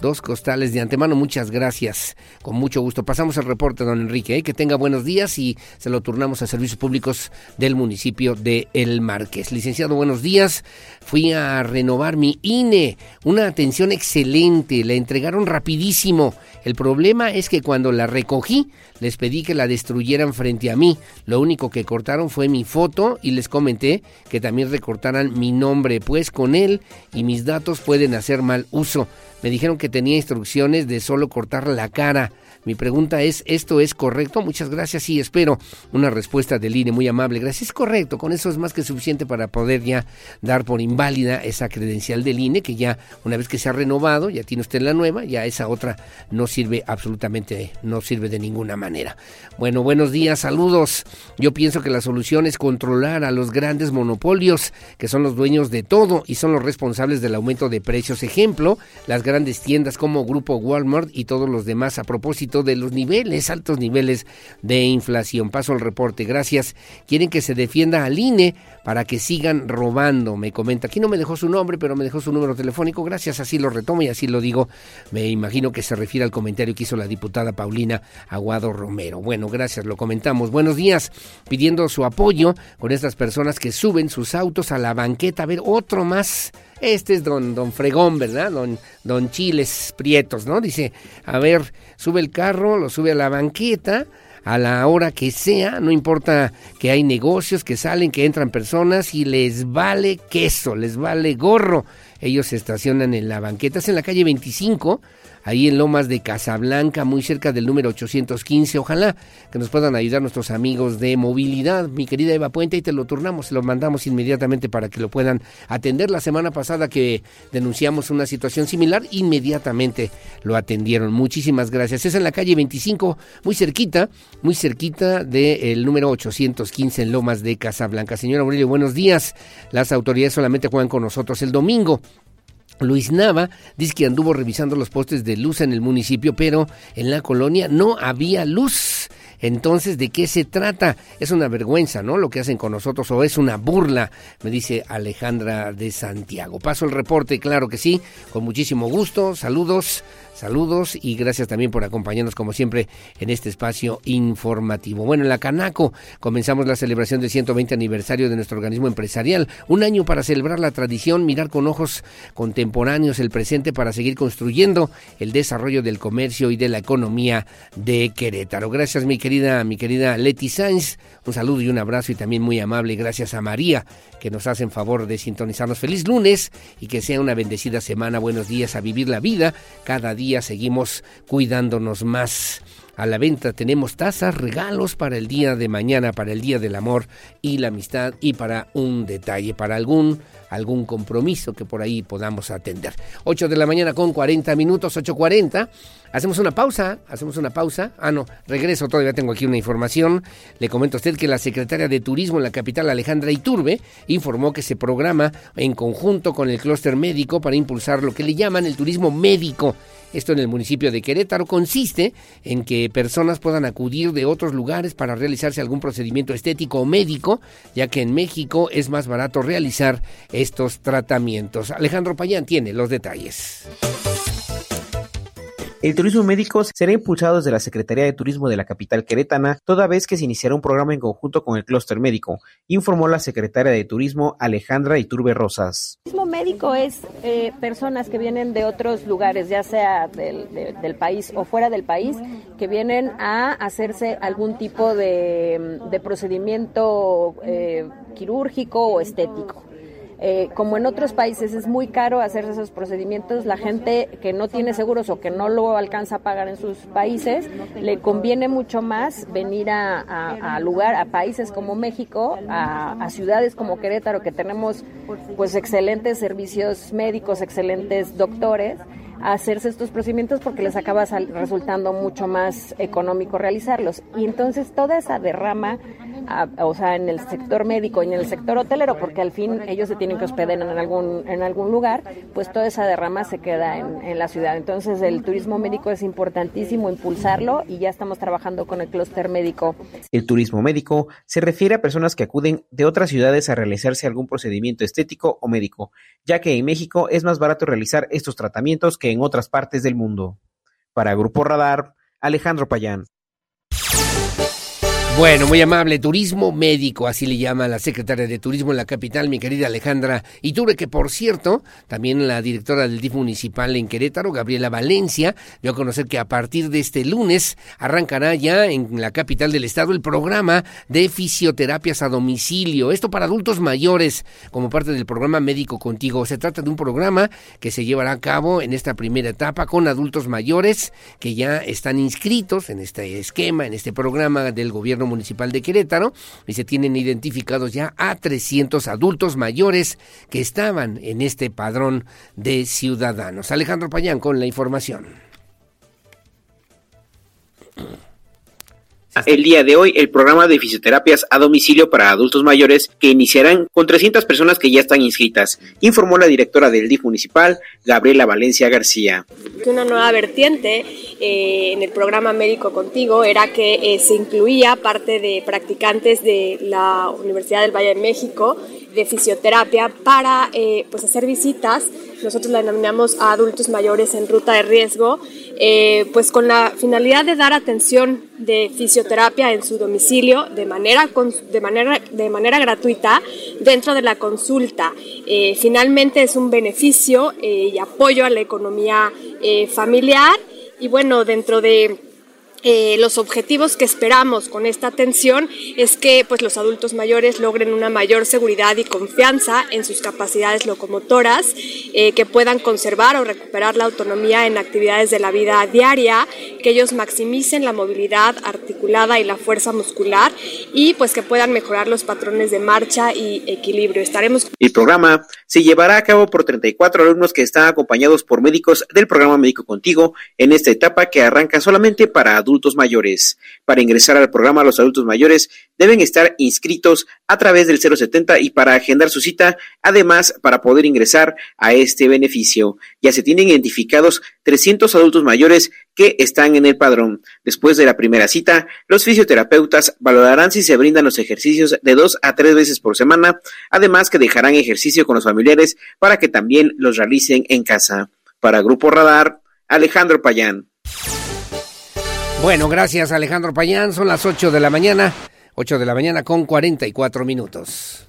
dos costales de antemano. Muchas gracias. Con mucho gusto. Pasamos el reporte, don Enrique. ¿eh? Que tenga buenos días y se lo turnamos a Servicios Públicos del municipio de El Marqués. Licenciado, buenos días. Fui a renovar mi INE. Una atención excelente. La entregaron rapidísimo. El problema es que cuando la recogí, les pedí que la destruyeran frente a mí. Lo único que cortaron fue mi foto y les comenté que también recortaran mi nombre, pues con él y mis datos pueden hacer mal uso. Me dijeron que tenía instrucciones de solo cortar la cara. Mi pregunta es, ¿esto es correcto? Muchas gracias y espero una respuesta del INE muy amable. Gracias, es correcto. Con eso es más que suficiente para poder ya dar por inválida esa credencial del INE, que ya una vez que se ha renovado, ya tiene usted la nueva, ya esa otra no sirve absolutamente, no sirve de ninguna manera. Bueno, buenos días, saludos. Yo pienso que la solución es controlar a los grandes monopolios, que son los dueños de todo y son los responsables del aumento de precios. Ejemplo, las grandes tiendas como Grupo Walmart y todos los demás a propósito de los niveles, altos niveles de inflación. Paso al reporte, gracias. Quieren que se defienda al INE para que sigan robando, me comenta. Aquí no me dejó su nombre, pero me dejó su número telefónico. Gracias, así lo retomo y así lo digo. Me imagino que se refiere al comentario que hizo la diputada Paulina Aguado Romero. Bueno, gracias, lo comentamos. Buenos días, pidiendo su apoyo con estas personas que suben sus autos a la banqueta. A ver, otro más. Este es don, don Fregón, ¿verdad? Don, don Chiles Prietos, ¿no? Dice, a ver, sube el carro, lo sube a la banqueta, a la hora que sea, no importa que hay negocios, que salen, que entran personas y les vale queso, les vale gorro. Ellos se estacionan en la banqueta, es en la calle 25, ahí en Lomas de Casablanca, muy cerca del número 815. Ojalá que nos puedan ayudar nuestros amigos de movilidad, mi querida Eva Puente, y te lo turnamos, se lo mandamos inmediatamente para que lo puedan atender. La semana pasada que denunciamos una situación similar, inmediatamente lo atendieron. Muchísimas gracias. Es en la calle 25, muy cerquita, muy cerquita del número 815 en Lomas de Casablanca. Señora Aurelio, buenos días. Las autoridades solamente juegan con nosotros el domingo. Luis Nava dice que anduvo revisando los postes de luz en el municipio, pero en la colonia no había luz. Entonces, ¿de qué se trata? Es una vergüenza, ¿no? Lo que hacen con nosotros o es una burla, me dice Alejandra de Santiago. Paso el reporte, claro que sí, con muchísimo gusto. Saludos Saludos y gracias también por acompañarnos como siempre en este espacio informativo. Bueno, en la Canaco comenzamos la celebración del 120 aniversario de nuestro organismo empresarial. Un año para celebrar la tradición, mirar con ojos contemporáneos el presente para seguir construyendo el desarrollo del comercio y de la economía de Querétaro. Gracias mi querida, mi querida Leti Sainz. Un saludo y un abrazo y también muy amable gracias a María que nos hacen favor de sintonizarnos. Feliz lunes y que sea una bendecida semana. Buenos días a vivir la vida cada día seguimos cuidándonos más. A la venta tenemos tazas, regalos para el día de mañana, para el día del amor y la amistad y para un detalle, para algún algún compromiso que por ahí podamos atender. 8 de la mañana con 40 minutos, 8.40. Hacemos una pausa, hacemos una pausa. Ah, no, regreso, todavía tengo aquí una información. Le comento a usted que la secretaria de Turismo en la capital, Alejandra Iturbe, informó que se programa en conjunto con el clúster médico para impulsar lo que le llaman el turismo médico esto en el municipio de Querétaro consiste en que personas puedan acudir de otros lugares para realizarse algún procedimiento estético o médico, ya que en México es más barato realizar estos tratamientos. Alejandro Payán tiene los detalles. El turismo médico será impulsado desde la Secretaría de Turismo de la capital queretana, toda vez que se iniciará un programa en conjunto con el clúster médico, informó la secretaria de Turismo Alejandra Iturbe Rosas. El turismo médico es eh, personas que vienen de otros lugares, ya sea del, país o fuera del país, que vienen a hacerse algún tipo de, procedimiento eh, quirúrgico o estético. Eh, como en otros países es muy caro hacer esos procedimientos, la gente que no tiene seguros o que no lo alcanza a pagar en sus países, le conviene mucho más venir a, lugar, a países como México, a, ciudades como Querétaro, que tenemos pues excelentes servicios médicos, excelentes doctores, hacerse estos procedimientos porque les acaba resultando mucho más económico realizarlos. Y entonces toda esa derrama o sea, en el sector médico y en el sector hotelero, porque al fin ellos se tienen que hospedar en algún, en algún lugar, pues toda esa derrama se queda en, en la ciudad. Entonces el turismo médico es importantísimo impulsarlo y ya estamos trabajando con el clúster médico. El turismo médico se refiere a personas que acuden de otras ciudades a realizarse algún procedimiento estético o médico, ya que en México es más barato realizar estos tratamientos que en otras partes del mundo. Para Grupo Radar, Alejandro Payán. Bueno, muy amable, turismo médico, así le llama la secretaria de Turismo en la capital, mi querida Alejandra Iturbe, que por cierto, también la directora del DIF municipal en Querétaro, Gabriela Valencia, dio a conocer que a partir de este lunes arrancará ya en la capital del estado el programa de fisioterapias a domicilio, esto para adultos mayores, como parte del programa Médico Contigo. Se trata de un programa que se llevará a cabo en esta primera etapa con adultos mayores que ya están inscritos en este esquema, en este programa del gobierno municipal de Querétaro y se tienen identificados ya a 300 adultos mayores que estaban en este padrón de ciudadanos. Alejandro Payán con la información. El día de hoy el programa de fisioterapias a domicilio para adultos mayores que iniciarán con 300 personas que ya están inscritas, informó la directora del DIF municipal, Gabriela Valencia García. Una nueva vertiente eh, en el programa Médico Contigo era que eh, se incluía parte de practicantes de la Universidad del Valle de México de fisioterapia para eh, pues hacer visitas. Nosotros la denominamos a adultos mayores en ruta de riesgo, pues con la finalidad de dar atención de fisioterapia en su domicilio de manera, de manera, de manera gratuita dentro de la consulta. finalmente es un beneficio y apoyo a la economía familiar y bueno, dentro de eh, los objetivos que esperamos con esta atención es que pues, los adultos mayores logren una mayor seguridad y confianza en sus capacidades locomotoras, eh, que puedan conservar o recuperar la autonomía en actividades de la vida diaria, que ellos maximicen la movilidad articulada y la fuerza muscular y pues que puedan mejorar los patrones de marcha y equilibrio. Estaremos. El programa se llevará a cabo por 34 alumnos que están acompañados por médicos del programa Médico Contigo en esta etapa que arranca solamente para adultos adultos mayores. Para ingresar al programa, los adultos mayores deben estar inscritos a través del 070 y para agendar su cita, además, para poder ingresar a este beneficio. Ya se tienen identificados 300 adultos mayores que están en el padrón. Después de la primera cita, los fisioterapeutas valorarán si se brindan los ejercicios de dos a tres veces por semana, además que dejarán ejercicio con los familiares para que también los realicen en casa. Para Grupo Radar, Alejandro Payán. Bueno, gracias Alejandro Payán. Son las 8 de la mañana. 8 de la mañana con 44 minutos.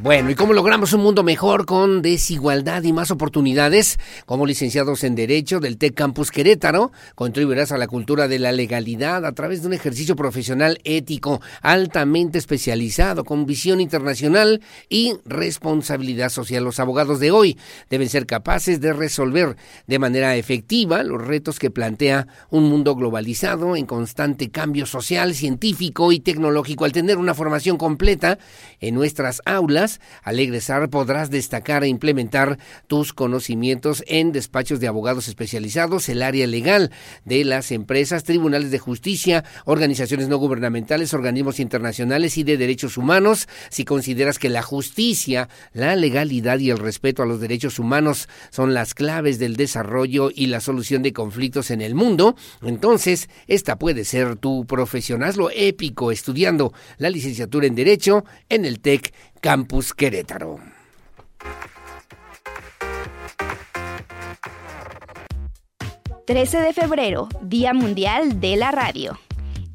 Bueno, ¿y cómo logramos un mundo mejor con desigualdad y más oportunidades? Como licenciados en Derecho del TEC Campus Querétaro, contribuirás a la cultura de la legalidad a través de un ejercicio profesional ético altamente especializado con visión internacional y responsabilidad social. Los abogados de hoy deben ser capaces de resolver de manera efectiva los retos que plantea un mundo globalizado en constante cambio social, científico y tecnológico. Al tener una formación completa en nuestras aulas, al egresar podrás destacar e implementar tus conocimientos en despachos de abogados especializados, el área legal de las empresas, tribunales de justicia, organizaciones no gubernamentales, organismos internacionales y de derechos humanos. Si consideras que la justicia, la legalidad y el respeto a los derechos humanos son las claves del desarrollo y la solución de conflictos en el mundo, entonces esta puede ser tu profesión. Hazlo épico estudiando la licenciatura en Derecho en el TEC Campus Querétaro. 13 de febrero, Día Mundial de la Radio.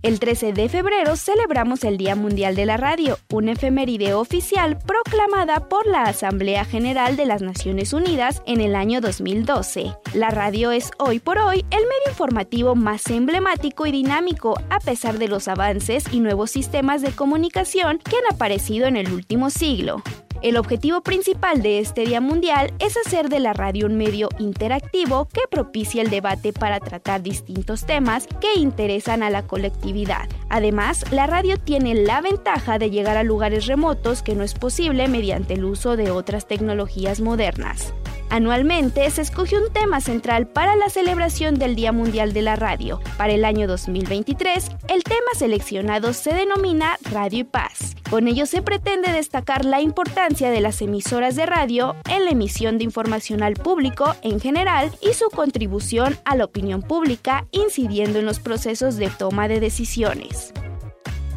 El 13 de febrero celebramos el Día Mundial de la Radio, una efeméride oficial proclamada por la Asamblea General de las Naciones Unidas en el año 2012. La radio es hoy por hoy el medio informativo más emblemático y dinámico a pesar de los avances y nuevos sistemas de comunicación que han aparecido en el último siglo. El objetivo principal de este Día Mundial es hacer de la radio un medio interactivo que propicia el debate para tratar distintos temas que interesan a la colectividad. Además, la radio tiene la ventaja de llegar a lugares remotos que no es posible mediante el uso de otras tecnologías modernas. Anualmente se escoge un tema central para la celebración del Día Mundial de la Radio. Para el año 2023, el tema seleccionado se denomina Radio y Paz. Con ello se pretende destacar la importancia de las emisoras de radio en la emisión de información al público en general y su contribución a la opinión pública incidiendo en los procesos de toma de decisiones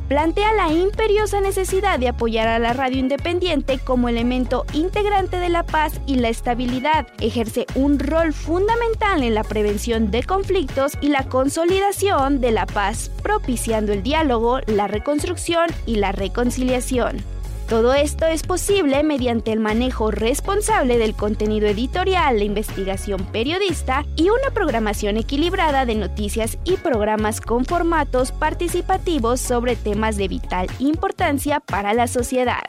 plantea la imperiosa necesidad de apoyar a la radio independiente como elemento integrante de la paz y la estabilidad. Ejerce un rol fundamental en la prevención de conflictos y la consolidación de la paz, propiciando el diálogo, la reconstrucción y la reconciliación. Todo esto es posible mediante el manejo responsable del contenido editorial, la investigación periodista y una programación equilibrada de noticias y programas con formatos participativos sobre temas de vital importancia para la sociedad.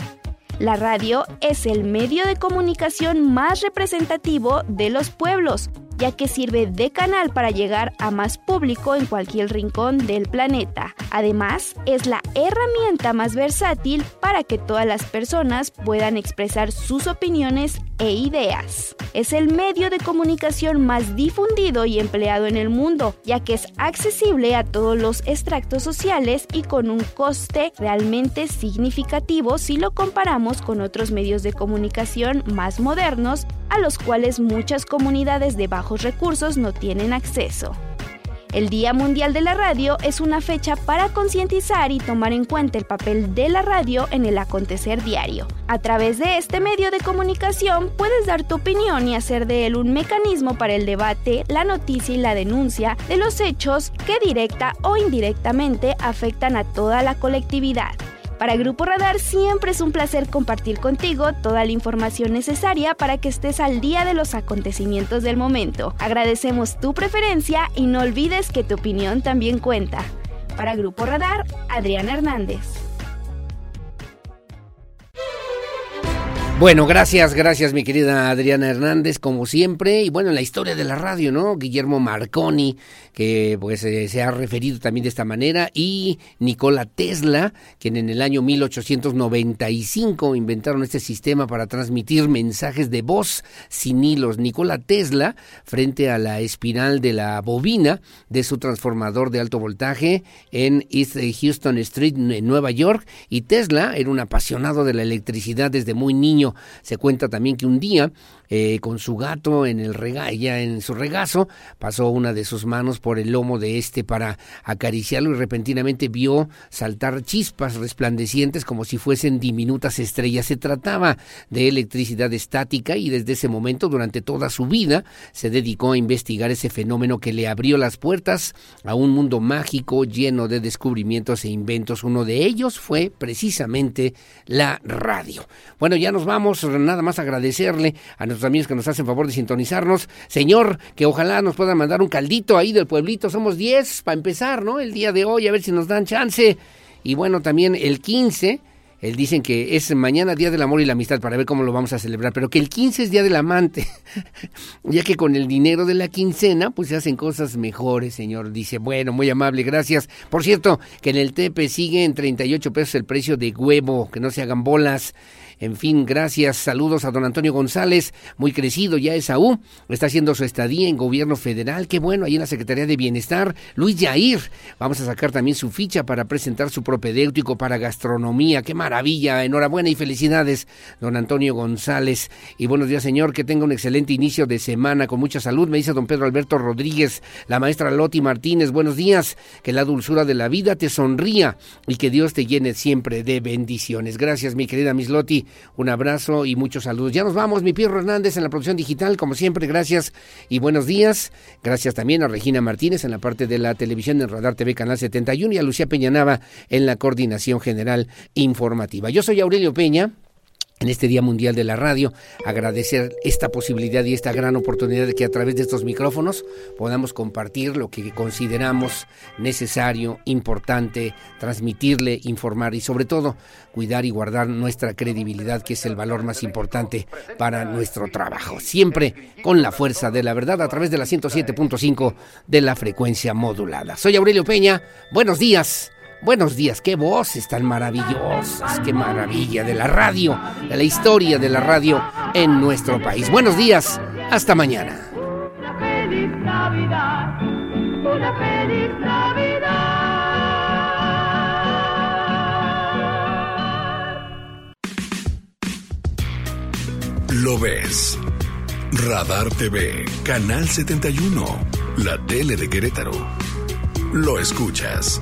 La radio es el medio de comunicación más representativo de los pueblos, ya que sirve de canal para llegar a más público en cualquier rincón del planeta. Además, es la herramienta más versátil para que todas las personas puedan expresar sus opiniones e ideas. Es el medio de comunicación más difundido y empleado en el mundo, ya que es accesible a todos los extractos sociales y con un coste realmente significativo si lo comparamos con otros medios de comunicación más modernos a los cuales muchas comunidades de bajos recursos no tienen acceso. El Día Mundial de la Radio es una fecha para concientizar y tomar en cuenta el papel de la radio en el acontecer diario. A través de este medio de comunicación puedes dar tu opinión y hacer de él un mecanismo para el debate, la noticia y la denuncia de los hechos que directa o indirectamente afectan a toda la colectividad. Para Grupo Radar siempre es un placer compartir contigo toda la información necesaria para que estés al día de los acontecimientos del momento. Agradecemos tu preferencia y no olvides que tu opinión también cuenta. Para Grupo Radar, Adrián Hernández. Bueno, gracias, gracias mi querida Adriana Hernández, como siempre. Y bueno, la historia de la radio, ¿no? Guillermo Marconi, que pues eh, se ha referido también de esta manera, y Nikola Tesla, quien en el año 1895 inventaron este sistema para transmitir mensajes de voz sin hilos. Nikola Tesla, frente a la espiral de la bobina de su transformador de alto voltaje en East Houston Street, en Nueva York, y Tesla era un apasionado de la electricidad desde muy niño se cuenta también que un día eh, con su gato en el rega en su regazo, pasó una de sus manos por el lomo de este para acariciarlo y repentinamente vio saltar chispas resplandecientes como si fuesen diminutas estrellas. Se trataba de electricidad estática y desde ese momento, durante toda su vida, se dedicó a investigar ese fenómeno que le abrió las puertas a un mundo mágico lleno de descubrimientos e inventos. Uno de ellos fue precisamente la radio. Bueno, ya nos vamos, nada más agradecerle a amigos que nos hacen favor de sintonizarnos. Señor, que ojalá nos puedan mandar un caldito ahí del pueblito. Somos 10 para empezar, ¿no? El día de hoy, a ver si nos dan chance. Y bueno, también el 15. Él dicen que es mañana Día del Amor y la Amistad para ver cómo lo vamos a celebrar, pero que el 15 es Día del Amante, ya que con el dinero de la quincena pues se hacen cosas mejores, señor. Dice, bueno, muy amable, gracias. Por cierto, que en el Tepe sigue en 38 pesos el precio de huevo, que no se hagan bolas. En fin, gracias. Saludos a don Antonio González, muy crecido ya es AU. Está haciendo su estadía en gobierno federal. Qué bueno, ahí en la Secretaría de Bienestar. Luis Yair, vamos a sacar también su ficha para presentar su propedéutico para gastronomía. Qué maravilla. Enhorabuena y felicidades, don Antonio González. Y buenos días, señor. Que tenga un excelente inicio de semana con mucha salud. Me dice don Pedro Alberto Rodríguez, la maestra Loti Martínez. Buenos días. Que la dulzura de la vida te sonría y que Dios te llene siempre de bendiciones. Gracias, mi querida Miss Loti. Un abrazo y muchos saludos. Ya nos vamos, mi Pierro Hernández en la producción digital, como siempre, gracias y buenos días. Gracias también a Regina Martínez en la parte de la televisión en Radar TV Canal 71 y a Lucía Peñanava en la coordinación general informativa. Yo soy Aurelio Peña en este Día Mundial de la Radio, agradecer esta posibilidad y esta gran oportunidad de que a través de estos micrófonos podamos compartir lo que consideramos necesario, importante, transmitirle, informar y sobre todo cuidar y guardar nuestra credibilidad, que es el valor más importante para nuestro trabajo. Siempre con la fuerza de la verdad a través de la 107.5 de la frecuencia modulada. Soy Aurelio Peña, buenos días. Buenos días, qué voces tan maravillosas, qué maravilla de la radio, de la historia de la radio en nuestro país. Buenos días, Hasta mañana. Una feliz Navidad, una feliz Navidad. Lo ves. Radar TV, Canal 71, la tele de Querétaro. Lo escuchas.